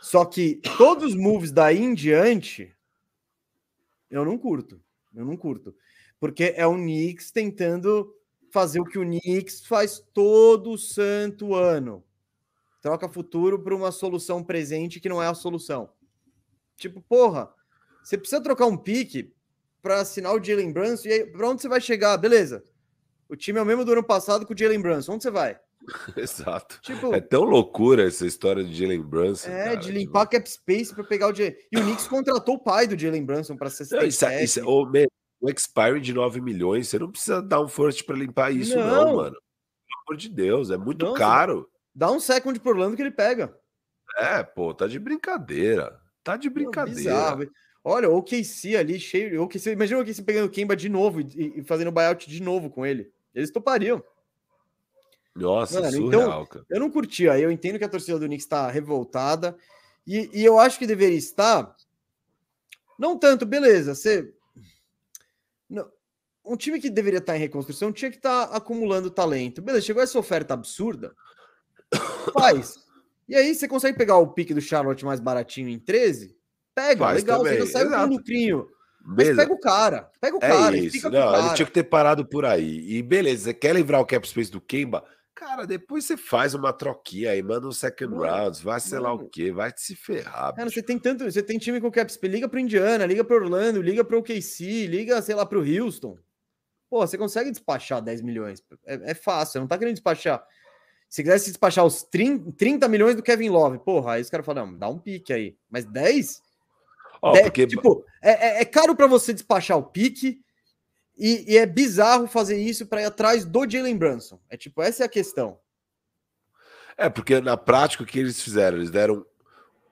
Speaker 1: Só que todos os moves daí em diante, eu não curto. Eu não curto. Porque é o Knicks tentando fazer o que o Knicks faz todo santo ano. Troca futuro por uma solução presente que não é a solução. Tipo, porra, você precisa trocar um pique para assinar o Jalen Brunson. E aí, para onde você vai chegar? Beleza. O time é o mesmo do ano passado com o Jalen Brunson. Onde você vai?
Speaker 2: Exato. Tipo, é tão loucura essa história de Jalen Brunson.
Speaker 1: É, cara, de tipo limpar tipo... cap space para pegar o Jalen. E o Knicks contratou o pai do Jalen Brunson para ser não,
Speaker 2: isso, é, isso, é, o, o expire de 9 milhões, você não precisa dar um first para limpar isso, não. não. mano. Pelo amor de Deus, é muito não, caro.
Speaker 1: Dá um second por Orlando que ele pega.
Speaker 2: É, pô, tá de brincadeira. Tá de brincadeira. Não,
Speaker 1: Olha, o OKC ali, cheio. OKC, imagina o OKC pegando o Kemba de novo e, e fazendo buyout de novo com ele. Eles topariam.
Speaker 2: Nossa, Mano, surreal, então, cara.
Speaker 1: Eu não curti. Aí eu entendo que a torcida do Knicks está revoltada. E, e, eu acho que deveria estar. Não tanto, beleza. Você. Um time que deveria estar em reconstrução tinha que estar acumulando talento. Beleza, chegou essa oferta absurda. Faz. E aí você consegue pegar o pique do Charlotte mais baratinho em 13? Pega, Faz legal, também. você sai com um lucrinho. Mas pega o cara, pega o é cara.
Speaker 2: Isso. Não, cara. ele tinha que ter parado por aí. E beleza, você quer livrar o cap space do Kemba? Cara, depois você faz uma troquinha aí, manda um second mano, rounds, vai sei lá o quê, vai se ferrar.
Speaker 1: Cara, você tem tanto, você tem time com cap space, liga pro Indiana, liga pro Orlando, liga pro OKC, liga, sei lá, pro Houston. Pô, você consegue despachar 10 milhões. É, é fácil, não tá querendo despachar. Se quisesse despachar os 30, 30 milhões do Kevin Love, porra, aí os caras falam, não, dá um pique aí. Mas 10? Oh, porque... Tipo, é, é, é caro para você despachar o pique e, e é bizarro fazer isso para ir atrás do Jalen Brunson. É tipo, essa é a questão.
Speaker 2: É, porque na prática o que eles fizeram? Eles deram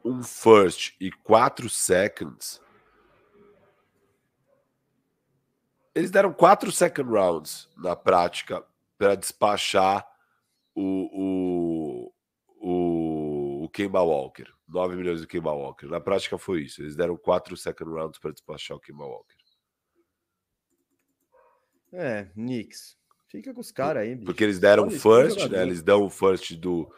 Speaker 2: um first e quatro seconds. Eles deram quatro second rounds na prática para despachar o, o, o, o Kemba Walker. 9 milhões do Kemba Walker. Na prática foi isso. Eles deram quatro second rounds para despachar o Kemba Walker.
Speaker 1: É, Knicks. Fica com os caras aí,
Speaker 2: bicho. Porque eles deram o first, né? Eles dão o first do,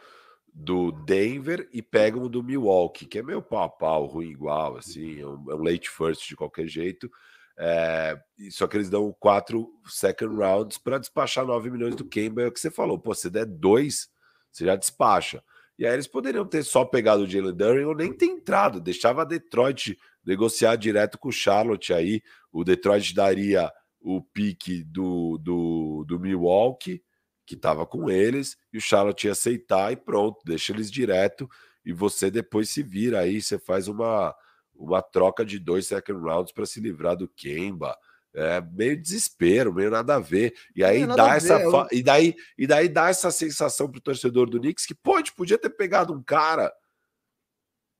Speaker 2: do Denver e pegam o do Milwaukee, que é meio pau a pau, ruim igual, assim, é um, é um late first de qualquer jeito. É, só que eles dão quatro second rounds para despachar 9 milhões do Kemba. É o que você falou, pô, der dois, você já despacha. E aí eles poderiam ter só pegado o Jalen Duren ou nem ter entrado, deixava a Detroit negociar direto com o Charlotte aí. O Detroit daria o pique do, do, do Milwaukee, que estava com eles, e o Charlotte ia aceitar e pronto, deixa eles direto. E você depois se vira aí, você faz uma, uma troca de dois second rounds para se livrar do Kemba. É meio desespero, meio nada a ver. E aí é, dá essa ver, eu... e daí e daí dá essa sensação pro torcedor do Knicks que pode podia ter pegado um cara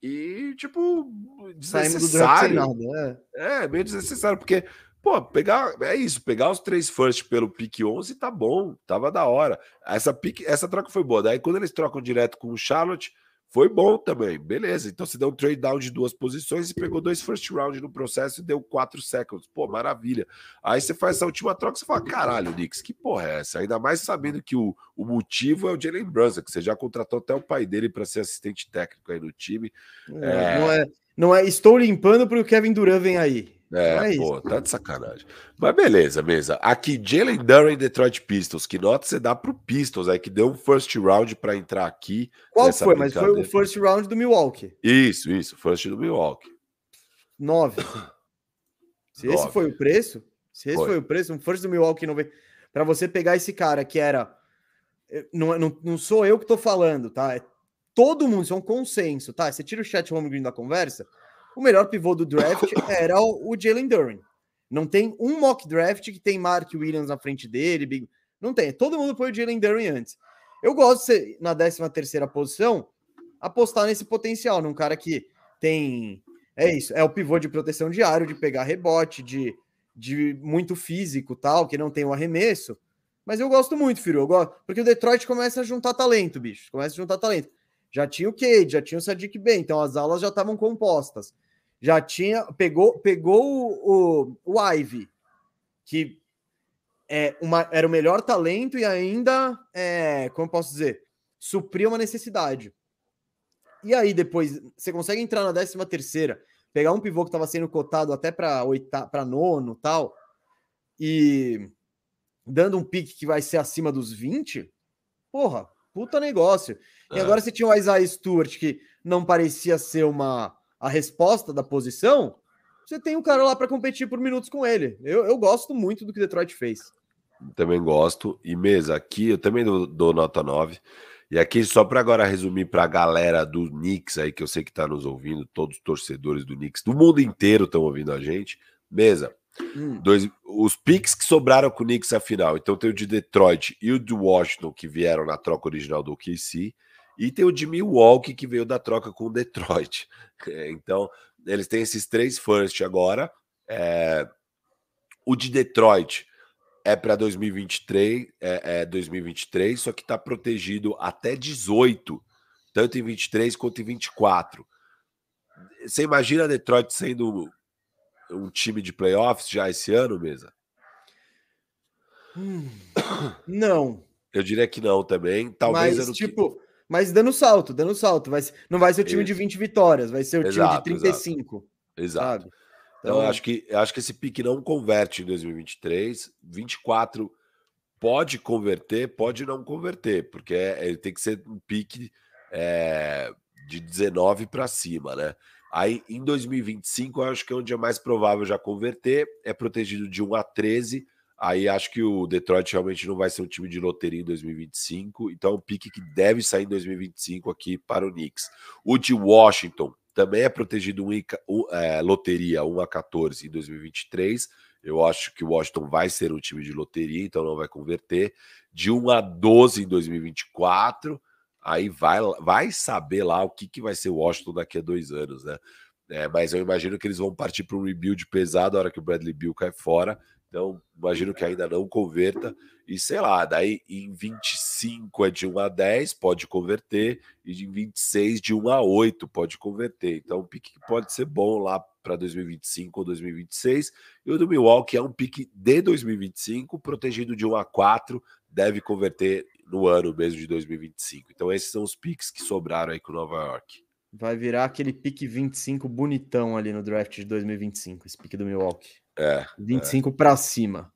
Speaker 2: e tipo desnecessário. Nada, é. é, meio desnecessário porque pô, pegar é isso, pegar os três first pelo pique 11 tá bom, tava da hora. Essa pique, essa troca foi boa. Daí quando eles trocam direto com o Charlotte, foi bom também, beleza. Então você deu um trade down de duas posições e pegou dois first round no processo e deu quatro seconds. Pô, maravilha. Aí você faz essa última troca e você fala: caralho, Knicks, que porra é essa? Ainda mais sabendo que o, o motivo é o Jalen Brunson, que você já contratou até o pai dele para ser assistente técnico aí no time.
Speaker 1: É, é... Não, é, não é estou limpando porque o Kevin Durant vem aí.
Speaker 2: É, é pô, tá de sacanagem. Mas beleza, mesa. Aqui, Jalen Duran Detroit Pistons. Que nota você dá pro Pistons aí, que deu um first round para entrar aqui.
Speaker 1: Qual foi? Mas foi o first round do Milwaukee.
Speaker 2: Isso, isso, first do Milwaukee.
Speaker 1: Nove. Se Nove. esse foi o preço, se esse foi, foi o preço, um first do Milwaukee não vem. Para você pegar esse cara que era. Eh, não, não, não sou eu que tô falando, tá? É todo mundo, isso é um consenso, tá? Você tira o chat Holmgren da conversa o melhor pivô do draft era o, o Jalen Duran. Não tem um mock draft que tem Mark Williams na frente dele. Big... Não tem. Todo mundo põe o Jalen Duran antes. Eu gosto de ser, na 13 terceira posição, apostar nesse potencial, num cara que tem. É isso, é o pivô de proteção diário, de pegar rebote, de, de muito físico tal, que não tem o arremesso. Mas eu gosto muito, filho. Eu gosto, porque o Detroit começa a juntar talento, bicho. Começa a juntar talento. Já tinha o Cade, já tinha o Sadiq Bey, então as aulas já estavam compostas já tinha pegou pegou o, o, o Ivy, que é uma, era o melhor talento e ainda, é, como posso dizer, supria uma necessidade. E aí depois você consegue entrar na 13 terceira, pegar um pivô que estava sendo cotado até para para nono, tal, e dando um pique que vai ser acima dos 20, porra, puta negócio. E é. agora você tinha o Isaiah Stewart que não parecia ser uma a resposta da posição, você tem um cara lá para competir por minutos com ele. Eu, eu gosto muito do que Detroit fez.
Speaker 2: Também gosto. E mesa, aqui eu também dou, dou nota 9. E aqui, só para agora resumir para a galera do Knicks aí, que eu sei que está nos ouvindo, todos os torcedores do Knicks, do mundo inteiro estão ouvindo a gente. Mesa, hum. dois, os picks que sobraram com o Knicks afinal. Então tem o de Detroit e o de Washington, que vieram na troca original do OKC. E tem o de Milwaukee, que veio da troca com o Detroit. É, então, eles têm esses três first agora. É... O de Detroit é para 2023, é, é 2023, só que está protegido até 18, tanto em 23 quanto em 24. Você imagina Detroit sendo um time de playoffs já esse ano, mesa?
Speaker 1: Hum, não.
Speaker 2: Eu diria que não também. Talvez
Speaker 1: Mas, tipo, mas dando salto, dando salto. Vai, não vai ser o time Isso. de 20 vitórias, vai ser o exato, time de 35.
Speaker 2: Exato. exato. Então, então acho que acho que esse pique não converte em 2023. 24 pode converter, pode não converter, porque é, ele tem que ser um pique é, de 19 para cima, né? Aí em 2025, eu acho que é onde é mais provável já converter, é protegido de 1 a 13 Aí acho que o Detroit realmente não vai ser um time de loteria em 2025, então é um pique que deve sair em 2025 aqui para o Knicks. O de Washington também é protegido um, é, loteria 1 a 14 em 2023. Eu acho que o Washington vai ser um time de loteria, então não vai converter. De 1 a 12 em 2024, aí vai, vai saber lá o que, que vai ser o Washington daqui a dois anos, né? É, mas eu imagino que eles vão partir para um rebuild pesado a hora que o Bradley Bill cai fora então, imagino que ainda não converta. E sei lá, daí em 25 é de 1 a 10, pode converter, e em 26 de 1 a 8 pode converter. Então, um pique que pode ser bom lá para 2025 ou 2026. E o do Milwaukee é um pique de 2025, protegido de 1 a 4, deve converter no ano mesmo de 2025. Então, esses são os piques que sobraram aí com Nova York.
Speaker 1: Vai virar aquele pique 25 bonitão ali no draft de 2025, esse pique do Milwaukee.
Speaker 2: É.
Speaker 1: 25 é. para cima.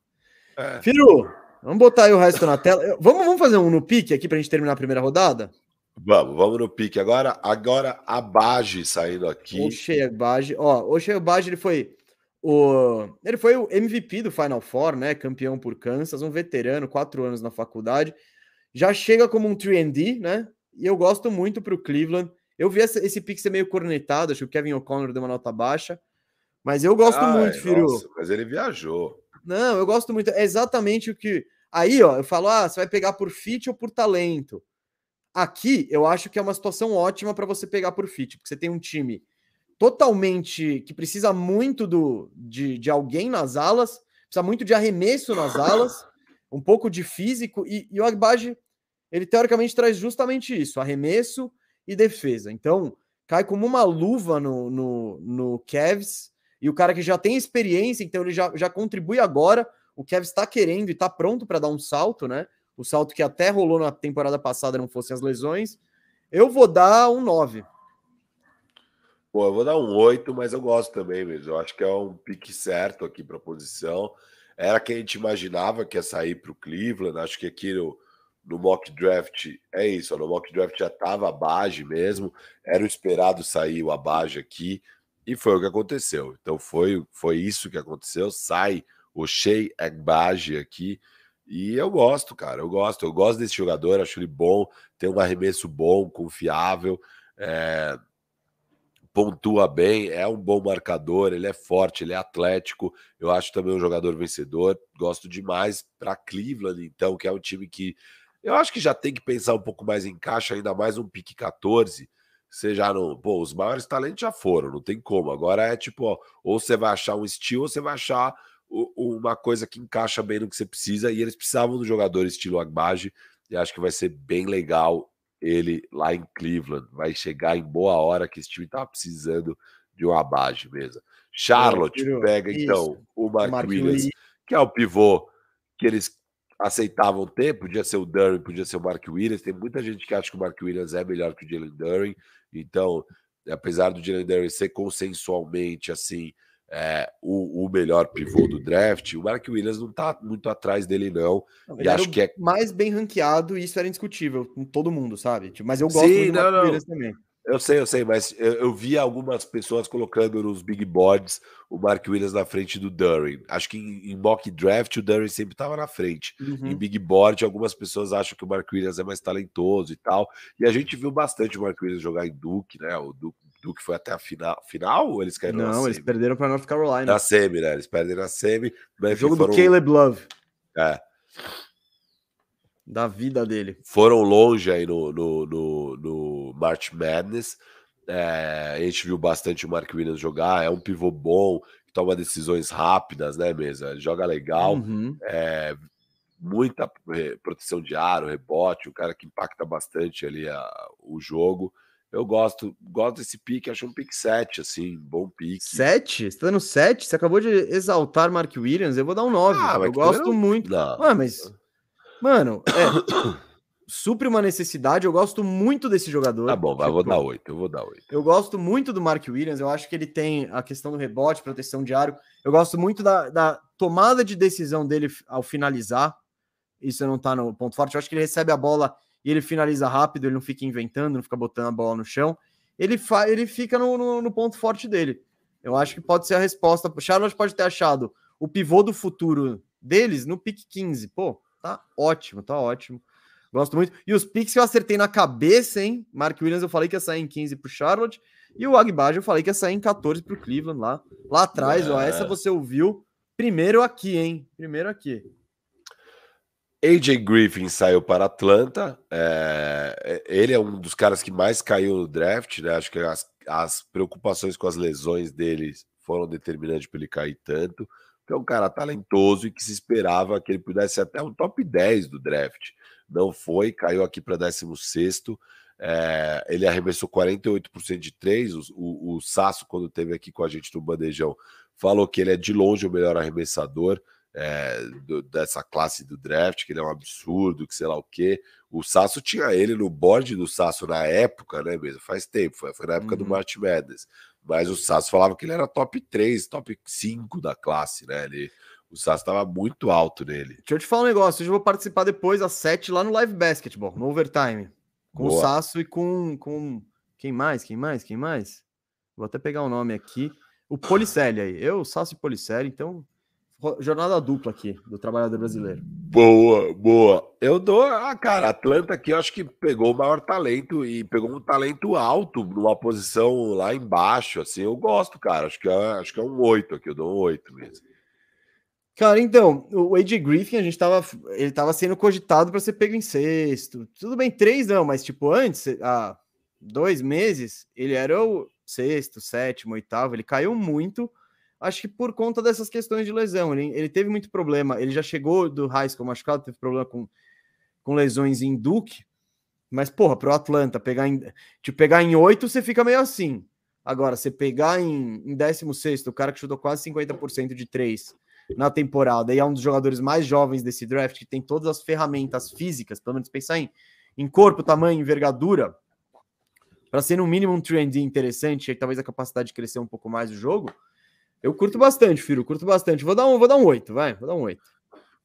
Speaker 1: É. Firu, vamos botar aí o resto na tela. Vamos, vamos fazer um no pique aqui para a gente terminar a primeira rodada?
Speaker 2: Vamos, vamos no pique. Agora, agora a Baji saindo aqui.
Speaker 1: O Sherbage, ó, o Sherbage ele foi o ele foi o MVP do Final Four, né? Campeão por Kansas, um veterano, quatro anos na faculdade. Já chega como um 3D, né? E eu gosto muito para o Cleveland. Eu vi esse, esse pique ser meio cornetado, acho que o Kevin O'Connor deu uma nota baixa. Mas eu gosto Ai, muito, Firu.
Speaker 2: mas ele viajou.
Speaker 1: Não, eu gosto muito. É exatamente o que. Aí, ó, eu falo, ah, você vai pegar por fit ou por talento. Aqui, eu acho que é uma situação ótima para você pegar por fit, porque você tem um time totalmente que precisa muito do, de, de alguém nas alas, precisa muito de arremesso nas alas, um pouco de físico, e, e o Agbaji, ele teoricamente traz justamente isso: arremesso e defesa. Então, cai como uma luva no, no, no Cavs e o cara que já tem experiência, então ele já, já contribui agora. O Kevin está querendo e está pronto para dar um salto, né? O salto que até rolou na temporada passada não fossem as lesões. Eu vou dar um 9.
Speaker 2: Pô, eu vou dar um 8, mas eu gosto também mesmo. Eu acho que é um pique certo aqui para a posição. Era que a gente imaginava que ia sair para o Cleveland. Acho que aqui no, no mock draft é isso. No mock draft já estava a Bage mesmo. Era o esperado sair o Abage aqui. E foi o que aconteceu. Então foi, foi isso que aconteceu. Sai o Shea Agbaji aqui. E eu gosto, cara. Eu gosto. Eu gosto desse jogador. Acho ele bom. Tem um arremesso bom, confiável. É, pontua bem, é um bom marcador, ele é forte, ele é atlético. Eu acho também um jogador vencedor. Gosto demais para Cleveland, então, que é um time que eu acho que já tem que pensar um pouco mais em caixa, ainda mais um pique 14. Você já não. Pô, os maiores talentos já foram, não tem como. Agora é tipo, ó, ou você vai achar um estilo, ou você vai achar uma coisa que encaixa bem no que você precisa. E eles precisavam do jogador estilo Agbaji, e acho que vai ser bem legal ele lá em Cleveland. Vai chegar em boa hora que esse time estava precisando de um abage mesmo. Charlotte pega então o Mark, Mark Williams, Williams, que é o pivô que eles aceitavam ter, podia ser o Duran, podia ser o Mark Williams. Tem muita gente que acha que o Mark Williams é melhor que o Jalen Duran. Então, apesar do Jalen Duran ser consensualmente assim, é, o, o, melhor pivô do draft, o Mark Williams não tá muito atrás dele, não.
Speaker 1: não e acho que é mais bem ranqueado e isso era indiscutível com todo mundo, sabe? Tipo, mas eu gosto Sim, do
Speaker 2: Mark não. Williams também. Eu sei, eu sei, mas eu, eu, vi algumas pessoas colocando nos big boards o Mark Williams na frente do Durin. Acho que em, em mock draft o Durin sempre estava na frente. Uhum. Em big board, algumas pessoas acham que o Mark Williams é mais talentoso e tal. E a gente viu bastante o Mark Williams jogar em Duke, né? O Duke Duke foi até a final, final ou eles caíram
Speaker 1: Não, eles perderam para North Carolina.
Speaker 2: Na semi, né? Eles perderam na semi.
Speaker 1: Mas jogo foram... do Caleb Love.
Speaker 2: É.
Speaker 1: Da vida dele.
Speaker 2: Foram longe aí no, no, no, no March Madness. É, a gente viu bastante o Mark Williams jogar. É um pivô bom, toma decisões rápidas, né, mesa? Joga legal. Uhum. É, muita proteção de aro, rebote, um cara que impacta bastante ali a, o jogo. Eu gosto, gosto desse pique, acho um pique 7, assim, bom pique.
Speaker 1: 7? Você tá dando 7? Você acabou de exaltar Mark Williams, eu vou dar um 9. Ah, eu gosto não... muito. Não. Ah, mas. Mano, é, supre uma necessidade, eu gosto muito desse jogador.
Speaker 2: Tá bom, tipo, eu vou dar 8, eu vou dar 8.
Speaker 1: Eu gosto muito do Mark Williams, eu acho que ele tem a questão do rebote, proteção de aro. Eu gosto muito da, da tomada de decisão dele ao finalizar. Isso não tá no ponto forte. Eu acho que ele recebe a bola e ele finaliza rápido, ele não fica inventando, não fica botando a bola no chão. Ele, fa ele fica no, no, no ponto forte dele. Eu acho que pode ser a resposta. O Charlotte pode ter achado o pivô do futuro deles no pick 15. Pô, tá ótimo, tá ótimo. Gosto muito. E os picks que eu acertei na cabeça, hein? Mark Williams eu falei que ia sair em 15 pro Charlotte. E o Agbaj eu falei que ia sair em 14 pro Cleveland lá. Lá atrás, é. ó. Essa você ouviu primeiro aqui, hein? Primeiro aqui.
Speaker 2: AJ Griffin saiu para Atlanta. É, ele é um dos caras que mais caiu no draft, né? Acho que as, as preocupações com as lesões dele foram determinantes para ele cair tanto. é um cara talentoso e que se esperava que ele pudesse ser até um top 10 do draft. Não foi, caiu aqui para 16. É, ele arremessou 48% de três. O, o, o Sasso, quando teve aqui com a gente no Bandejão, falou que ele é de longe o melhor arremessador é, do, dessa classe do draft, que ele é um absurdo, que sei lá o quê. O Sasso tinha ele no board do Sasso na época, né, mesmo? Faz tempo, foi, foi na época uhum. do March Madness. Mas o Sasso falava que ele era top 3, top 5 da classe, né? Ele, o Sasso estava muito alto nele.
Speaker 1: Deixa eu te falar um negócio, hoje eu vou participar depois às 7 lá no Live Basketball, no Overtime. Com Boa. o Sasso e com, com. Quem mais? Quem mais? Quem mais? Vou até pegar o um nome aqui. O Policelli aí. Eu, Sasso e Policelli, então jornada dupla aqui do trabalhador brasileiro.
Speaker 2: Boa, boa. Eu dou, ah, cara, Atlanta aqui eu acho que pegou o maior talento e pegou um talento alto numa posição lá embaixo, assim, eu gosto, cara. Acho que é, acho que é um oito aqui, eu dou um oito mesmo.
Speaker 1: Cara, então, o AJ Griffin, a gente tava, ele tava sendo cogitado para ser pego em sexto. Tudo bem, três não, mas tipo, antes, há dois meses, ele era o sexto, sétimo, oitavo, ele caiu muito acho que por conta dessas questões de lesão. Ele, ele teve muito problema, ele já chegou do high school machucado, teve problema com, com lesões em Duke, mas, porra, pro Atlanta, pegar em, te pegar em oito, você fica meio assim. Agora, você pegar em, em 16, o cara que chutou quase 50% de três na temporada, e é um dos jogadores mais jovens desse draft, que tem todas as ferramentas físicas, pelo menos pensar em, em corpo, tamanho, envergadura, para ser no mínimo um trend interessante, e talvez a capacidade de crescer um pouco mais o jogo, eu curto bastante, Firo, curto bastante. Vou dar um, vou dar um 8, vai, vou dar um 8.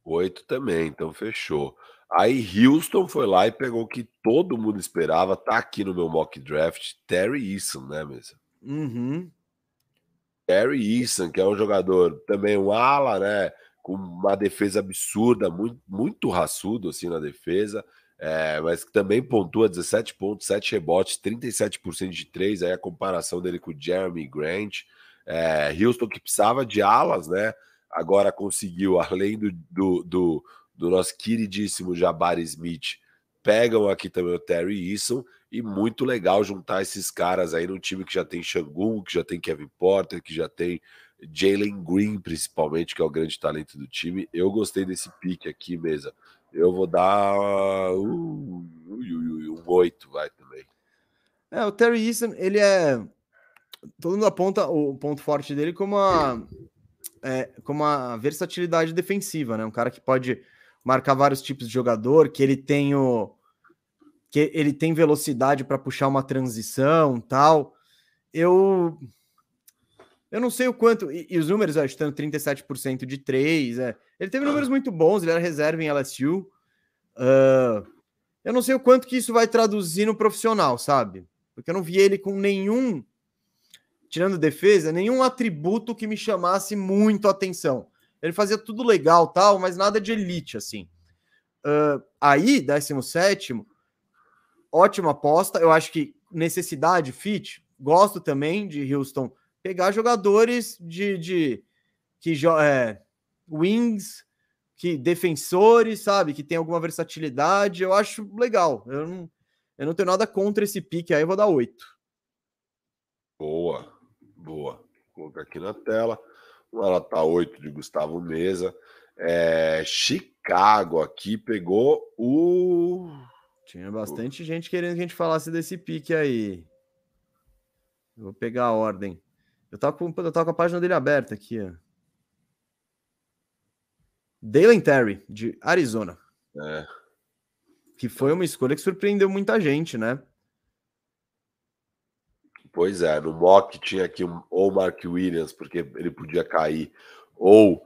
Speaker 2: 8 também, então fechou. Aí Houston foi lá e pegou o que todo mundo esperava, tá aqui no meu mock draft, Terry Eason, né, mesmo?
Speaker 1: Uhum.
Speaker 2: Terry Eason, que é um jogador também um ala, né, com uma defesa absurda, muito, muito raçudo assim na defesa, é, mas que também pontua 17 pontos, 7 rebotes, 37% de 3, aí a comparação dele com o Jeremy Grant. É, Houston que precisava de alas, né? Agora conseguiu, além do, do, do, do nosso queridíssimo Jabari Smith, pegam aqui também o Terry Eason, e muito legal juntar esses caras aí num time que já tem Shangun, que já tem Kevin Porter, que já tem Jalen Green, principalmente, que é o grande talento do time. Eu gostei desse pique aqui, mesa. Eu vou dar uh, uh, uh, um 8, vai também.
Speaker 1: É, o Terry Eason, ele é. Todo mundo aponta o ponto forte dele como a, é, como a versatilidade defensiva, né? Um cara que pode marcar vários tipos de jogador, que ele tem o. que ele tem velocidade para puxar uma transição tal. Eu. Eu não sei o quanto. E, e os números, ó, estando 37% de 3. É, ele teve números muito bons, ele era reserva em LSU. Uh, eu não sei o quanto que isso vai traduzir no profissional, sabe? Porque eu não vi ele com nenhum, tirando defesa, nenhum atributo que me chamasse muito atenção. Ele fazia tudo legal, tal, mas nada de elite, assim. Uh, aí, 17, ótima aposta. Eu acho que necessidade, fit, gosto também de Houston pegar jogadores de, de que é, wings, que defensores, sabe, que tem alguma versatilidade, eu acho legal. Eu não, eu não tenho nada contra esse pique aí, eu vou dar oito.
Speaker 2: Boa, boa. Vou colocar aqui na tela. Ela tá 8 de Gustavo Mesa. É, Chicago aqui pegou o.
Speaker 1: Tinha bastante o... gente querendo que a gente falasse desse pique aí. Vou pegar a ordem. Eu tava com, eu tava com a página dele aberta aqui, ó. Dalen Terry, de Arizona.
Speaker 2: É.
Speaker 1: Que foi uma escolha que surpreendeu muita gente, né?
Speaker 2: Pois é, no mock tinha aqui um, ou Mark Williams, porque ele podia cair, ou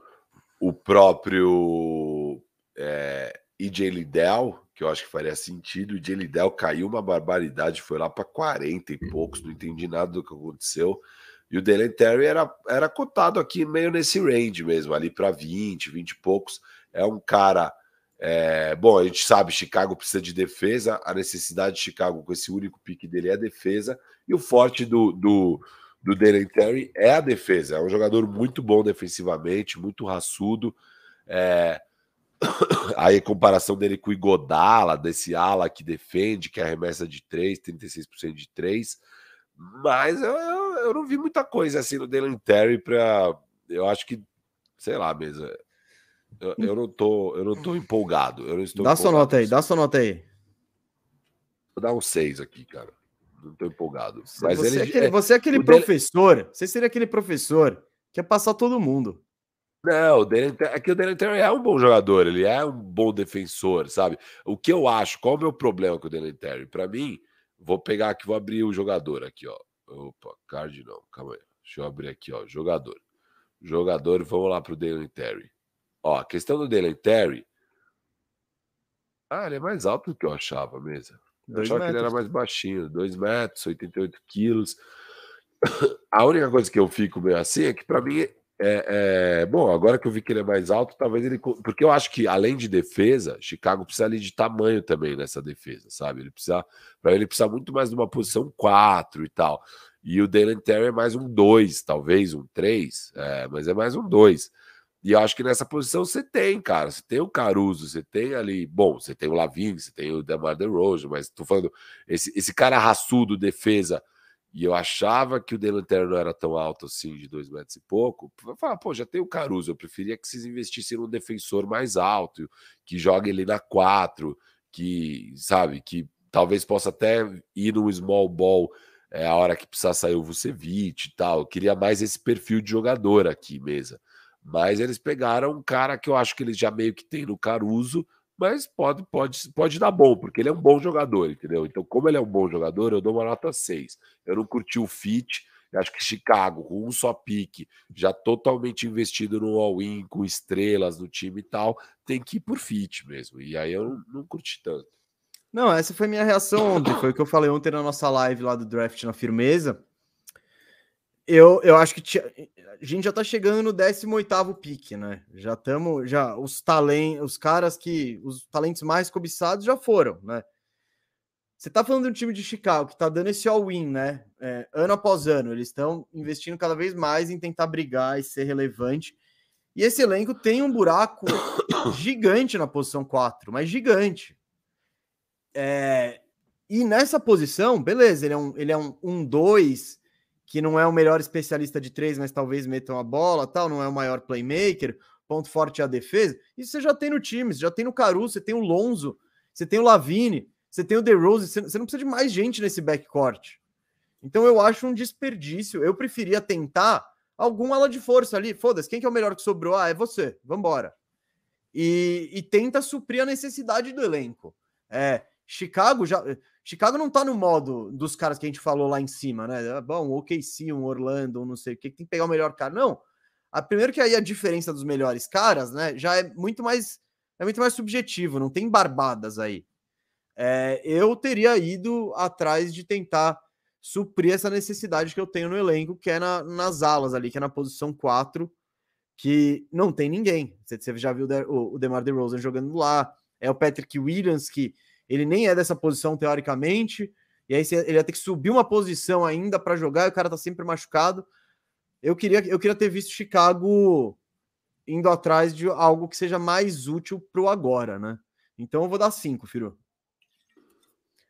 Speaker 2: o próprio é, EJ Liddell, que eu acho que faria sentido. O EJ Liddell caiu uma barbaridade, foi lá para 40 e poucos, não entendi nada do que aconteceu. E o Dalen Terry era, era cotado aqui meio nesse range mesmo, ali para 20, 20 e poucos. É um cara. É, bom, a gente sabe, Chicago precisa de defesa. A necessidade de Chicago com esse único pique dele é a defesa. E o forte do, do, do Dalen Terry é a defesa. É um jogador muito bom defensivamente, muito raçudo. É, aí a comparação dele com o Igodala, desse ala que defende, que arremessa de 3, 36% de 3. Mas eu, eu, eu, não vi muita coisa assim no Dylan Terry para. Eu acho que, sei lá mesmo. Eu, eu, não tô, eu não tô empolgado. Eu não estou
Speaker 1: dá sua nota aí, dá sua nota aí.
Speaker 2: Vou dar um 6 aqui, cara. Não tô empolgado.
Speaker 1: Mas você, ele, é aquele, você é aquele professor. Dele... Você seria aquele professor que ia passar todo mundo.
Speaker 2: Não, o é que o Dylan Terry é um bom jogador, ele é um bom defensor, sabe? O que eu acho, qual é o meu problema com o Dylan Terry? Para mim, Vou pegar aqui, vou abrir o jogador aqui, ó. Opa, card não, calma aí. Deixa eu abrir aqui, ó. Jogador. Jogador, vamos lá pro Dalen Terry. Ó, a questão do Dalen Terry. Ah, ele é mais alto do que eu achava mesmo. Eu achava metros. que ele era mais baixinho, 2 metros, 88 quilos. A única coisa que eu fico meio assim é que, para mim, é, é, bom, agora que eu vi que ele é mais alto, talvez ele. Porque eu acho que, além de defesa, Chicago precisa ali de tamanho também nessa defesa, sabe? Ele precisa. Para ele precisa muito mais de uma posição 4 e tal. E o Dalen Terry é mais um 2, talvez um 3, é, mas é mais um 2. E eu acho que nessa posição você tem, cara. Você tem o Caruso, você tem ali. Bom, você tem o Lavigne, você tem o Demar DeRozan, mas tô falando. Esse, esse cara raçudo, defesa e eu achava que o Delanter não era tão alto assim, de dois metros e pouco. Eu falava, pô, já tem o Caruso, eu preferia que vocês investissem num defensor mais alto, que jogue ele na quatro, que, sabe, que talvez possa até ir no small ball é, a hora que precisar sair o Vucevic e tal. Eu queria mais esse perfil de jogador aqui, mesa. Mas eles pegaram um cara que eu acho que eles já meio que tem no Caruso, mas pode, pode, pode dar bom, porque ele é um bom jogador, entendeu? Então, como ele é um bom jogador, eu dou uma nota 6. Eu não curti o fit, acho que Chicago, com um só pique, já totalmente investido no all-in, com estrelas no time e tal, tem que ir por fit mesmo. E aí eu não, não curti tanto.
Speaker 1: Não, essa foi minha reação ontem. Foi o que eu falei ontem na nossa live lá do draft na firmeza. Eu, eu acho que tinha, a gente já tá chegando no 18 pique, né? Já estamos, já os talentos, os caras que os talentos mais cobiçados já foram, né? Você tá falando de um time de Chicago que tá dando esse all-in, né? É, ano após ano, eles estão investindo cada vez mais em tentar brigar e ser relevante. E esse elenco tem um buraco gigante na posição 4, mas gigante. É, e nessa posição, beleza, ele é um 2, ele é um, um dois, que não é o melhor especialista de três, mas talvez metam a bola, tal, não é o maior playmaker, ponto forte é a defesa. Isso você já tem no time, você já tem no Caruso, você tem o Lonzo, você tem o Lavine, você tem o DeRozan, você, não precisa de mais gente nesse backcourt. Então eu acho um desperdício. Eu preferia tentar algum ala de força ali. Foda-se, quem que é o melhor que sobrou? Ah, é você. Vambora. E, e tenta suprir a necessidade do elenco. É, Chicago já. Chicago não tá no modo dos caras que a gente falou lá em cima, né? Ah, bom, o OKC, um Orlando, um não sei o que, tem que pegar o melhor cara. Não. A, primeiro que aí a diferença dos melhores caras, né, já é muito mais é muito mais subjetivo, não tem barbadas aí. É, eu teria ido atrás de tentar suprir essa necessidade que eu tenho no elenco, que é na, nas alas ali, que é na posição 4, que não tem ninguém. Você, você já viu o, o DeMar DeRozan jogando lá, é o Patrick Williams, que ele nem é dessa posição teoricamente, e aí ele ia ter que subir uma posição ainda para jogar, e o cara tá sempre machucado. Eu queria, eu queria ter visto Chicago indo atrás de algo que seja mais útil pro agora, né? Então eu vou dar cinco, Firu.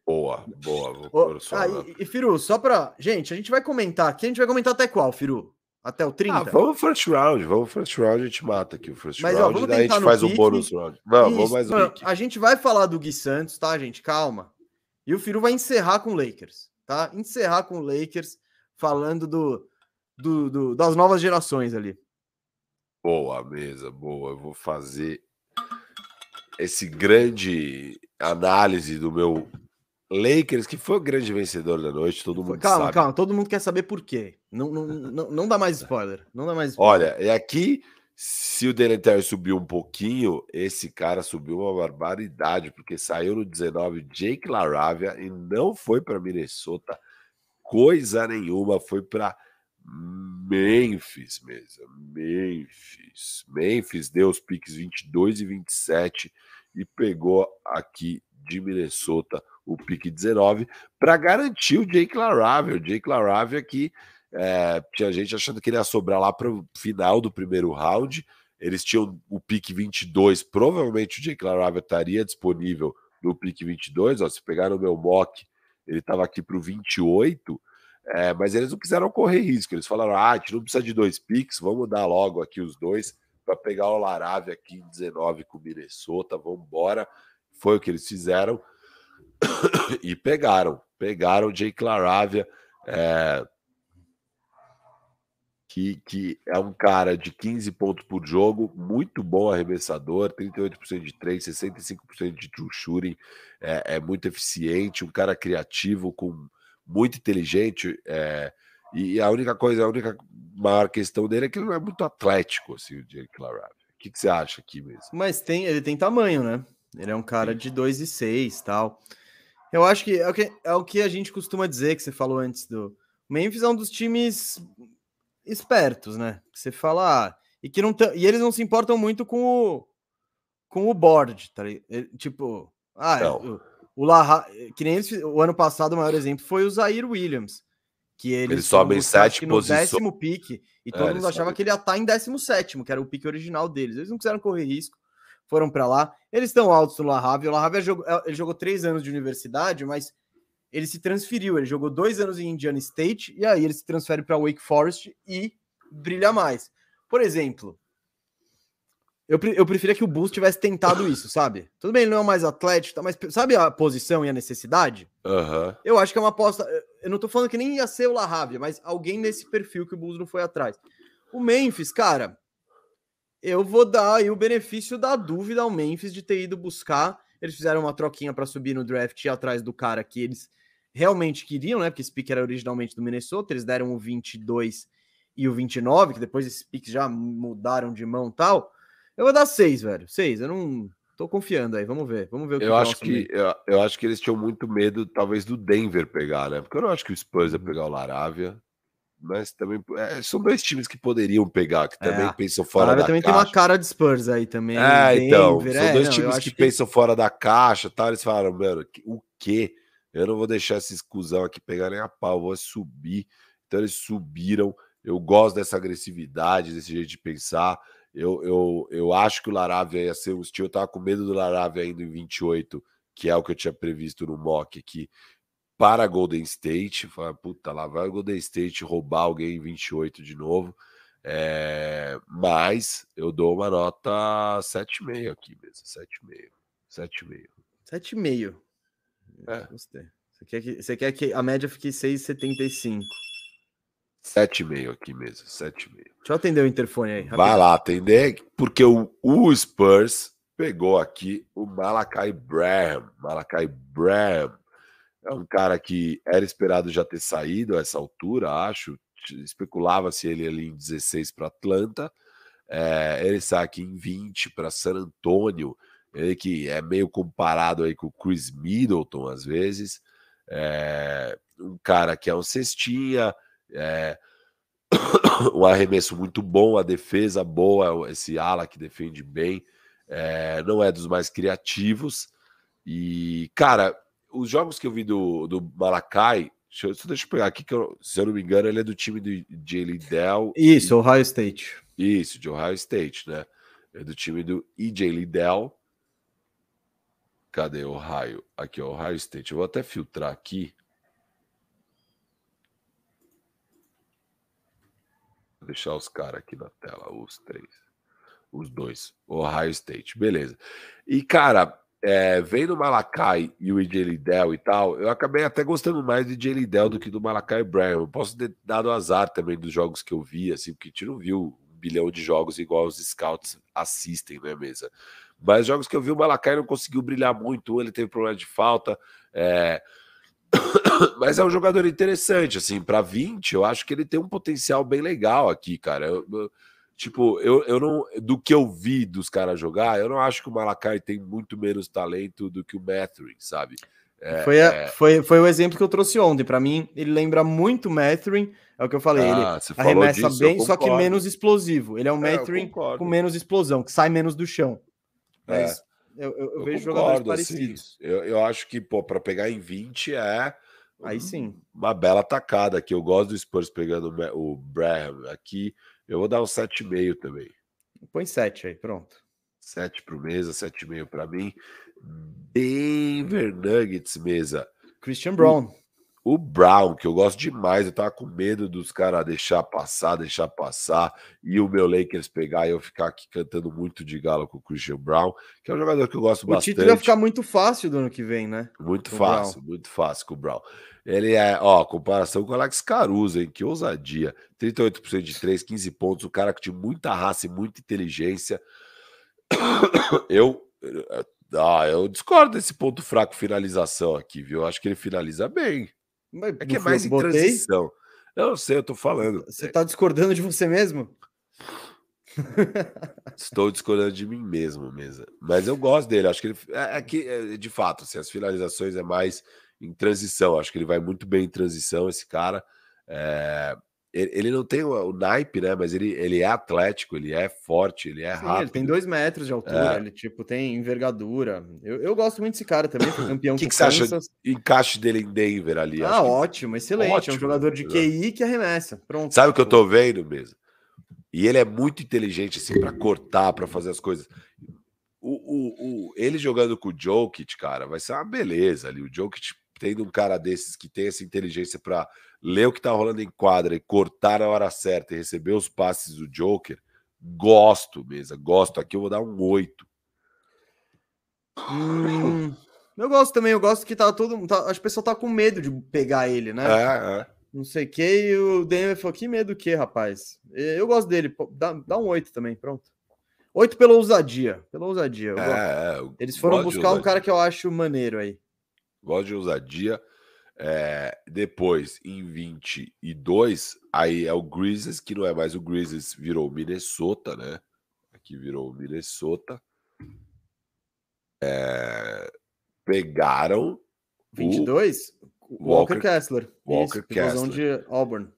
Speaker 2: Boa, boa. Vou
Speaker 1: oh, ah, e, e, Firu, só para. Gente, a gente vai comentar aqui. A gente vai comentar até qual, Firu? Até o 30? Ah,
Speaker 2: vamos first round, vamos first round, a gente mata aqui o first Mas, round, ó, daí a gente faz pique. um bônus round. Não, vamos mais um
Speaker 1: A gente vai falar do Gui Santos, tá, gente? Calma. E o Firu vai encerrar com o Lakers, tá? Encerrar com o Lakers, falando do, do, do, das novas gerações ali.
Speaker 2: Boa, mesa, boa. Eu vou fazer esse grande análise do meu Lakers, que foi o grande vencedor da noite, todo mundo
Speaker 1: calma,
Speaker 2: sabe.
Speaker 1: Calma, todo mundo quer saber por quê. Não, não, não, não dá mais spoiler. Não dá mais
Speaker 2: spoiler. Olha, e aqui, se o Delanter subiu um pouquinho, esse cara subiu uma barbaridade, porque saiu no 19 Jake Laravia e não foi para Minnesota coisa nenhuma, foi para Memphis mesmo. Memphis. Memphis deu os piques 22 e 27 e pegou aqui de Minnesota o pique 19 para garantir o Jake Laravia. O Jake Laravia que é, tinha gente achando que ele ia sobrar lá para o final do primeiro round. Eles tinham o pique 22, provavelmente o Jake Laravia estaria disponível no pique 22. Ó, se pegar o meu mock, ele estava aqui para o 28. É, mas eles não quiseram correr risco. Eles falaram: ah, a gente não precisa de dois piques, vamos dar logo aqui os dois para pegar o Laravia aqui em 19 com o Minnesota, vamos embora. Foi o que eles fizeram. e pegaram, pegaram o Jake Laravia, é, que, que é um cara de 15 pontos por jogo, muito bom arremessador, 38% de 3, 65% de true shooting, é, é, muito eficiente, um cara criativo, com muito inteligente, é, e a única coisa, a única maior questão dele é que ele não é muito atlético, assim, o Jake Laravia. O que, que você acha aqui mesmo?
Speaker 1: Mas tem, ele tem tamanho, né? Ele é um cara de 2 e 6 tal. Eu acho que é, o que é o que a gente costuma dizer, que você falou antes do. O Memphis é um dos times espertos, né? Você fala. Ah, e, que não e eles não se importam muito com o, com o board, tá Tipo, ah, é, o, o Laha, que nem eles, o ano passado o maior exemplo foi o Zaire Williams. Que eles,
Speaker 2: eles sobem sete
Speaker 1: posições. décimo pique, e é, todo mundo achava que ele ia estar em décimo sétimo, que era o pique original deles. Eles não quiseram correr risco foram para lá. Eles estão altos no La Havia. O La Havia jogou, ele jogou três anos de universidade, mas ele se transferiu. Ele jogou dois anos em Indiana State e aí ele se transfere para Wake Forest e brilha mais. Por exemplo, eu, eu preferia que o Bulls tivesse tentado isso, sabe? Tudo bem, ele não é mais atlético, mas sabe a posição e a necessidade?
Speaker 2: Uhum.
Speaker 1: Eu acho que é uma aposta. Eu não tô falando que nem ia ser o La Havia, mas alguém nesse perfil que o Bulls não foi atrás. O Memphis, cara, eu vou dar aí o benefício da dúvida ao Memphis de ter ido buscar. Eles fizeram uma troquinha para subir no draft e atrás do cara que eles realmente queriam, né? Porque esse pick era originalmente do Minnesota, eles deram o 22 e o 29, que depois esses picks já mudaram de mão tal. Eu vou dar 6, velho. 6. Eu não tô confiando aí. Vamos ver. Vamos ver o
Speaker 2: que Eu acho que eu, eu, acho que eles tinham muito medo talvez do Denver pegar, né? Porque eu não acho que o Spurs ia pegar o Laravia mas também é, são dois times que poderiam pegar, que também é. pensam fora da
Speaker 1: também
Speaker 2: caixa.
Speaker 1: tem uma cara de Spurs aí também.
Speaker 2: É, então, são é, dois não, times que, que, pensam fora da caixa, tá? Eles falaram, mano, o quê? Eu não vou deixar essa exclusão aqui pegar nem a pau, vou subir. Então eles subiram. Eu gosto dessa agressividade, desse jeito de pensar. Eu, eu, eu acho que o Laravia ia ser um estilo. Eu tava com medo do Laravia ainda em 28, que é o que eu tinha previsto no mock aqui para Golden State. Fala, puta, lá vai o Golden State roubar alguém em 28 de novo. É, mas eu dou uma nota 7,5 aqui mesmo. 7,5. 7,5.
Speaker 1: 7,5. É. Gostei. Você quer, que, você quer que a média fique 6,75.
Speaker 2: 7,5 aqui mesmo. 7,5. Deixa
Speaker 1: eu atender o interfone aí.
Speaker 2: Rapidinho. Vai lá atender, porque o, o Spurs pegou aqui o Malakai Braham. Malakai Braham é um cara que era esperado já ter saído a essa altura, acho. Especulava-se ele ali em 16 para Atlanta. É, ele sai aqui em 20 para San Antonio. Ele que é meio comparado aí com o Chris Middleton, às vezes. É, um cara que é um cestinha, é, um arremesso muito bom, a defesa boa, esse ala que defende bem. É, não é dos mais criativos. E, cara, os jogos que eu vi do, do Malacai, deixa eu, deixa eu pegar aqui, que eu, se eu não me engano, ele é do time do Jalen Dell.
Speaker 1: Isso, e, Ohio State.
Speaker 2: Isso, de Ohio State, né? É do time do EJ Liddell. Cadê Ohio? Aqui, Ohio State. Eu vou até filtrar aqui. Vou deixar os caras aqui na tela, os três. Os dois. Ohio State, beleza. E, cara, é, vendo o Malakai e o EJ Liddell e tal, eu acabei até gostando mais do EJ Liddell do que do Malakai Brown. Posso ter dado azar também dos jogos que eu vi, assim, porque a gente não viu um bilhão de jogos igual os scouts assistem, né, mesa? Mas jogos que eu vi, o Malakai não conseguiu brilhar muito, ele teve problema de falta. É... Mas é um jogador interessante, assim, para 20, eu acho que ele tem um potencial bem legal aqui, cara. Eu, eu Tipo, eu, eu não. Do que eu vi dos caras jogar, eu não acho que o Malakai tem muito menos talento do que o Mathurin, sabe?
Speaker 1: É, foi, a, é... foi, foi o exemplo que eu trouxe ontem. Para mim, ele lembra muito o Mathurin. É o que eu falei. Ah, ele arremessa disso, bem, só que menos explosivo. Ele é um é, Mathurin com menos explosão, que sai menos do chão.
Speaker 2: É. Mas eu, eu, eu, vejo concordo, jogadores parecidos. Assim, eu, eu acho que, pô, para pegar em 20 é.
Speaker 1: Aí sim.
Speaker 2: Uma bela tacada que eu gosto do Spurs pegando o Braham aqui. Eu vou dar um 7,5 também.
Speaker 1: Põe 7 aí, pronto.
Speaker 2: 7 para o Mesa, 7,5 para mim. Denver Nuggets, Mesa.
Speaker 1: Christian Brown.
Speaker 2: O, o, Brown, que eu gosto demais, eu tava com medo dos caras deixar passar, deixar passar, e o meu Lakers pegar e eu ficar aqui cantando muito de galo com o Christian Brown, que é um jogador que eu gosto o bastante. O título
Speaker 1: vai ficar muito fácil do ano que vem, né?
Speaker 2: Muito fácil, muito fácil com o Brown. Ele é, ó, comparação com o Alex Caruso, hein? Que ousadia. 38% de 3, 15 pontos. O cara que tinha muita raça e muita inteligência. Eu, ah, eu discordo desse ponto fraco finalização aqui, viu? Eu acho que ele finaliza bem. Mas, é que é mais em botei? transição. Eu não sei, eu tô falando.
Speaker 1: Você tá discordando de você mesmo?
Speaker 2: Estou discordando de mim mesmo, mesa. Mas eu gosto dele. Acho que ele é, é que é, de fato, assim, as finalizações é mais em transição. Acho que ele vai muito bem em transição, esse cara. É, ele, não tem o, o, naipe, né? Mas ele, ele é atlético, ele é forte, ele é Sim, rápido. Ele
Speaker 1: tem dois metros de altura, é. ele tipo tem envergadura. Eu, eu gosto muito desse cara também, foi campeão.
Speaker 2: O que, que você acha encaixe dele em Denver ali?
Speaker 1: Ah, ótimo, excelente. Ótimo, é um jogador de QI que arremessa. Pronto.
Speaker 2: Sabe o que eu tô vendo mesmo? E ele é muito inteligente assim para cortar, para fazer as coisas. O, o, o, ele jogando com o Jokic, cara, vai ser uma beleza ali. O Jokic tendo um cara desses que tem essa inteligência para ler o que tá rolando em quadra e cortar na hora certa e receber os passes do Joker, gosto mesmo, gosto. Aqui eu vou dar um 8.
Speaker 1: Hum, eu gosto também, eu gosto que tá todo. Tá, o pessoal tá com medo de pegar ele, né?
Speaker 2: É, é.
Speaker 1: Não sei o que, e o Denver falou: que medo que, rapaz? Eu gosto dele, dá, dá um 8 também, pronto. Oito pela ousadia. Pela ousadia.
Speaker 2: É,
Speaker 1: Eles foram buscar um cara que eu acho maneiro aí.
Speaker 2: Gosto de ousadia. É, depois, em 22, aí é o Grizzlies, que não é mais o Grizzlies, virou Minnesota, né? Aqui virou Minnesota. É, pegaram
Speaker 1: 22? O Walker, Walker Kessler.
Speaker 2: Walker Isso, Kessler.
Speaker 1: de Auburn.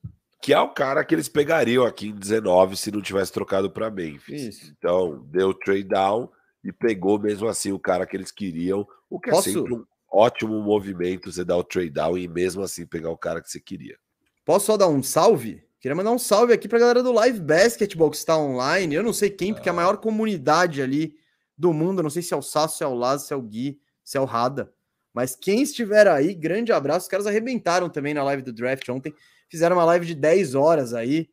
Speaker 2: Que é o cara que eles pegariam aqui em 19 se não tivesse trocado para Memphis. Isso. Então, deu trade down e pegou mesmo assim o cara que eles queriam, o que é Posso... é sempre um ótimo movimento você dar o trade down e mesmo assim pegar o cara que você queria.
Speaker 1: Posso só dar um salve? Queria mandar um salve aqui pra galera do Live Basketball que está online. Eu não sei quem, porque é a maior comunidade ali do mundo, não sei se é o Sasso, se é o Laz, se é o Gui, se é o Rada. Mas quem estiver aí, grande abraço. Os caras arrebentaram também na live do draft ontem. Fizeram uma live de 10 horas aí.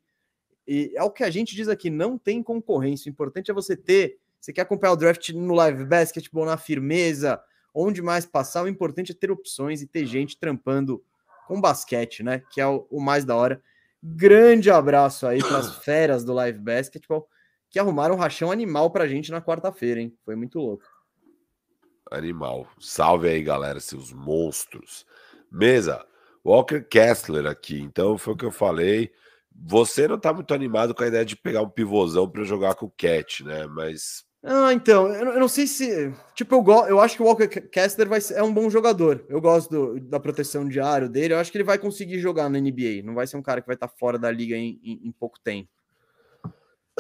Speaker 1: E é o que a gente diz aqui: não tem concorrência. O importante é você ter. Você quer acompanhar o draft no live basketball, na firmeza, onde mais passar. O importante é ter opções e ter gente trampando com basquete, né? Que é o, o mais da hora. Grande abraço aí para as feras do live basketball que arrumaram um rachão animal pra gente na quarta-feira, hein? Foi muito louco.
Speaker 2: Animal. Salve aí, galera, seus monstros. Mesa, Walker Kessler aqui. Então, foi o que eu falei. Você não tá muito animado com a ideia de pegar um pivôzão para jogar com o Cat, né? Mas.
Speaker 1: Ah, então, eu não, eu não sei se. Tipo, eu, go... eu acho que o Walker Kessler vai ser... é um bom jogador. Eu gosto do... da proteção diário dele. Eu acho que ele vai conseguir jogar na NBA. Não vai ser um cara que vai estar tá fora da liga em, em, em pouco tempo.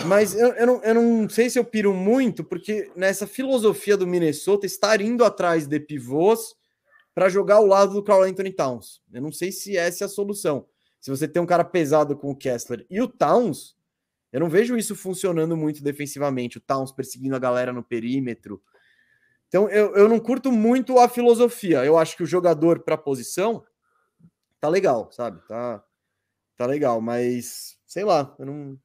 Speaker 1: Mas eu, eu, não, eu não sei se eu piro muito, porque nessa filosofia do Minnesota, estar indo atrás de pivôs para jogar ao lado do Carl Anthony Towns. Eu não sei se essa é a solução. Se você tem um cara pesado com o Kessler e o Towns, eu não vejo isso funcionando muito defensivamente. O Towns perseguindo a galera no perímetro. Então eu, eu não curto muito a filosofia. Eu acho que o jogador para posição tá legal, sabe? Tá, tá legal, mas sei lá, eu não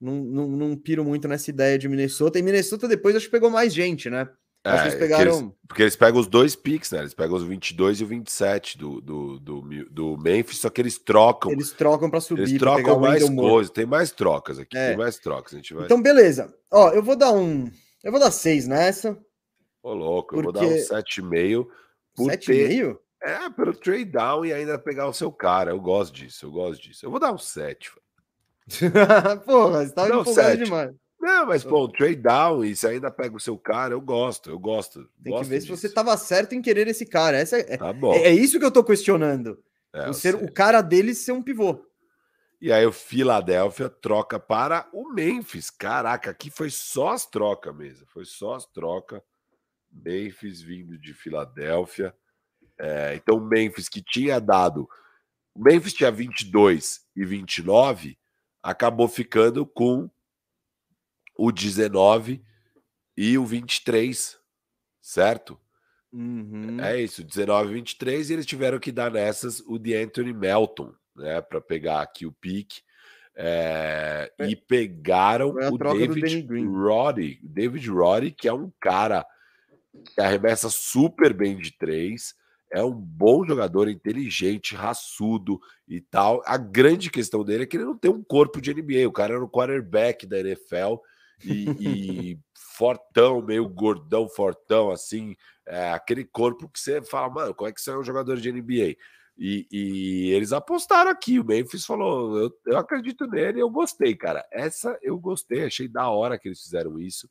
Speaker 1: não, não, não piro muito nessa ideia de Minnesota. E Minnesota depois acho que pegou mais gente, né?
Speaker 2: É, eles pegaram. Eles, porque eles pegam os dois picks, né? Eles pegam os 22 e o 27 do, do, do, do Memphis, só que eles trocam.
Speaker 1: Eles trocam para subir.
Speaker 2: Eles trocam mais coisas. Tem mais trocas aqui. É. Tem mais trocas. A gente vai...
Speaker 1: Então, beleza. Ó, eu vou dar um. Eu vou dar seis nessa.
Speaker 2: Ô, louco, porque... eu vou dar um 7,5.
Speaker 1: 7,5?
Speaker 2: É, pelo trade down e ainda pegar o seu cara. Eu gosto disso, eu gosto disso. Eu vou dar um 7.
Speaker 1: Porra, você tá não, empolgado demais.
Speaker 2: Não, mas pô, trade down e você ainda pega o seu cara, eu gosto, eu gosto.
Speaker 1: Tem
Speaker 2: gosto
Speaker 1: que ver
Speaker 2: disso.
Speaker 1: se você tava certo em querer esse cara. Essa é,
Speaker 2: tá bom.
Speaker 1: é, é isso que eu tô questionando. É, o, ser, o cara dele ser um pivô.
Speaker 2: E aí o Philadelphia troca para o Memphis. Caraca, aqui foi só as trocas mesmo. Foi só as trocas. Memphis vindo de Filadélfia. É, então o Memphis que tinha dado. O Memphis tinha 22 e 29 acabou ficando com o 19 e o 23, certo?
Speaker 1: Uhum.
Speaker 2: É isso, 19 e 23, e eles tiveram que dar nessas o de Anthony Melton, né, para pegar aqui o pique. É, é. E pegaram o David Roddy, David Roddy, que é um cara que arremessa super bem de três, é um bom jogador, inteligente, raçudo e tal. A grande questão dele é que ele não tem um corpo de NBA. O cara era um quarterback da NFL e, e fortão, meio gordão, fortão, assim. É, aquele corpo que você fala, mano, como é que você é um jogador de NBA? E, e eles apostaram aqui. O Memphis falou: eu, eu acredito nele, eu gostei, cara. Essa eu gostei, achei da hora que eles fizeram isso.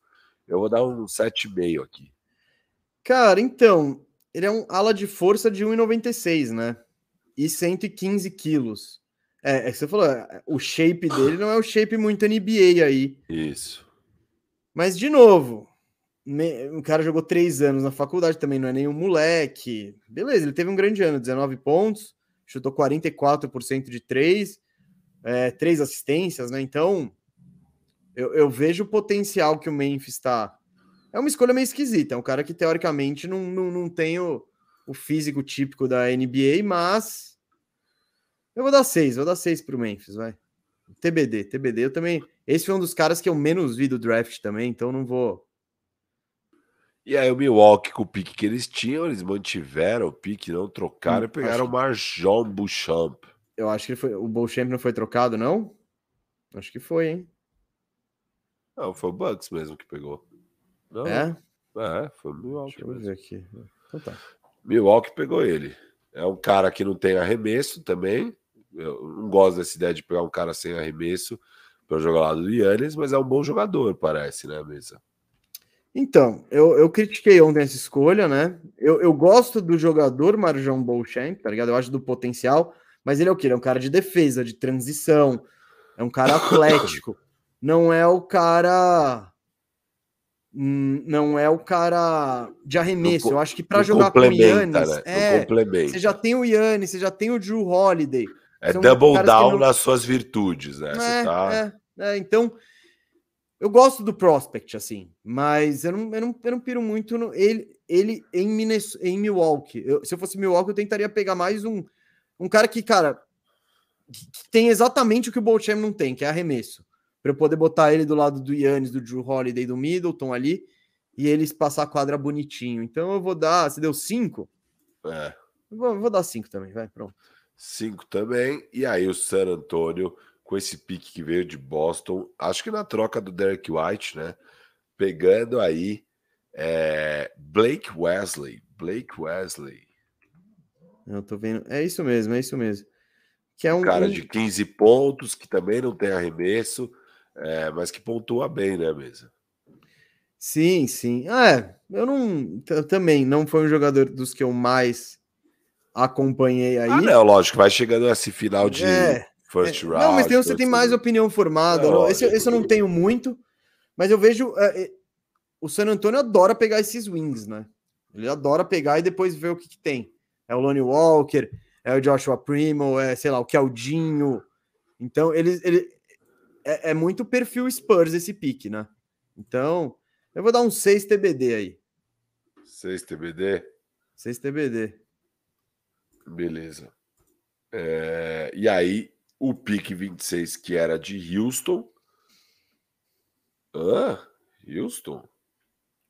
Speaker 2: Eu vou dar um 7,5 aqui.
Speaker 1: Cara, então, ele é um ala de força de 1,96, né? E 115 quilos. É, é que você falou, é, o shape dele não é o shape muito NBA aí.
Speaker 2: Isso.
Speaker 1: Mas, de novo, o cara jogou três anos na faculdade, também não é nenhum moleque. Beleza, ele teve um grande ano, 19 pontos, chutou 44% de três, é, três assistências, né? Então, eu, eu vejo o potencial que o Memphis está é uma escolha meio esquisita. É um cara que, teoricamente, não, não, não tem o, o físico típico da NBA, mas. Eu vou dar seis, vou dar seis pro Memphis, vai. TBD, TBD. Eu também. Esse foi um dos caras que eu menos vi do draft também, então não vou.
Speaker 2: E aí o Milwaukee, com o pique que eles tinham, eles mantiveram o pique, não trocaram hum, e pegaram o Marjon Bouchamp.
Speaker 1: Eu acho que foi, o Bouchamp não foi trocado, não? Acho que foi, hein?
Speaker 2: Não, foi o Bucks mesmo que pegou. Não,
Speaker 1: É?
Speaker 2: É, foi o Milwaukee
Speaker 1: Deixa eu
Speaker 2: mesmo.
Speaker 1: ver aqui. Então tá.
Speaker 2: Milwaukee pegou ele. É um cara que não tem arremesso também. Eu não gosto dessa ideia de pegar um cara sem arremesso para jogar lá do Yannis, mas é um bom jogador, parece, né, Mesa?
Speaker 1: Então, eu, eu critiquei ontem essa escolha, né? Eu, eu gosto do jogador Marjão Beauchamp, tá ligado? Eu acho do potencial, mas ele é o quê? Ele é um cara de defesa, de transição, é um cara atlético. não é o cara. hum, Não é o cara de arremesso. Eu acho que para jogar com o
Speaker 2: complementa,
Speaker 1: Yannis,
Speaker 2: né?
Speaker 1: é, você já tem o Yannis, você já tem o Drew Holiday.
Speaker 2: É
Speaker 1: são
Speaker 2: double down
Speaker 1: não-
Speaker 2: nas suas virtudes, né? Você
Speaker 1: É,
Speaker 2: tá...
Speaker 1: é, é, então, eu gosto do prospect, assim, mas eu não, eu não, eu não piro muito no, ele, ele em, Minnes, em Milwaukee. Eu- se eu fosse Milwaukee, eu tentaria pegar mais um, um cara que, cara, que tem exatamente o que o Bolcham não tem, que é arremesso. Para eu poder botar ele do lado do Yannis, do Drew Holiday, do Middleton ali, e eles passar a quadra bonitinho. Então eu vou dar, você deu cinco?
Speaker 2: é.
Speaker 1: Vou, vou dar cinco também, vai, pronto.
Speaker 2: Cinco também. E aí o San Antonio, com esse pique que veio de Boston, acho que na troca do Derek White, né? Pegando aí é, Blake Wesley. Blake Wesley.
Speaker 1: Eu tô vendo, é isso mesmo, é isso mesmo. Que é um,
Speaker 2: cara de 15 pontos, que também não tem arremesso, é, mas que pontua bem, né, mesa?
Speaker 1: Sim, sim. Ah, É, eu não. Eu também não foi um jogador dos que eu mais acompanhei aí.
Speaker 2: Ah, não, lógico, vai chegando esse final de
Speaker 1: É,
Speaker 2: first
Speaker 1: É,
Speaker 2: round.
Speaker 1: não, mas tem, você tem mais opinião formada.
Speaker 2: É,
Speaker 1: esse, esse eu não tenho muito, mas eu vejo. é, é, o San Antonio adora pegar esses wings, né? Ele adora pegar e depois ver o que, que tem. É o Lonnie Walker, é o Joshua Primo, é, sei lá, o Keldinho. Então, ele, ele é, é muito perfil Spurs esse pique, né? Então, eu vou dar um 6 TBD aí.
Speaker 2: 6 TBD.
Speaker 1: 6 TBD.
Speaker 2: Beleza. É, e aí, o pique 26, que era de Houston. Hã? Houston?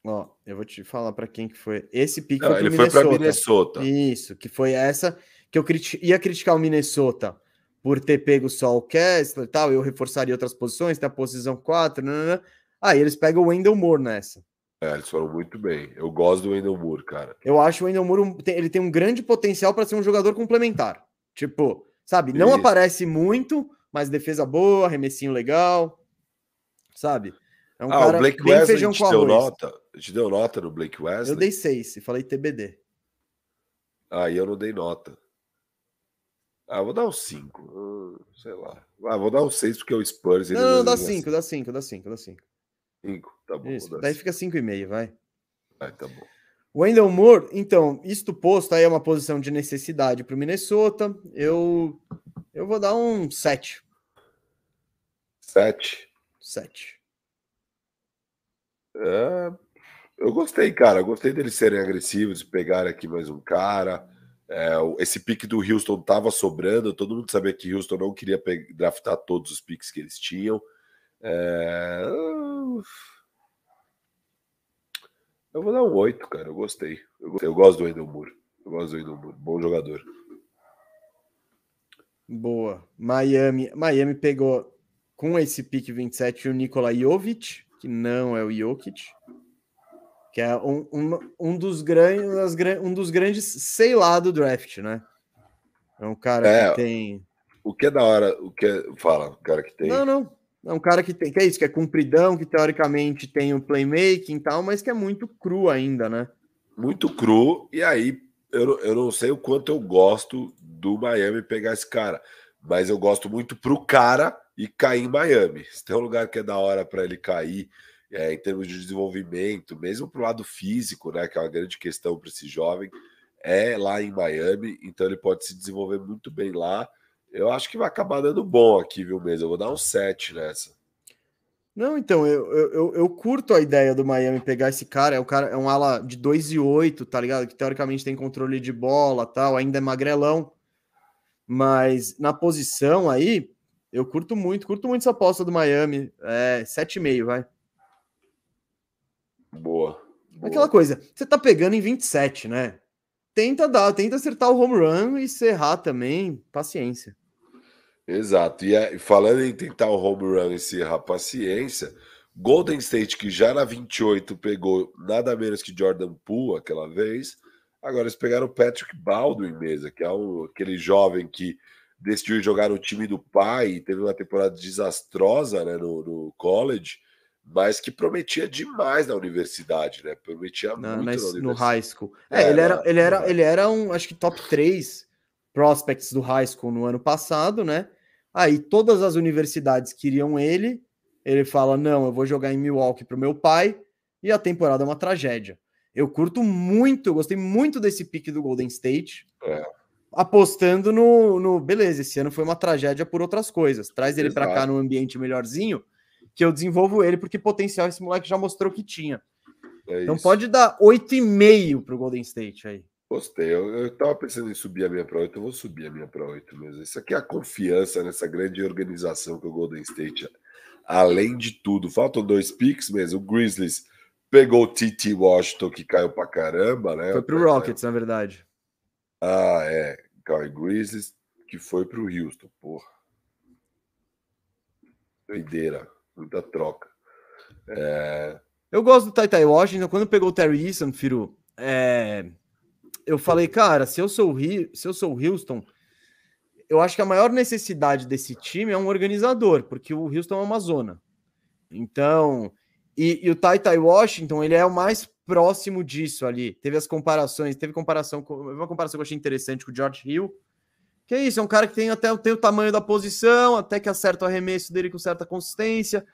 Speaker 1: Ó, eu vou te falar para quem que foi. Esse pique
Speaker 2: Não,
Speaker 1: foi
Speaker 2: ele foi para
Speaker 1: Minnesota.
Speaker 2: Minnesota.
Speaker 1: Isso, que foi essa que eu criti- ia criticar o Minnesota por ter pego só o Kessler e tal, eu reforçaria outras posições, tem a posição 4, nanana. aí eles pegam o Wendell Moore nessa.
Speaker 2: É, eles foram muito bem. Eu gosto do Wendell Moore, cara.
Speaker 1: Eu acho o Wendell Moore, um- tem- ele tem um grande potencial para ser um jogador complementar. Tipo, sabe, não
Speaker 2: Isso.
Speaker 1: aparece muito, mas defesa boa, arremessinho legal, sabe? É um
Speaker 2: ah, o Blake
Speaker 1: bem
Speaker 2: Wesley
Speaker 1: feijão
Speaker 2: te
Speaker 1: com
Speaker 2: deu
Speaker 1: arroz.
Speaker 2: nota? Te deu nota no Blake Wesley?
Speaker 1: Eu dei 6 e falei TBD.
Speaker 2: Aí eu não dei nota. Ah, vou dar um 5. sei lá. Ah, vou dar um 6 porque o Spurs.
Speaker 1: Não, não, dá 5, dá 5, dá 5, dá 5.
Speaker 2: 5, tá bom.
Speaker 1: Isso, daí
Speaker 2: cinco.
Speaker 1: fica 5,5, vai.
Speaker 2: Vai, tá bom.
Speaker 1: Wendell Moore, então, isto posto aí é uma posição de necessidade para o Minnesota. Eu, eu vou dar um 7.
Speaker 2: 7.
Speaker 1: 7.
Speaker 2: É, eu gostei, cara. Eu gostei deles serem agressivos, pegarem aqui mais um cara. É, esse pique do Houston tava sobrando. Todo mundo sabia que Houston não queria draftar todos os piques que eles tinham. É, eu- vou dar um 8, cara. Eu gostei. Eu, gostei. Eu gosto do Wendell Moore. Eu gosto do Wendell Moore. Bom jogador.
Speaker 1: Boa. Miami, Miami pegou com esse pick 27 o Nikola Jovic, que não é o Jokic, que é um, um, um, dos, grandes, um dos grandes, sei lá, do draft, né? É um cara
Speaker 2: É,
Speaker 1: que tem.
Speaker 2: O que é da hora, o que é... Fala, o cara que tem.
Speaker 1: Não, não. É um cara que tem, que é isso, que é compridão, que teoricamente tem o playmaking e tal, mas que é muito cru ainda, né?
Speaker 2: Muito cru. E aí, eu, eu não sei o quanto eu gosto do Miami pegar esse cara, mas eu gosto muito pro cara e cair em Miami. Se tem um lugar que é da hora para ele cair, é, em termos de desenvolvimento, mesmo pro lado físico, né, que é uma grande questão para esse jovem, é lá em Miami, então ele pode se desenvolver muito bem lá. Eu acho que vai acabar dando bom aqui, viu, mesmo? Eu vou dar um 7 nessa.
Speaker 1: Não, então, eu, eu, eu, curto a ideia do Miami pegar esse cara, é, o cara, é um ala de 2 e 8, tá ligado? Que teoricamente tem controle de bola tal, ainda é magrelão. Mas na posição aí, eu curto muito, curto muito essa aposta do Miami. É 7,5, vai.
Speaker 2: Boa. boa.
Speaker 1: Aquela coisa, você tá pegando em 27, né? Tenta dar, tenta acertar o home run e se errar também, paciência.
Speaker 2: Exato. E aí, falando em tentar o home run e se errar paciência, Golden State, que já na 28 pegou nada menos que Jordan Poole aquela vez, agora eles pegaram o Patrick Baldwin mesa, que é um, aquele jovem que decidiu jogar no time do pai e teve uma temporada desastrosa né, no, no college, mas que prometia demais na universidade, né? Prometia
Speaker 1: Na-
Speaker 2: muito
Speaker 1: na-
Speaker 2: na
Speaker 1: no high school. É,
Speaker 2: É,
Speaker 1: ele, era, ele, era, ele era um, acho que top 3 prospects do high school no ano passado, né? Aí todas as universidades queriam ele. Ele fala: Não, eu vou jogar em Milwaukee pro meu pai. E a temporada é uma tragédia. Eu curto muito, eu gostei muito desse pique do Golden State.
Speaker 2: É.
Speaker 1: Apostando no, no. Beleza, esse ano foi uma tragédia por outras coisas. Traz ele para cá num ambiente melhorzinho, que eu desenvolvo ele, porque potencial esse moleque já mostrou que tinha.
Speaker 2: É
Speaker 1: Então
Speaker 2: isso.
Speaker 1: pode dar 8,5 pro Golden State aí.
Speaker 2: Gostei. Eu, eu tava pensando em subir a minha para 8, eu vou subir a minha para 8 mesmo. Isso aqui é a confiança nessa grande organização que é o Golden State. Além de tudo, faltam dois picks mesmo. O Grizzlies pegou o TT Washington, que caiu pra caramba, né?
Speaker 1: Foi pro Rockets, na verdade.
Speaker 2: Ah, é. Caiu Grizzlies, que foi pro Houston, porra. Doideira. Muita troca. É,
Speaker 1: Eu gosto do Taitai Washington. Quando pegou o Terry Eason, Firu, é, eu falei, cara, se eu sou o se eu sou o Houston, eu acho que a maior necessidade desse time é um organizador, porque o Houston é uma zona. Então, e, e o Taitai Washington, ele é o mais próximo disso ali. Teve as comparações, teve comparação com uma comparação que eu achei interessante com o George Hill. Que é isso, é um cara que tem até tem o tamanho da posição, até que acerta o arremesso dele com certa consistência.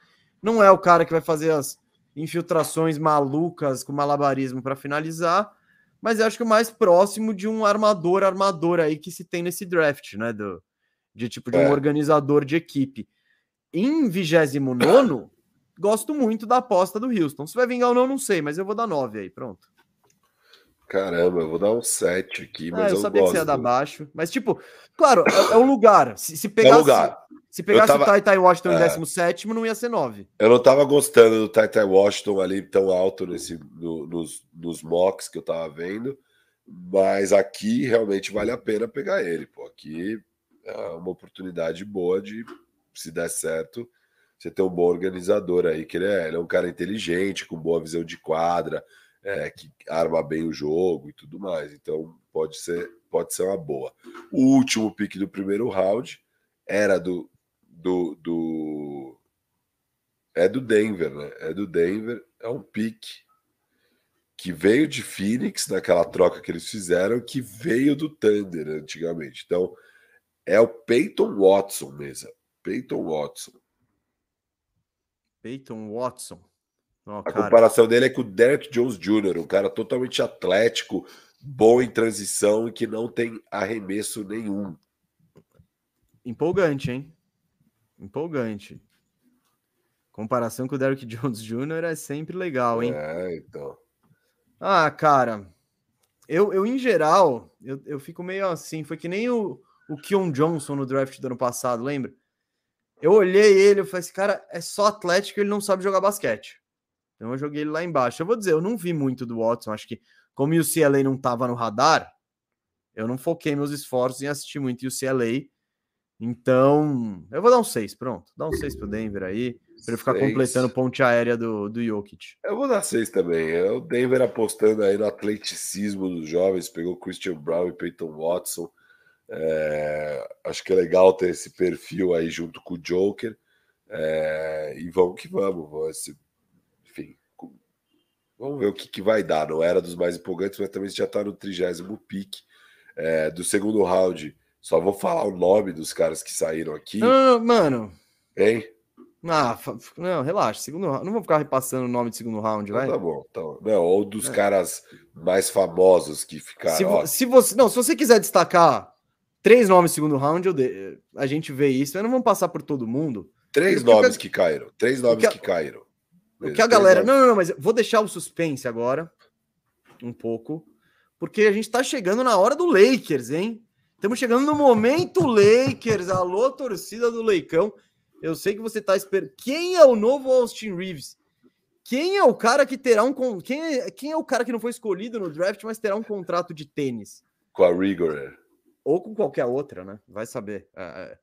Speaker 1: Não é o cara que vai fazer as infiltrações malucas com malabarismo para finalizar, mas eu acho que o mais próximo de um armador armador aí que se tem nesse draft, né, do de tipo de um
Speaker 2: É.
Speaker 1: organizador de equipe. Em 29 gosto muito da aposta do Houston. Se vai vingar ou não, não sei, mas eu vou dar 9 aí, pronto.
Speaker 2: caramba, eu vou dar um 7 aqui,
Speaker 1: Ah,
Speaker 2: mas
Speaker 1: eu
Speaker 2: eu,
Speaker 1: sabia que você ia
Speaker 2: gosto.
Speaker 1: dar baixo, mas tipo, claro, é, é o lugar. Se, se pegasse,
Speaker 2: lugar.
Speaker 1: Se pegasse
Speaker 2: tava-
Speaker 1: o Taitai Washington em
Speaker 2: É.
Speaker 1: 17, não ia ser 9.
Speaker 2: Eu não tava gostando do Taitai Washington ali tão alto nesse, no- nos, nos mocks que eu tava vendo, mas aqui realmente vale a pena pegar ele, pô. Aqui é uma oportunidade boa de, se der certo, você ter um bom organizador aí, que ele é, ele é um cara inteligente, com boa visão de quadra, é, que arma bem o jogo e tudo mais. Então pode ser, pode ser uma boa. O último pique do primeiro round era do, do, do é do Denver, né? É do Denver, é um pique que veio de Phoenix naquela troca que eles fizeram, que veio do Thunder antigamente. Então é o Peyton Watson mesmo. Peyton Watson.
Speaker 1: Peyton Watson. Ó,
Speaker 2: A
Speaker 1: cara,
Speaker 2: comparação dele é com o Derek Jones Jr., um cara totalmente atlético, bom em transição e que não tem arremesso nenhum.
Speaker 1: empolgante, hein? Empolgante. Comparação com o Derrick Jones Jr. é sempre legal, hein?
Speaker 2: É, então.
Speaker 1: Ah, cara, eu, eu em geral, eu, eu fico meio assim. Foi que nem o, o Keon Johnson no draft do ano passado, lembra? Eu olhei ele, eu falei, esse cara é só atlético, ele não sabe jogar basquete. Então eu joguei ele lá embaixo. Eu vou dizer, eu não vi muito do Watson, acho que como o UCLA não tava no radar, eu não foquei meus esforços em assistir muito UCLA. Então, eu vou dar um 6, pronto. Dá um 6 pro Denver aí, para ele ficar
Speaker 2: Seis.
Speaker 1: completando ponte aérea do, do Jokic.
Speaker 2: Eu vou dar seis também. É o Denver apostando aí no atleticismo dos jovens, pegou Christian Brown e Peyton Watson. É, acho que é legal ter esse perfil aí junto com o Joker. É, e vamos que vamos. vamos esse- enfim, vamos ver o que, que vai dar. Não era dos mais empolgantes, mas também já está no trigésimo pique é, do segundo round. Só vou falar o nome dos caras que saíram aqui,
Speaker 1: Não, não, mano,
Speaker 2: hein?
Speaker 1: Ah, não, relaxa. Segundo round. Não vou ficar repassando o nome de segundo round,
Speaker 2: Então
Speaker 1: vai.
Speaker 2: tá bom. Então, não, ou dos
Speaker 1: É.
Speaker 2: caras mais famosos que ficaram.
Speaker 1: se, vo- se você, não, se você quiser destacar três nomes no segundo round, eu de- a gente vê isso. Mas não vamos passar por todo mundo.
Speaker 2: Três nomes
Speaker 1: a-
Speaker 2: que caíram. Três nomes
Speaker 1: que a-
Speaker 2: que caíram.
Speaker 1: O que a galera. Não, não, não, mas eu vou deixar o suspense agora. Um pouco. Porque a gente tá chegando na hora do Lakers, hein? Estamos chegando no momento Lakers. Alô, torcida do Leicão. Eu sei que você tá esperando. Quem é o novo Austin Reeves? Quem é o cara que terá um. con- Quem é, quem é o cara que não foi escolhido no draft, mas terá um contrato de tênis?
Speaker 2: Com a Rigor.
Speaker 1: Ou com qualquer outra, né? Vai saber. É, é,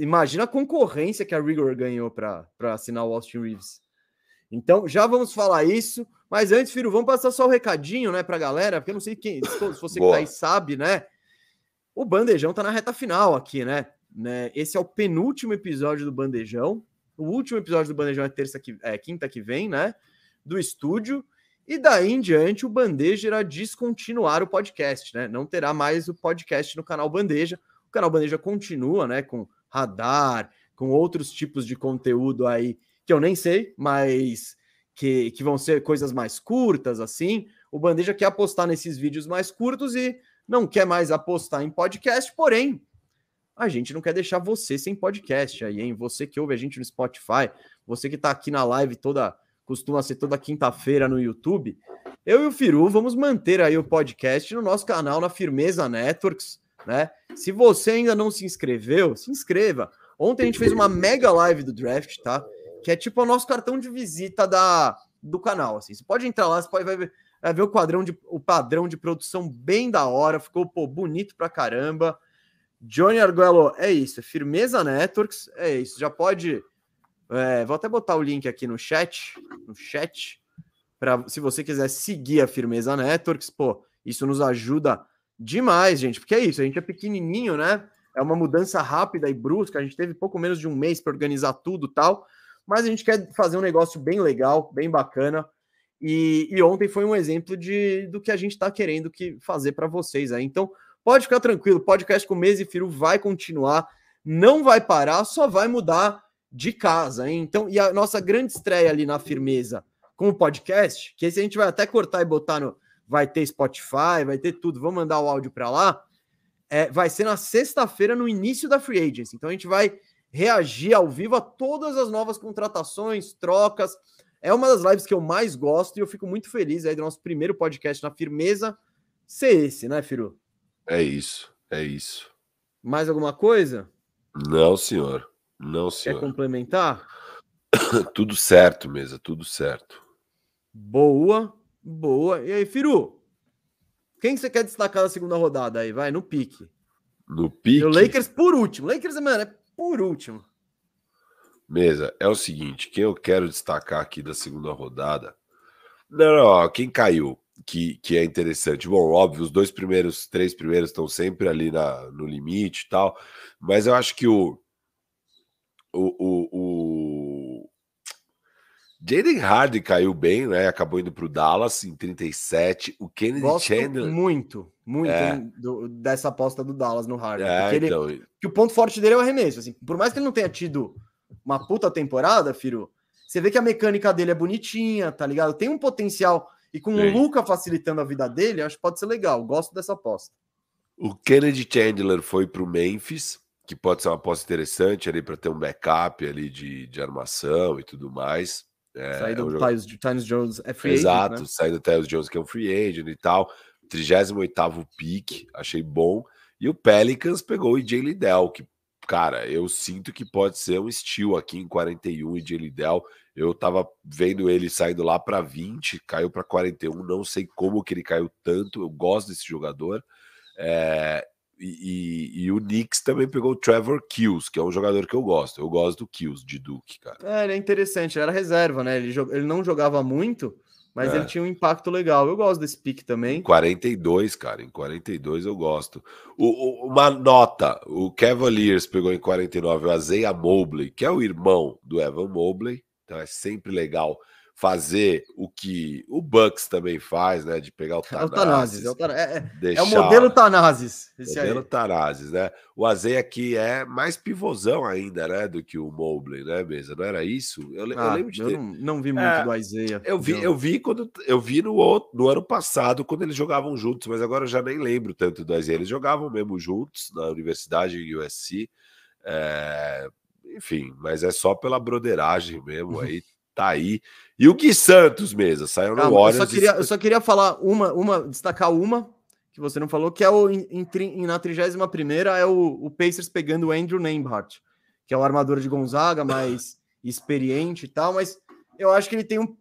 Speaker 1: imagina a concorrência que a Rigor ganhou para assinar o Austin Reeves. Então, já vamos falar isso. Mas antes, Firo, vamos passar só o recadinho, né, pra galera, porque eu não sei quem, se você que tá aí sabe, né? O Bandejão tá na reta final aqui, né? né? Esse é o penúltimo episódio do Bandejão. O último episódio do Bandejão é terça que é quinta que vem, né? Do estúdio. E daí em diante, o Bandeja irá descontinuar o podcast, né? Não terá mais o podcast no canal Bandeja. O canal Bandeja continua, né? Com radar, com outros tipos de conteúdo aí que eu nem sei, mas que, que vão ser coisas mais curtas, assim. O Bandeja quer apostar nesses vídeos mais curtos e não quer mais apostar em podcast, porém, a gente não quer deixar você sem podcast aí, hein? Você que ouve a gente no Spotify, você que tá aqui na live toda, costuma ser toda quinta-feira no YouTube. Eu e o Firu vamos manter aí o podcast no nosso canal na Firmeza Networks, né? Se você ainda não se inscreveu, se inscreva. Ontem a gente fez uma mega live do draft, tá? Que é tipo o nosso cartão de visita da, do canal. Assim. Você pode entrar lá, você pode vai ver, vai ver o, quadrão de, o padrão de produção bem da hora, ficou pô, bonito pra caramba. Johnny Arguello, é isso, é Firmeza Networks, é isso. Já pode. É, vou até botar o link aqui no chat, no chat, para se você quiser seguir a Firmeza Networks, pô, isso nos ajuda demais, gente, porque é isso, a gente é pequenininho, né? É uma mudança rápida e brusca, a gente teve pouco menos de um mês para organizar tudo tal, mas a gente quer fazer um negócio bem legal, bem bacana. E, e ontem foi um exemplo de do que a gente está querendo que fazer para vocês aí. Então, Pode ficar tranquilo, podcast com Mês e Firo vai continuar, não vai parar, só vai mudar de casa, hein? Então, e a nossa grande estreia ali na firmeza com o podcast, que esse a gente vai até cortar e botar no. Vai ter Spotify, vai ter tudo, vamos mandar o áudio para lá. É, vai ser na sexta-feira, no início da Free Agency. Então a gente vai reagir ao vivo a todas as novas contratações, trocas. É uma das lives que eu mais gosto e eu fico muito feliz aí do nosso primeiro podcast na firmeza ser esse, né, Firu?
Speaker 2: É isso, é isso.
Speaker 1: Mais alguma coisa?
Speaker 2: Não, senhor. Não, senhor.
Speaker 1: Quer complementar?
Speaker 2: tudo certo, mesa, tudo certo.
Speaker 1: Boa, boa. E aí, Firu? Quem você quer destacar na segunda rodada aí? Vai, no pique.
Speaker 2: No pique? E
Speaker 1: o Lakers por último. Lakers, mano, é por último.
Speaker 2: Mesa, é o seguinte, quem eu quero destacar aqui da segunda rodada... Não, não, quem caiu? que, que é interessante. Bom, óbvio, os dois primeiros, três primeiros estão sempre ali na, no limite e tal, mas eu acho que o. O, o, o... Jaden Hardy caiu bem, né? Acabou indo para o Dallas em 37. O Kennedy
Speaker 1: Gosto
Speaker 2: Chandler.
Speaker 1: Muito, muito é. do, dessa aposta do Dallas no Hardy.
Speaker 2: É, então... ele,
Speaker 1: que o ponto forte dele é o arremesso. Assim, por mais que ele não tenha tido uma puta temporada, Firo, você vê que a mecânica dele é bonitinha, tá ligado? Tem um potencial e com Sim. o Luca facilitando a vida dele, acho que pode ser legal. Gosto dessa aposta.
Speaker 2: O Kennedy Chandler foi para o Memphis, que pode ser uma aposta interessante ali para ter um backup ali de, de armação e tudo mais.
Speaker 1: É, saída do é um Tynes Jones é free
Speaker 2: Exato,
Speaker 1: agent, né?
Speaker 2: saída do Tynes Jones, que é um free agent e tal. 38 pick, achei bom. E o Pelicans pegou o Jay Liddell, que, cara, eu sinto que pode ser um estilo aqui em 41 e Jay Liddell. Eu tava vendo ele saindo lá para 20, caiu para 41. Não sei como que ele caiu tanto. Eu gosto desse jogador. É, e, e, e, o Knicks também pegou o Trevor Kills, que é um jogador que eu gosto. Eu gosto do Kills de Duke, cara.
Speaker 1: É, ele é interessante. Ele era reserva, né? Ele, ele não jogava muito, mas é. ele tinha um impacto legal. Eu gosto desse pick também.
Speaker 2: Em 42, cara. Em 42 eu gosto. O, o, uma nota: o Cavaliers pegou em 49 o Azeia Mobley, que é o irmão do Evan Mobley. Então é sempre legal fazer o que o Bucks também faz, né? De pegar o Tanazes.
Speaker 1: É o, Tanazes, é, é, deixar... é o modelo Tanazes.
Speaker 2: modelo Tanazes, né? O Azei aqui é mais pivôzão ainda, né? Do que o Mobley, né, mesa? Não era isso?
Speaker 1: Eu, ah, eu lembro de ter... eu não, não, vi muito é, do Isaiah.
Speaker 2: Eu vi, eu vi quando eu vi no, outro, no ano passado, quando eles jogavam juntos, mas agora eu já nem lembro tanto do Isaiah. Eles jogavam mesmo juntos na universidade em USC. É, enfim, mas é só pela broderagem mesmo aí, tá aí. E o Gui Santos mesmo, saiu no Warriors.
Speaker 1: Eu só, queria, eu só queria falar uma, uma, destacar uma que você não falou, que é o em, em, na 31 primeira é o, o Pacers pegando o Andrew Nembhard, que é o armador de Gonzaga, mais experiente e tal, mas eu acho que ele tem um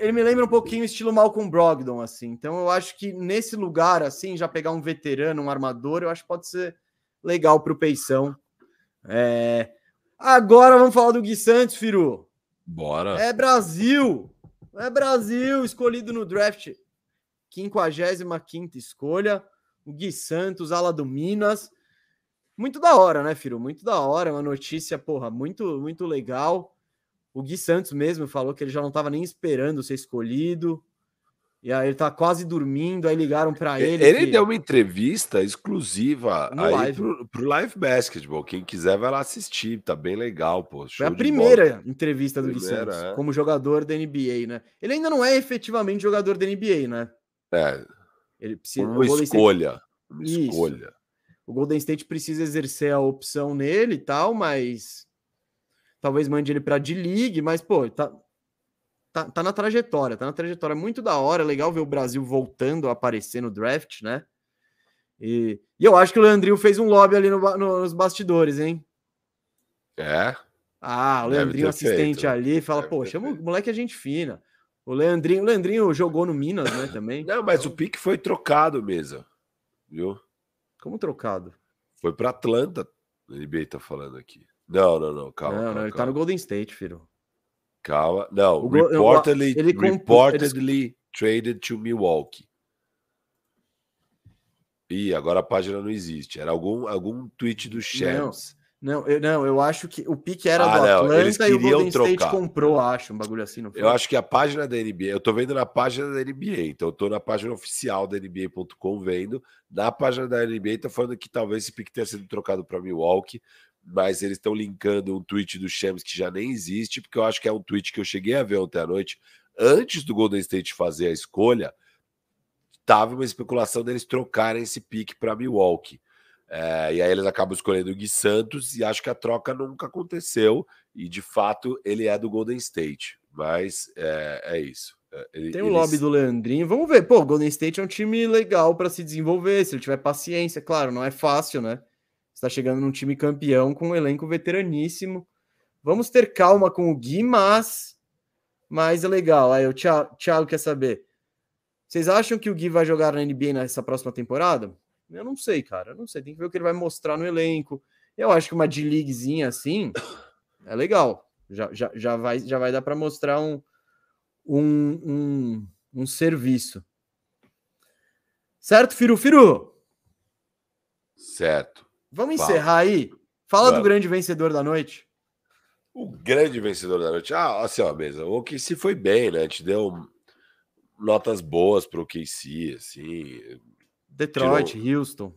Speaker 1: ele me lembra um pouquinho o estilo Malcolm Brogdon, assim. Então eu acho que nesse lugar, assim, já pegar um veterano, um armador, eu acho que pode ser legal para o Peição. É... Agora vamos falar do Gui Santos, Firu.
Speaker 2: Bora.
Speaker 1: É Brasil! É Brasil, escolhido no draft. 55 escolha. O Gui Santos, ala do Minas. Muito da hora, né, Firo? Muito da hora. Uma notícia, porra, muito, muito legal. O Gui Santos mesmo falou que ele já não estava nem esperando ser escolhido. E aí ele tá quase dormindo, aí ligaram para ele.
Speaker 2: Ele
Speaker 1: que...
Speaker 2: deu uma entrevista exclusiva
Speaker 1: No
Speaker 2: aí
Speaker 1: live.
Speaker 2: Pro, pro Live Basketball. Quem quiser vai lá assistir, tá bem legal, pô.
Speaker 1: Foi a primeira entrevista do Gui
Speaker 2: Primeira,
Speaker 1: Santos
Speaker 2: é.
Speaker 1: como jogador da NBA, né? Ele ainda não é efetivamente jogador da NBA, né?
Speaker 2: bola. É,
Speaker 1: Ele precisa.
Speaker 2: uma
Speaker 1: Golden State-
Speaker 2: escolha. Uma escolha.
Speaker 1: o Golden State precisa exercer a opção nele e tal, mas talvez mande ele para D-League, mas pô, tá, tá, tá na trajetória, tá na trajetória muito da hora, é legal ver o Brasil voltando a aparecer no draft, né? E, e eu acho que o Leandrinho fez um lobby ali no ba- nos bastidores, hein?
Speaker 2: É,
Speaker 1: Ah, o Leandrinho assistente
Speaker 2: feito.
Speaker 1: ali fala,
Speaker 2: Deve
Speaker 1: pô, chama o
Speaker 2: feito.
Speaker 1: moleque é gente fina. O Leandrinho, o Leandrinho jogou no Minas, né, também.
Speaker 2: Não, mas o pique foi trocado mesmo. Viu?
Speaker 1: Como trocado?
Speaker 2: Foi para Atlanta. O NBA tá falando aqui. Não, não, não. Calma.
Speaker 1: não,
Speaker 2: calma,
Speaker 1: não, ele tá
Speaker 2: calma.
Speaker 1: no Golden State, filho.
Speaker 2: Calma. Não, reportedly,
Speaker 1: ele
Speaker 2: reportedly traded to Milwaukee. Ih, agora a página não existe. Era algum, algum tweet do Shams.
Speaker 1: Não, eu, não, eu acho que o pique era
Speaker 2: Ah,
Speaker 1: do
Speaker 2: não, eles
Speaker 1: Atlanta e o Golden State
Speaker 2: trocar.
Speaker 1: comprou, acho, um bagulho assim, não foi?
Speaker 2: Eu acho que a página da NBA, eu tô vendo na página da NBA, então eu tô na página oficial da NBA.com vendo. Na página da NBA tá falando que talvez esse pique tenha sido trocado para Milwaukee, mas eles estão linkando um tweet do Shams que já nem existe, porque eu acho que é um tweet que eu cheguei a ver ontem à noite, antes do Golden State fazer a escolha, tava uma especulação deles trocarem esse pique para Milwaukee. É, e aí eles acabam escolhendo o Gui Santos e acho que a troca nunca aconteceu. E de fato ele é do Golden State. Mas é, é isso. É, ele-
Speaker 1: Tem o
Speaker 2: eles-
Speaker 1: lobby do Leandrinho. Vamos ver. Pô, o Golden State é um time legal para se desenvolver, se ele tiver paciência. Claro, não é fácil, né? Você tá chegando num time campeão com um elenco veteraníssimo. Vamos ter calma com o Gui, mas. Mas é legal. Aí o Thiago, Thiago quer saber. Vocês acham que o Gui vai jogar na NBA nessa próxima temporada? Eu não sei, cara. Eu não sei. Tem que ver o que ele vai mostrar no elenco. Eu acho que uma D-Leaguezinha assim é legal. Já, já, já, vai, já vai dar para mostrar um, um, um, um serviço. Certo, Firu Firu?
Speaker 2: Certo.
Speaker 1: Vamos
Speaker 2: Fala.
Speaker 1: encerrar aí? Fala do grande vencedor da noite.
Speaker 2: O grande vencedor da noite. Ah, assim, ó, mesa. O OKC foi bem, né? A gente deu notas boas pro OKC, assim.
Speaker 1: Detroit, Houston.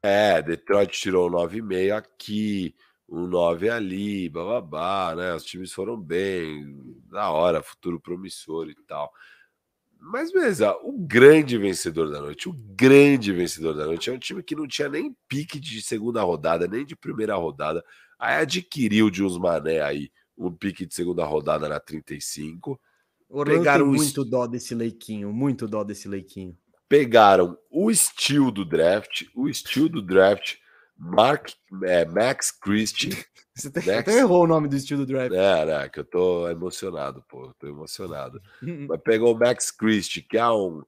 Speaker 2: É, Detroit tirou um 9,5 aqui, um 9 ali, bababá, né? Os times foram bem, da hora, futuro promissor e tal. Mas, beleza, o grande vencedor da noite, o grande vencedor da noite é um time que não tinha nem pique de segunda rodada, nem de primeira rodada. Aí adquiriu de uns mané aí um pique de segunda rodada na 35.
Speaker 1: Orlando
Speaker 2: Pegaram
Speaker 1: tem muito dó desse leiquinho, muito dó desse leiquinho.
Speaker 2: pegaram o estilo do draft, o estilo do draft, Mark, é, Max Christie.
Speaker 1: Você até,
Speaker 2: Next.
Speaker 1: até errou o nome do estilo do draft.
Speaker 2: É, né, que eu tô emocionado, pô, tô emocionado. Mas pegou o Max Christie, que é um,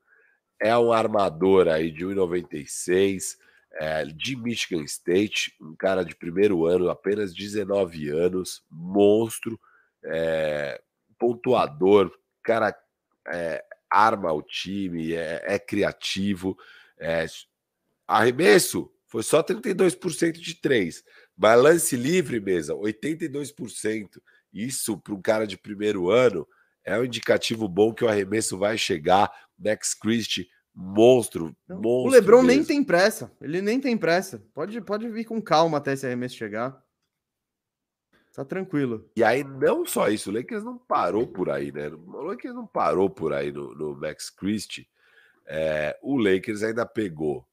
Speaker 2: é um armador aí de 1,96, é, de Michigan State, um cara de primeiro ano, apenas 19 anos, monstro, é, pontuador, cara é, arma o time, é, é criativo. é, arremesso foi só 32% de 3, mas lance livre mesmo, 82%. Isso para um cara de primeiro ano é um indicativo bom que o arremesso vai chegar. Max Christie, monstro, monstro.
Speaker 1: o Lebron nem
Speaker 2: mesmo.
Speaker 1: tem pressa. Ele nem tem pressa. Pode, pode vir com calma até esse arremesso chegar. Tá tranquilo.
Speaker 2: E aí, não só isso, o Lakers não parou por aí, né? O Lakers não parou por aí no, no Max Christie. É, o Lakers ainda pegou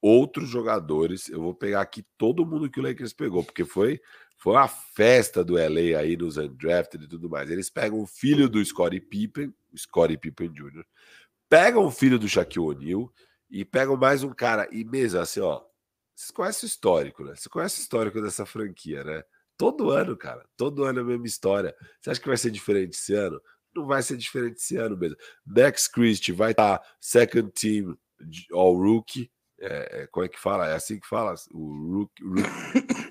Speaker 2: outros jogadores. Eu vou pegar aqui todo mundo que o Lakers pegou, porque foi, foi uma festa do LA aí nos undrafted e tudo mais. Eles pegam o filho do Scottie Pippen, o Scottie Pippen Jr., pegam o filho do Shaquille O'Neal e pegam mais um cara. E mesmo assim, ó, vocês conhecem o histórico, né? Você conhece o histórico dessa franquia, né? Todo ano, cara. Todo ano é a mesma história. Você acha que vai ser diferente esse ano? Não vai ser diferente esse ano mesmo. Max Christie vai estar second team All Rookie. É, é, como é que fala? É assim que fala? O, rook, rook,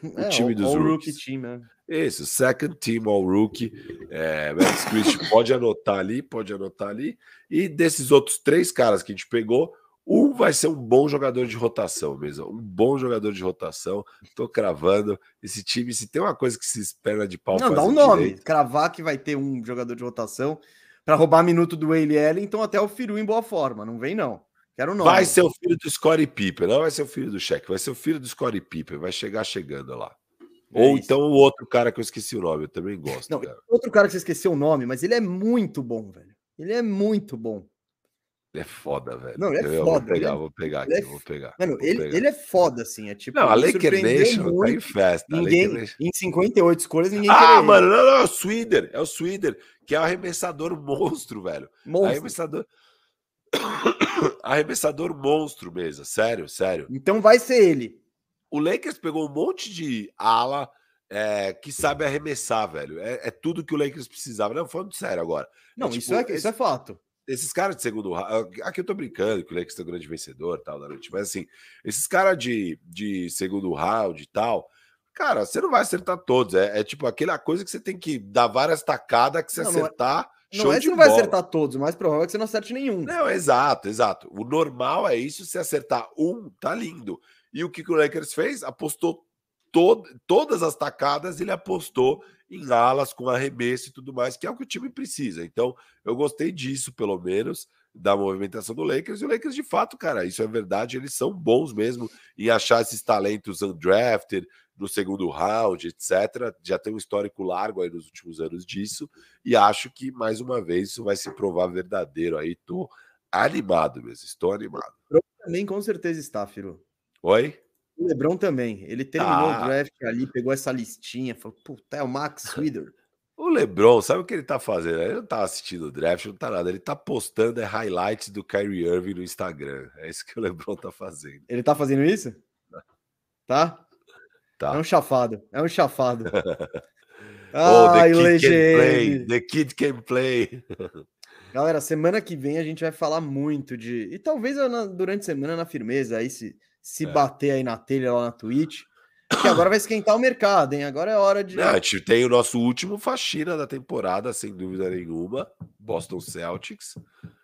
Speaker 1: o é, time dos all rookies. Rookie team, né?
Speaker 2: Isso, second team all rookie. É, Max pode anotar ali, pode anotar ali. E desses outros três caras que a gente pegou, um vai ser um bom jogador de rotação mesmo. Um bom jogador de rotação. Tô cravando. Esse time, se tem uma coisa que se espera de pau.
Speaker 1: Não, dá um nome. Direito, Cravar que vai ter um jogador de rotação para roubar minuto do Wayne então até o Firu em boa forma. Não vem, não. Quero nome.
Speaker 2: Vai ser o filho do Scottie Pippen, não vai ser o filho do Cheque, vai ser o filho do Scottie Pippen, vai chegar chegando lá. É Ou isso. então o outro cara que eu esqueci o nome, eu também gosto.
Speaker 1: Não, cara. outro cara que você esqueceu o nome, mas ele é muito bom, velho. Ele é muito bom.
Speaker 2: Ele é foda, velho.
Speaker 1: Não, ele é
Speaker 2: eu
Speaker 1: foda.
Speaker 2: Vou pegar, vou pegar aqui, é... vou pegar.
Speaker 1: Mano,
Speaker 2: vou
Speaker 1: ele,
Speaker 2: pegar.
Speaker 1: ele é foda, assim. É tipo.
Speaker 2: Não, a Laker Nation muito. tá em festa.
Speaker 1: Ninguém, em 58 escolhas, ninguém
Speaker 2: Ah, mano, não, não, é o Swider. É o Swider, que é o arremessador monstro, velho.
Speaker 1: Monstro.
Speaker 2: Arremessador. Arremessador monstro mesmo, sério, sério.
Speaker 1: Então vai ser ele.
Speaker 2: O Lakers pegou um monte de ala é, que sabe arremessar, velho. É, é, tudo que o Lakers precisava. Não, falando sério agora.
Speaker 1: Não,
Speaker 2: é, tipo,
Speaker 1: isso, é, esse, isso é fato.
Speaker 2: Esses caras de segundo round. Aqui eu tô brincando que o Lakers é o grande vencedor tal da noite, mas assim, esses caras de, de segundo round e tal. Cara, você não vai acertar todos. É, é tipo aquela coisa que você tem que dar várias tacadas que você não, acertar. Não
Speaker 1: Show não é que você não vai acertar todos, mas provável é que você não acerte nenhum.
Speaker 2: Não, exato, exato. O normal é isso, se acertar um, tá lindo. E o que o Lakers fez? Apostou todo, todas as tacadas, ele apostou em alas com arremesso e tudo mais, que é o que o time precisa. Então, eu gostei disso, pelo menos, da movimentação do Lakers. E o Lakers, de fato, cara, isso é verdade, eles são bons mesmo em achar esses talentos undrafted, no segundo round, etc. Já tem um histórico largo aí nos últimos anos disso, e acho que mais uma vez isso vai se provar verdadeiro aí. Tô animado mesmo, estou animado.
Speaker 1: O também com certeza está, Firo.
Speaker 2: Oi?
Speaker 1: O Lebron também. Ele terminou ah. o draft ali, pegou essa listinha, falou: puta, é o Max Wither.
Speaker 2: O Lebron, sabe o que ele tá fazendo? Ele não tá assistindo o draft, não tá nada. Ele tá postando é, highlights do Kyrie Irving no Instagram. É isso que o Lebron tá fazendo.
Speaker 1: Ele tá fazendo isso? Tá? Tá. É um chafado. É um chafado.
Speaker 2: oh, Ai, the kid. The kid can play.
Speaker 1: Galera, semana que vem a gente vai falar muito de. E talvez durante a semana na firmeza, aí se, se é. bater aí na telha lá na Twitch. Que agora vai esquentar o mercado, hein? Agora é hora de.
Speaker 2: Não, a gente tem o nosso último faxina da temporada, sem dúvida nenhuma. Boston Celtics.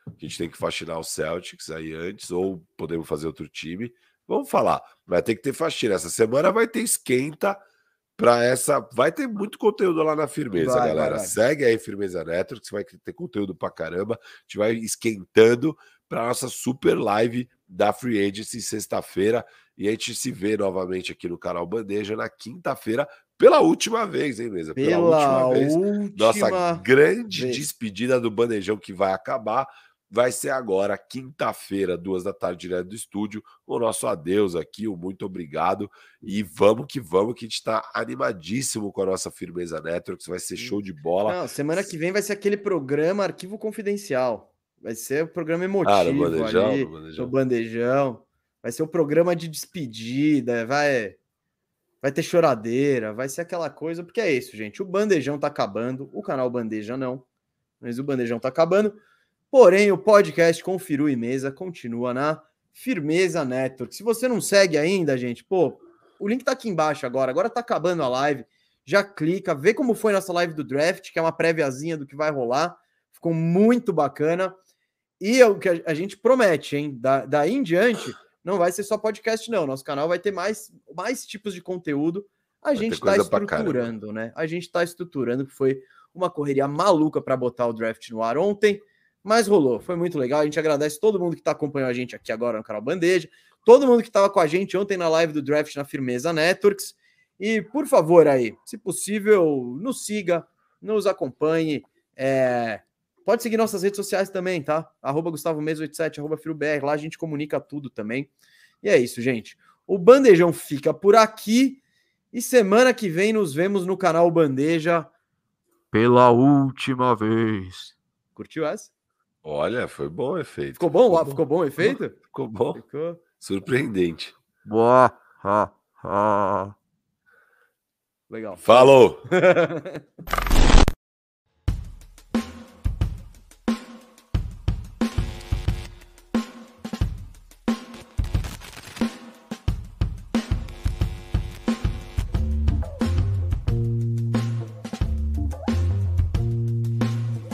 Speaker 2: A gente tem que faxinar o Celtics aí antes, ou podemos fazer outro time. Vamos falar, vai ter que ter faxina. Essa semana vai ter esquenta para essa. Vai ter muito conteúdo lá na Firmeza, vai, galera. Vai. Segue aí Firmeza Networks, vai ter conteúdo para caramba. A gente vai esquentando para nossa super live da Free Agency sexta-feira. E a gente se vê novamente aqui no canal Bandeja na quinta-feira, pela última vez, hein, mesa?
Speaker 1: Pela, pela última vez.
Speaker 2: Última nossa grande vez. despedida do Bandejão que vai acabar vai ser agora, quinta-feira, duas da tarde, direto do estúdio. O nosso adeus aqui, o muito obrigado. E vamos que vamos, que a gente está animadíssimo com a nossa Firmeza Networks. Vai ser show de bola.
Speaker 1: Não, semana que vem vai ser aquele programa Arquivo Confidencial. Vai ser o programa emotivo ah, no bandejão, ali, no bandejão. no bandejão. Vai ser o programa de despedida, vai vai ter choradeira, vai ser aquela coisa, porque é isso, gente. O bandejão tá acabando, o canal Bandeja não, mas o bandejão tá acabando. Porém, o podcast com Firu e Mesa continua na Firmeza Network. Se você não segue ainda, gente, pô, o link tá aqui embaixo agora. Agora tá acabando a live. Já clica, vê como foi nossa live do draft, que é uma préviazinha do que vai rolar. Ficou muito bacana. E é o que a gente promete, hein? Da, daí em diante, não vai ser só podcast, não. Nosso canal vai ter mais, mais tipos de conteúdo. A vai gente está estruturando, né? A gente está estruturando, que foi uma correria maluca para botar o draft no ar ontem. Mas rolou, foi muito legal. A gente agradece todo mundo que está acompanhando a gente aqui agora no canal Bandeja, todo mundo que estava com a gente ontem na live do Draft na Firmeza Networks. E, por favor, aí, se possível, nos siga, nos acompanhe. É... Pode seguir nossas redes sociais também, tá? Arroba Gustavo Mesa 87, arroba FiroBR, lá a gente comunica tudo também. E é isso, gente. O Bandejão fica por aqui. E semana que vem nos vemos no canal Bandeja pela última vez. Curtiu essa?
Speaker 2: Olha, foi bom o efeito.
Speaker 1: Ficou bom? Ficou bom, ficou bom o efeito?
Speaker 2: Ficou bom. Ficou. Surpreendente.
Speaker 1: Boa. Ha, ha. Legal.
Speaker 2: Falou.